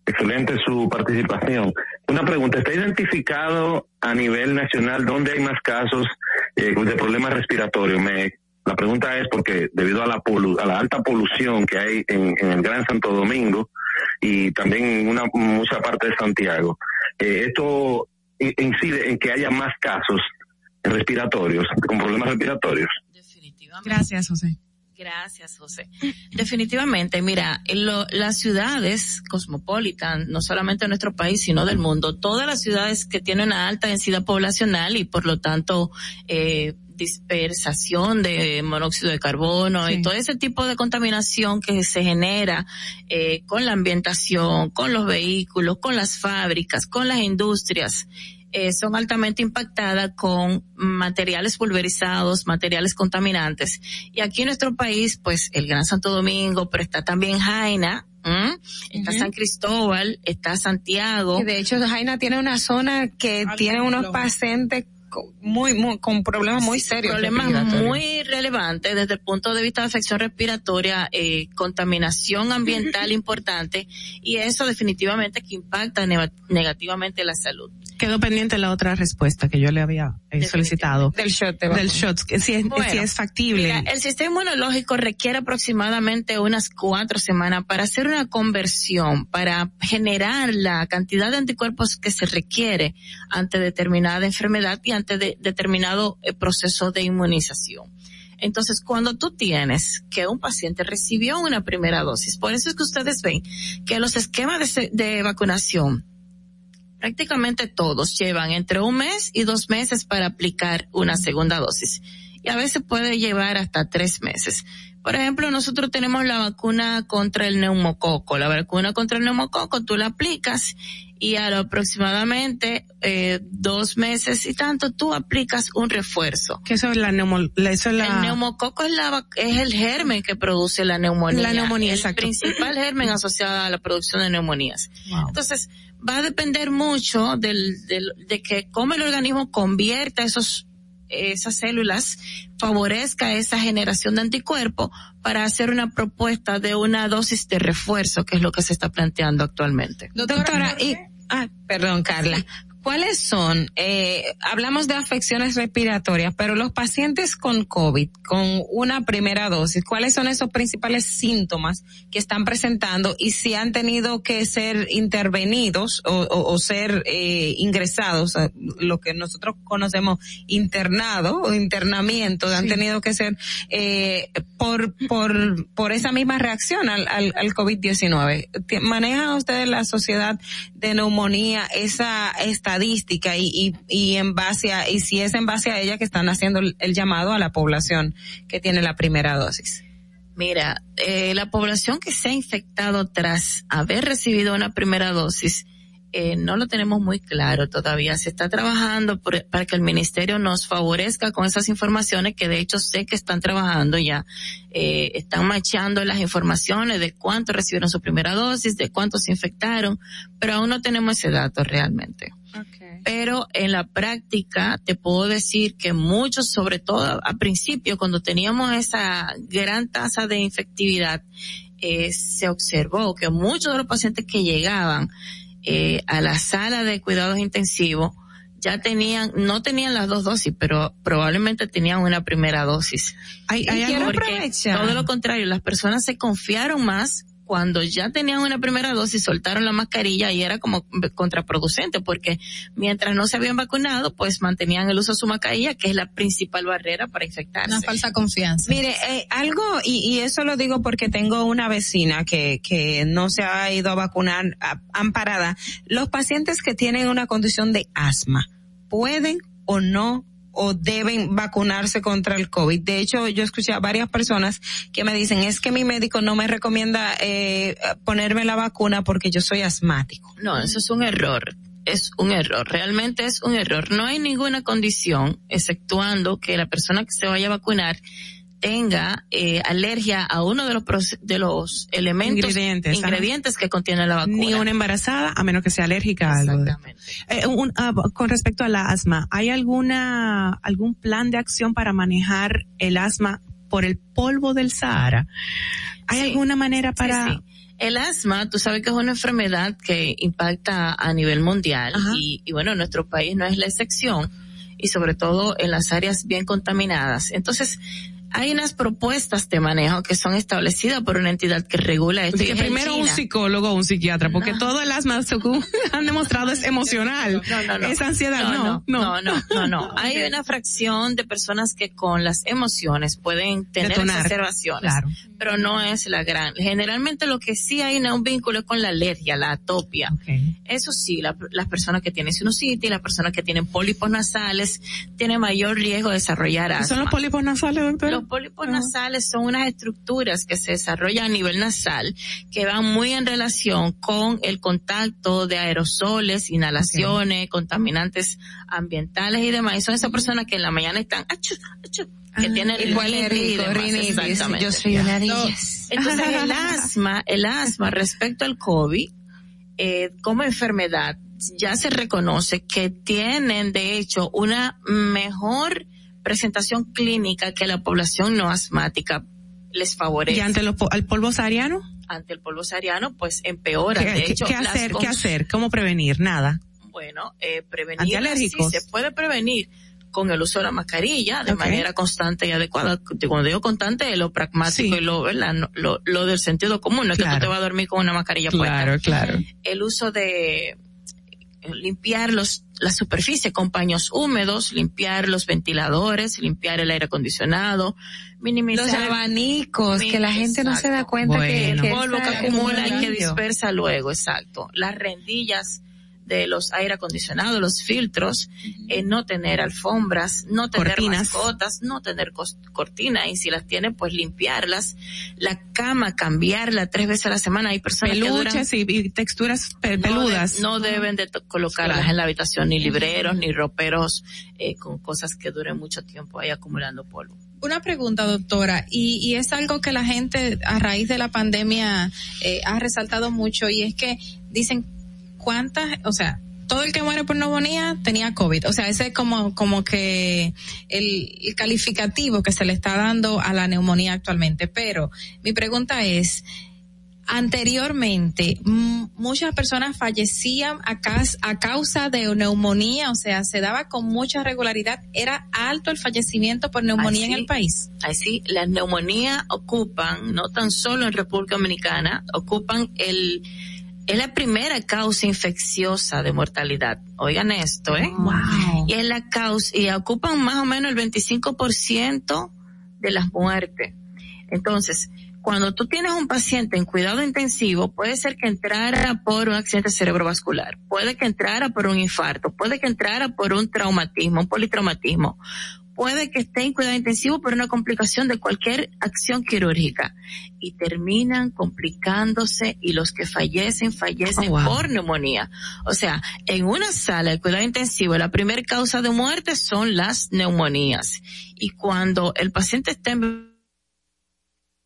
Excelente su participación. Una pregunta, ¿está identificado a nivel nacional dónde hay más casos eh, de problemas respiratorios? Me, la pregunta es porque debido a la, polu- a la alta polución que hay en, en el Gran Santo Domingo y también en una mucha parte de Santiago, eh, esto incide en que haya más casos respiratorios, con problemas respiratorios. Gracias, José. Gracias, José. Definitivamente, mira, lo- las ciudades cosmopolitan, no solamente de nuestro país, sino del mundo, todas las ciudades que tienen una alta densidad poblacional y por lo tanto eh, dispersación de monóxido de carbono y todo ese tipo de contaminación que se genera eh, con la ambientación, con los vehículos, con las fábricas, con las industrias, eh, son altamente impactadas con materiales pulverizados, materiales contaminantes. Y aquí en nuestro país, pues el Gran Santo Domingo, pero está también Jaina, ¿m? está San Cristóbal, está Santiago. Y de hecho, Jaina tiene una zona que tiene unos pacientes muy, muy, con problemas muy serios. problemas muy relevantes desde el punto de vista de afección respiratoria, eh, contaminación ambiental importante y eso definitivamente que impacta negativamente la salud. Quedó pendiente la otra respuesta que yo le había eh, solicitado. Del shot de Del shot, que si es, Bueno, si es factible. Mira, el sistema inmunológico requiere aproximadamente unas cuatro semanas para hacer una conversión, para generar la cantidad de anticuerpos que se requiere ante determinada enfermedad y ante de- determinado eh, proceso de inmunización. Entonces, cuando tú tienes que un paciente recibió una primera dosis, por eso es que ustedes ven que los esquemas de, de vacunación prácticamente todos llevan entre un mes y dos meses para aplicar una segunda dosis. Y a veces puede llevar hasta tres meses. Por ejemplo, nosotros tenemos la vacuna contra el neumococo. La vacuna contra el neumococo tú la aplicas y a lo aproximadamente eh, dos meses y tanto tú aplicas un refuerzo. Que eso es la neumo, la- eso es la, El neumococo es, la, es el germen que produce la neumonía. La neumonía, el exacto. principal germen asociado a la producción de neumonías. Entonces, va a depender mucho del, del- de que cómo el organismo convierta esos esas células, favorezca esa generación de anticuerpos para hacer una propuesta de una dosis de refuerzo, que es lo que se está planteando actualmente. Doctora, y, ah, perdón, Carla. ¿Cuáles son? Eh, hablamos de afecciones respiratorias, pero los pacientes con COVID, con una primera dosis, ¿cuáles son esos principales síntomas que están presentando y si han tenido que ser intervenidos o, o, o ser eh, ingresados, lo que nosotros conocemos internado o internamiento, han tenido que ser eh, por, por, por esa misma reacción al, al, al COVID-19? Ti- ¿Manejan ustedes la sociedad de neumonía esa estadística y, y, y en base a, y si es en base a ella que están haciendo el, llamado a la población que tiene la primera dosis? Mira, eh, la población que se ha infectado tras haber recibido una primera dosis, eh, no lo tenemos muy claro todavía. Se está trabajando para que el ministerio nos favorezca con esas informaciones que de hecho sé que están trabajando ya. Eh, están machando las informaciones de cuántos recibieron su primera dosis, de cuántos se infectaron, pero aún no tenemos ese dato realmente. Pero en la práctica te puedo decir que muchos, sobre todo a principio, cuando teníamos esa gran tasa de infectividad, eh, se observó que muchos de los pacientes que llegaban eh, a la sala de cuidados intensivos ya tenían, no tenían las dos dosis, pero probablemente tenían una primera dosis. Hay, hay algo- todo lo contrario, las personas se confiaron más cuando ya tenían una primera dosis, soltaron la mascarilla y era como contraproducente porque mientras no se habían vacunado, pues mantenían el uso de su mascarilla, que es la principal barrera para infectarse. Una falsa confianza. Mire, eh, algo, y, y eso lo digo porque tengo una vecina que, que no se ha ido a vacunar a- amparada. Los pacientes que tienen una condición de asma, ¿pueden o no o deben vacunarse contra el COVID. De hecho, yo escuché a varias personas que me dicen, es que mi médico no me recomienda eh, ponerme la vacuna porque yo soy asmático. No, eso es un error. Es un error. Realmente es un error. No hay ninguna condición, exceptuando que la persona que se vaya a vacunar tenga eh, alergia a uno de los de los elementos Ingredientes, ingredientes que contiene la vacuna. Ni una embarazada, a menos que sea alérgica a algo. Eh, un- ah, con respecto a la asma, ¿hay alguna algún plan de acción para manejar el asma por el polvo del Sahara? ¿Hay Sí. alguna manera para...? Sí, sí. El asma, tú sabes que es una enfermedad que impacta a nivel mundial y, y bueno, nuestro país no es la excepción y sobre todo en las áreas bien contaminadas. Entonces, hay unas propuestas de manejo que son establecidas por una entidad que regula esto. Y que primero un psicólogo o un psiquiatra, porque todo el asma, según han demostrado, es emocional. No, no, no. Es ansiedad, no, no, no, no, no. Hay una fracción de personas que con las emociones pueden tener Detonar. exacerbaciones, Claro. pero no es la gran. Generalmente lo que sí hay un vínculo es con la alergia, la atopia. Eso sí, la- las personas que tienen sinusitis, las personas que tienen pólipos nasales, tienen mayor riesgo de desarrollar ¿Qué asma. son los pólipos nasales, doctora? Los pólipos nasales son unas estructuras que se desarrollan a nivel nasal que van muy en relación con el contacto de aerosoles, inhalaciones, contaminantes ambientales y demás. Y son esas personas que en la mañana están que rinitis rinitis. exactamente. Yo soy una de No, ellas. Entonces el asma, el asma respecto al COVID, eh, como enfermedad, ya se reconoce que tienen de hecho una mejor presentación clínica que la población no asmática les favorece. ¿Y ante los al polvo sahariano? Ante el polvo sahariano, pues empeora. ¿Qué, de qué- hecho, qué hacer? ¿Qué hacer? ¿Cómo prevenir? Nada. Bueno, eh, prevenir. Antialérgicos. sí, se puede prevenir con el uso de la mascarilla de manera constante y adecuada. Cuando digo constante, es lo pragmático y lo, lo, lo del sentido común. No es que Claro. tú te vas a dormir con una mascarilla Claro, puesta. claro. El uso de limpiar los, la superficie con paños húmedos, limpiar los ventiladores, limpiar el aire acondicionado, minimizar Los abanicos, que la gente no se da cuenta que, el que polvo que acumula y que dispersa luego, exacto. Las rendillas de los aire acondicionados, los filtros, eh, no tener alfombras, no tener Cortinas. mascotas, no tener cortinas y si las tiene pues limpiarlas. La cama cambiarla tres veces a la semana. Hay personas que duran Peluches y, y texturas pe- no peludas. de- No, deben de colocarlas Claro. en la habitación, ni libreros, ni roperos, eh, con cosas que duren mucho tiempo ahí acumulando polvo. Una pregunta, doctora, y, y es algo que la gente a raíz de la pandemia eh, ha resaltado mucho y es que dicen cuántas, o sea, todo el que muere por neumonía tenía COVID. O sea, ese es como, como que el, el calificativo que se le está dando a la neumonía actualmente. Pero mi pregunta es, anteriormente muchas personas fallecían a, a causa de neumonía, o sea, se daba con mucha regularidad. ¿Era alto el fallecimiento por neumonía en el país? Así, las neumonías ocupan, no tan solo en República Dominicana, ocupan el es la primera causa infecciosa de mortalidad. Oigan esto, ¿eh? Wow. Y es la causa, y ocupan más o menos el 25% de las muertes. Entonces, cuando tú tienes un paciente en cuidado intensivo, puede ser que entrara por un accidente cerebrovascular, puede que entrara por un infarto, puede que entrara por un traumatismo, un politraumatismo, puede que esté en cuidado intensivo por una complicación de cualquier acción quirúrgica. Y terminan complicándose y los que fallecen fallecen Oh, por neumonía. O sea, en una sala de cuidado intensivo la primera causa de muerte son las neumonías. Y cuando el paciente está en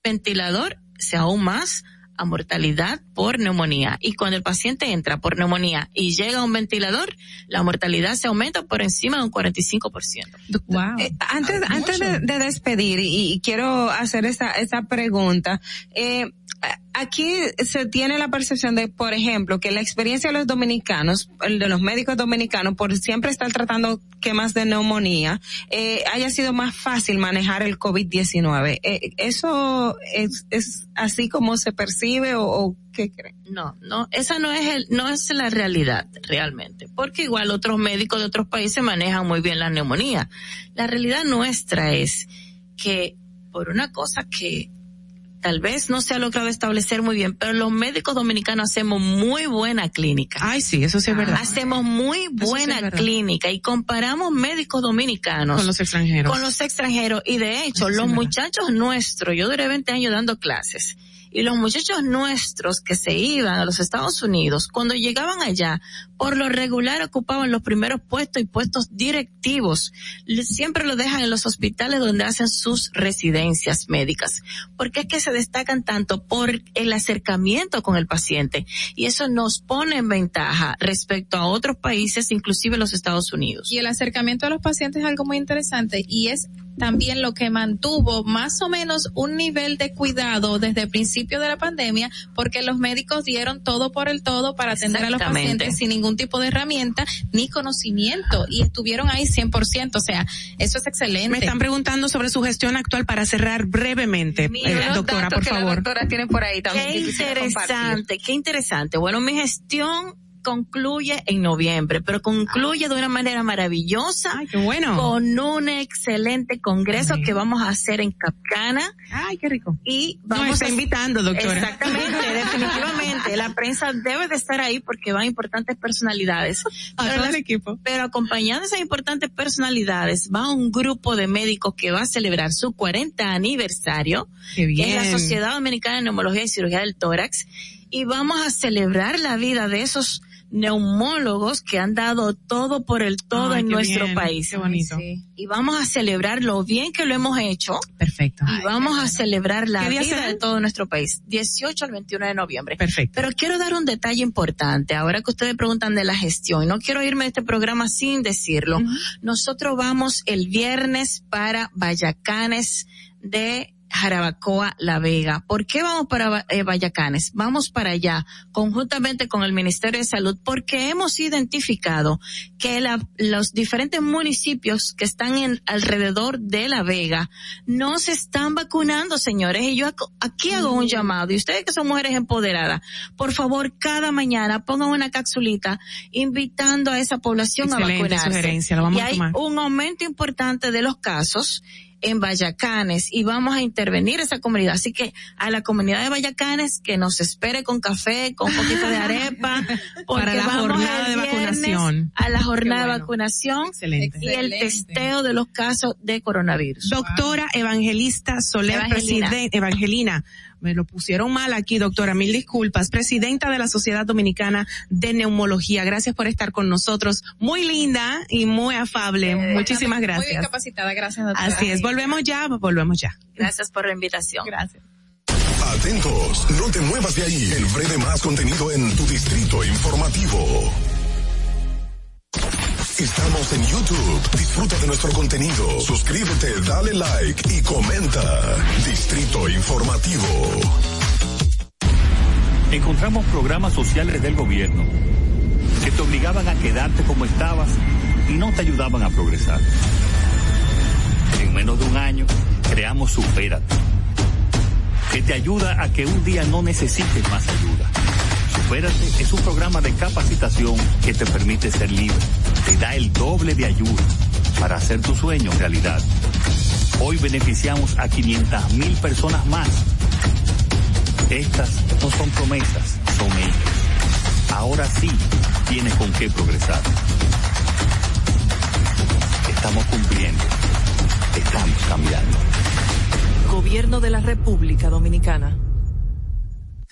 ventilador, sea aún más a mortalidad por neumonía. Y cuando el paciente entra por neumonía y llega a un ventilador, la mortalidad se aumenta por encima de un 45%. Wow. Eh, antes, antes de, de despedir, y, y quiero hacer esa, esa pregunta, eh, aquí se tiene la percepción de, por ejemplo, que la experiencia de los dominicanos, el de los médicos dominicanos, por siempre estar tratando quemas de neumonía, eh, haya sido más fácil manejar el COVID-19. Eh, ¿Eso es, es así como se percibe o, o creen? No, no, esa no es el, no es la realidad realmente, porque igual otros médicos de otros países manejan muy bien la neumonía. La realidad nuestra es que por una cosa que tal vez no se ha logrado establecer muy bien, pero los médicos dominicanos hacemos muy buena clínica. Ay, sí, eso sí es verdad. Hacemos muy buena sí clínica y comparamos médicos dominicanos Con los extranjeros. con los extranjeros y de hecho Eso los muchachos nuestros, yo duré 20 años dando clases y los muchachos nuestros que se iban a los Estados Unidos, cuando llegaban allá, por lo regular ocupaban los primeros puestos y puestos directivos. Siempre lo dejan en los hospitales donde hacen sus residencias médicas. porque es que se destacan tanto? Por el acercamiento con el paciente. Y eso nos pone en ventaja respecto a otros países, inclusive los Estados Unidos. Y el acercamiento a los pacientes es algo muy interesante y es también lo que mantuvo más o menos un nivel de cuidado desde el principio de la pandemia porque los médicos dieron todo por el todo para atender a los pacientes sin ningún tipo de herramienta ni conocimiento y estuvieron ahí 100%, o sea, eso es excelente. Me están preguntando sobre su gestión actual para cerrar brevemente, Mira, eh, doctora, por que la favor. doctora tiene por ahí también Qué interesante, qué interesante. Bueno, mi gestión concluye en noviembre, pero concluye de una manera maravillosa. Ay, qué bueno. Con un excelente congreso que vamos a hacer en Capcana. Ay, qué rico. Y Nos vamos está a- invitando, doctora. Exactamente, definitivamente. La prensa debe de estar ahí porque van importantes personalidades. A Pero todo las- el equipo. pero acompañando esas importantes personalidades va un grupo de médicos que va a celebrar su 40 aniversario, es la. Sociedad Dominicana de Neumología y Cirugía del Tórax, y vamos a celebrar la vida de esos neumólogos que han dado todo por el todo Ay, en qué nuestro bien, país. Qué bonito. Y vamos a celebrar lo bien que lo hemos hecho Perfecto. y vamos a celebrar la ¿Qué día vida será? de todo nuestro país, 18 al 21 de noviembre. Perfecto. Pero quiero dar un detalle importante, ahora que ustedes preguntan de la gestión, no quiero irme de este programa sin decirlo. Nosotros vamos el viernes para Vallacanes de Jarabacoa, La Vega. ¿Por qué vamos para eh, Vallacanes? Vamos para allá, conjuntamente con el Ministerio de Salud, porque hemos identificado que la- los diferentes municipios que están en alrededor de La Vega no se están vacunando, señores. Y yo aquí hago un llamado, y ustedes que son mujeres empoderadas, por favor, cada mañana pongan una capsulita invitando a esa población a Excelente vacunarse. sugerencia, lo vamos y a hay tomar. un aumento importante de los casos en Vallacanes y vamos a intervenir esa comunidad. Así que a la comunidad de Vallacanes que nos espere con café, con un poquito de arepa, Para la jornada de vacunación. A la jornada de vacunación Excelente. y el testeo de los casos de coronavirus. Doctora Evangelista Soler, Evangelina. presiden- Evangelina, me lo pusieron mal aquí, doctora, mil disculpas, presidenta de la Sociedad Dominicana de Neumología. Gracias por estar con nosotros. Muy linda y muy afable. Muchísimas Muy bien gracias. capacitada, gracias doctora. Así es, volvemos ya, volvemos ya. Gracias por la invitación. Gracias. Atentos, no te muevas de ahí. El breve más contenido en tu distrito informativo. Estamos en YouTube. Disfruta de nuestro contenido. Suscríbete, dale like y comenta. Distrito Informativo. encontramos programas sociales del gobierno que te obligaban a quedarte como estabas y no te ayudaban a progresar. En menos de un año, creamos Supérate, que te ayuda a que un día no necesites más ayuda. Supérate es un programa de capacitación que te permite ser libre, te da el doble de ayuda para hacer tu sueño realidad. Hoy beneficiamos a 500 mil personas más. Estas no son promesas, son hechos. Ahora sí tienes con qué progresar. Estamos cumpliendo. Estamos cambiando. Gobierno de la República Dominicana.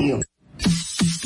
diario.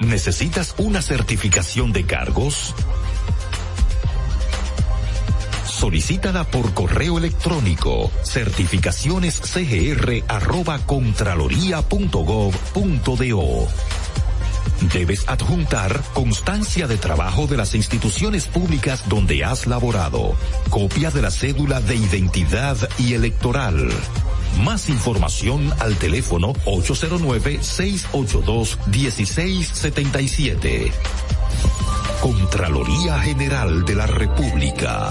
¿Necesitas una certificación de cargos? Solicítala por correo electrónico certificacionescgr@contraloría.gov.do. Debes adjuntar constancia de trabajo de las instituciones públicas donde has laborado, copia de la cédula de identidad y electoral. Más información al teléfono 809-682-1677. Contraloría General de la República.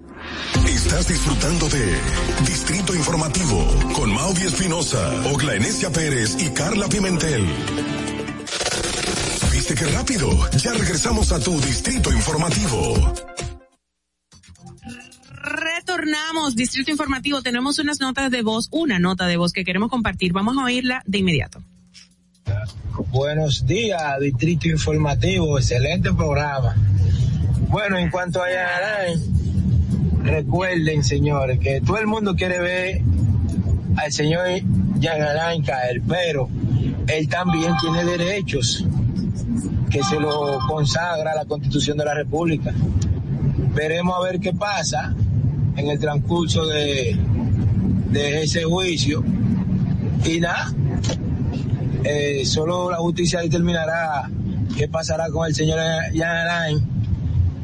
Estás disfrutando de Distrito Informativo con Maudi Espinosa, Ogla Enesia Pérez y Carla Pimentel. ¿Viste qué rápido? Ya regresamos a tu Distrito Informativo. Retornamos, Distrito Informativo. Tenemos unas notas de voz, una nota de voz que queremos compartir. Vamos a oírla de inmediato. Buenos días, Distrito Informativo. Excelente programa. Bueno, en cuanto a recuerden, señores, que todo el mundo quiere ver al señor Yanarain caer, pero él también tiene derechos que se lo consagra la Constitución de la República. Veremos a ver qué pasa en el transcurso de, de ese juicio. Y nada, eh, solo la justicia determinará qué pasará con el señor Jan Alain,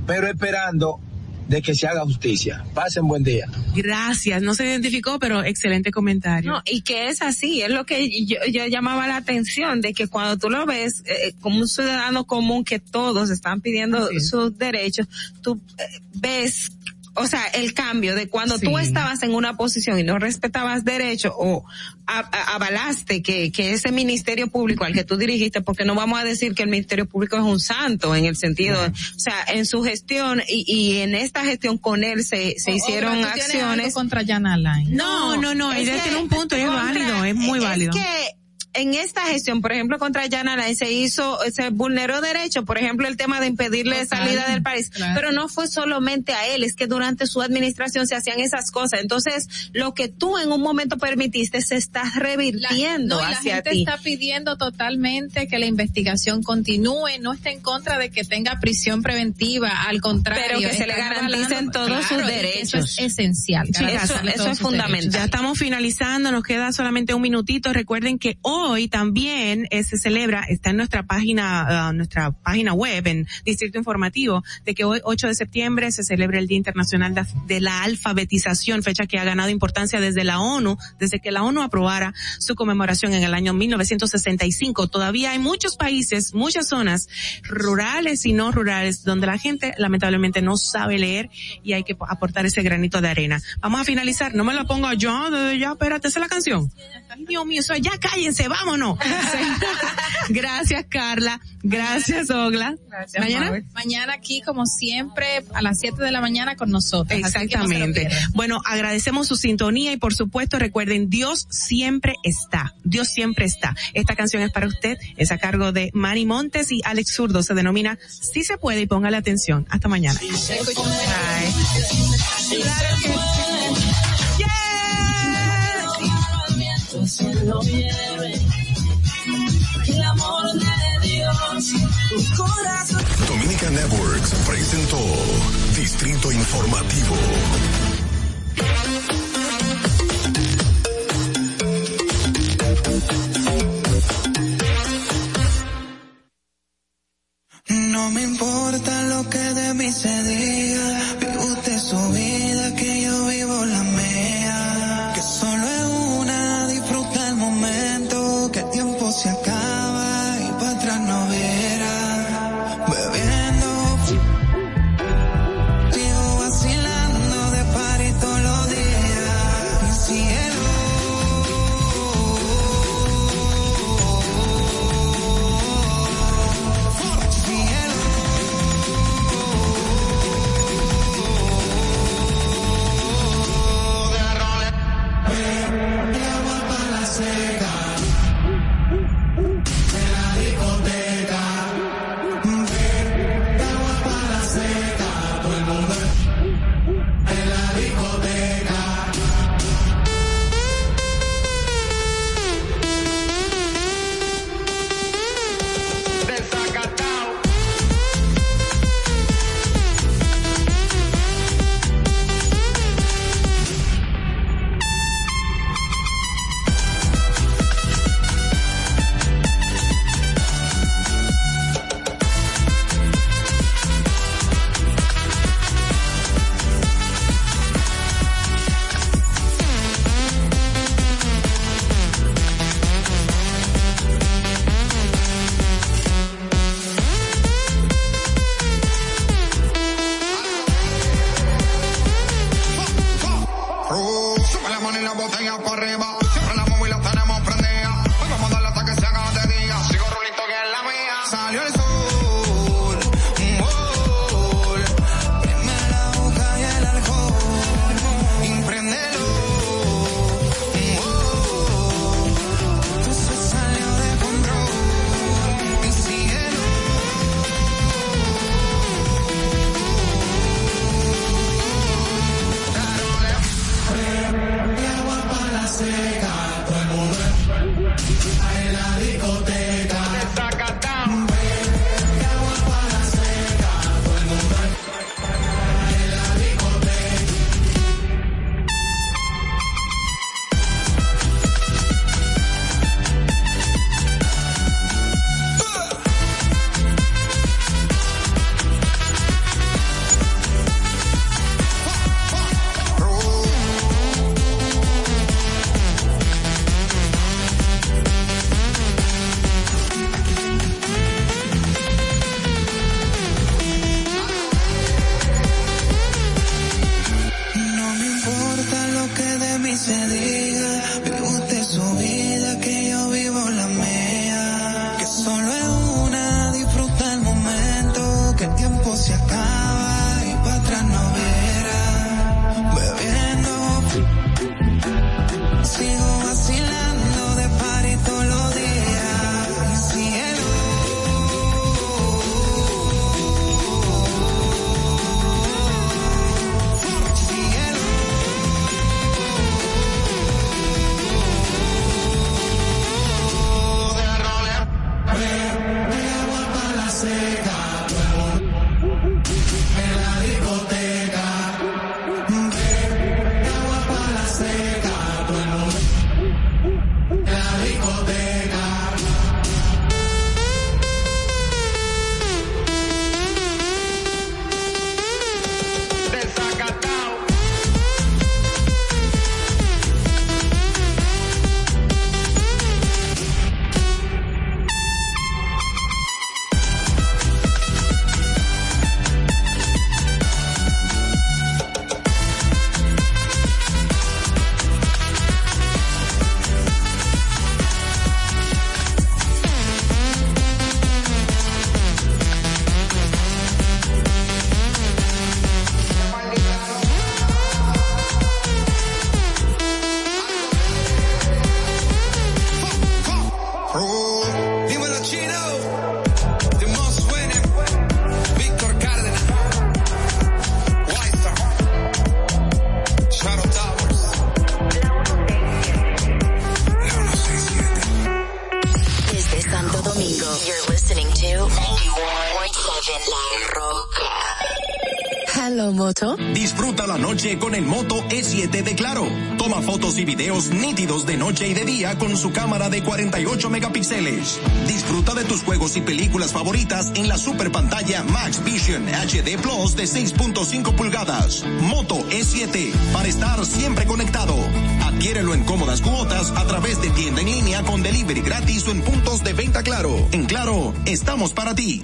pero esperando de que se haga justicia. Pasen buen día. Gracias, no se identificó, pero excelente comentario. No, y que es así, es lo que yo, yo llamaba la atención, de que cuando tú lo ves eh, como un ciudadano común que todos están pidiendo sus derechos, tú eh, ves o sea, el cambio de cuando tú estabas en una posición y no respetabas derechos o a- a- avalaste que, que ese ministerio público al que tú dirigiste, porque no vamos a decir que el ministerio público es un santo en el sentido, o sea, en su gestión y, y en esta gestión con él se, se O- hicieron Olga, ¿tú tienes algo acciones. contra Jan Alain. No, no, no, ella tiene un punto, es válido, es muy válido. Es que en esta gestión, por ejemplo, contra Jan Alain se hizo, se vulneró derechos, por ejemplo, el tema de impedirle Total, salida del país, claro. pero no fue solamente a él, es que durante su administración se hacían esas cosas. Entonces, lo que tú en un momento permitiste se está revirtiendo No, y la hacia gente ti. está pidiendo totalmente que la investigación continúe, no está en contra de que tenga prisión preventiva, al contrario. Pero que se le garanticen todos sus Claro, derechos. Eso es esencial. Chicas, garantizarle eso es fundamental. derechos. Ya estamos finalizando, nos queda solamente un minutito. Recuerden que hoy hoy también eh, se celebra, está en nuestra página, uh, nuestra página web en Distrito Informativo, de que hoy 8 de septiembre se celebra el Día Internacional de, la Alfabetización, fecha que ha ganado importancia desde la ONU, desde que la ONU aprobara su conmemoración en el año 1965. Todavía hay muchos países, muchas zonas rurales y no rurales donde la gente lamentablemente no sabe leer y hay que aportar ese granito de arena. Vamos a finalizar, no me la pongo yo, ya, espérate, esa es la canción. Dios mío, eso ya cállense, vámonos. Gracias Carla, gracias Ogla. Gracias, mañana, mañana aquí como siempre a las 7 de la mañana con nosotros. Exactamente. bueno, agradecemos su sintonía y por supuesto recuerden, Dios siempre está, Dios siempre está. Esta canción es para usted, es a cargo de Manny Montes y Alex Zurdo, se denomina Si se puede y póngale atención. Hasta mañana. Dominica Networks presentó Distrito Informativo. No me importa lo que de mí se diga, vive usted su vida, nítidos de noche y de día con su cámara de 48 megapíxeles. Disfruta de tus juegos y películas favoritas en la super pantalla Max Vision HD Plus de 6.5 pulgadas. Moto E7 para estar siempre conectado. Adquiérelo en cómodas cuotas a través de tienda en línea con delivery gratis o en puntos de venta Claro. En Claro, estamos para ti.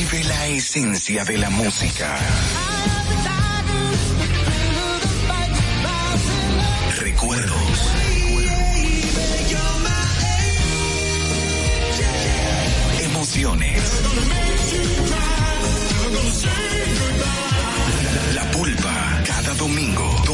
Vive la esencia de la música. Recuerdos. Emociones. La pulpa, cada domingo,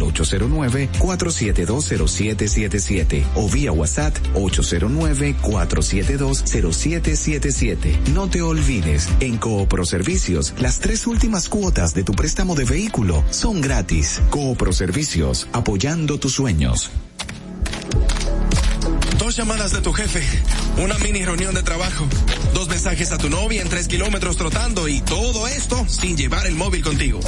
809-4720777 o vía WhatsApp 809-4720777. No te olvides, en Coopro Servicios, las tres últimas cuotas de tu préstamo de vehículo son gratis. Coopro Servicios, apoyando tus sueños. Dos llamadas de tu jefe, una mini reunión de trabajo, dos mensajes a tu novia en tres kilómetros trotando y todo esto sin llevar el móvil contigo.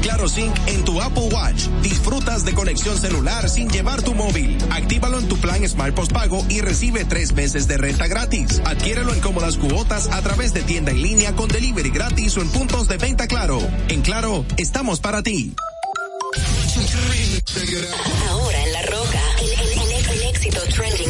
Claro Sync en tu Apple Watch, disfrutas de conexión celular sin llevar tu móvil. Actívalo en tu plan Smart Postpago y recibe tres meses de renta gratis. Adquiérelo en cómodas cuotas a través de tienda en línea con delivery gratis o en puntos de venta Claro. En Claro, estamos para ti. Ahora en La Roca, el éxito trending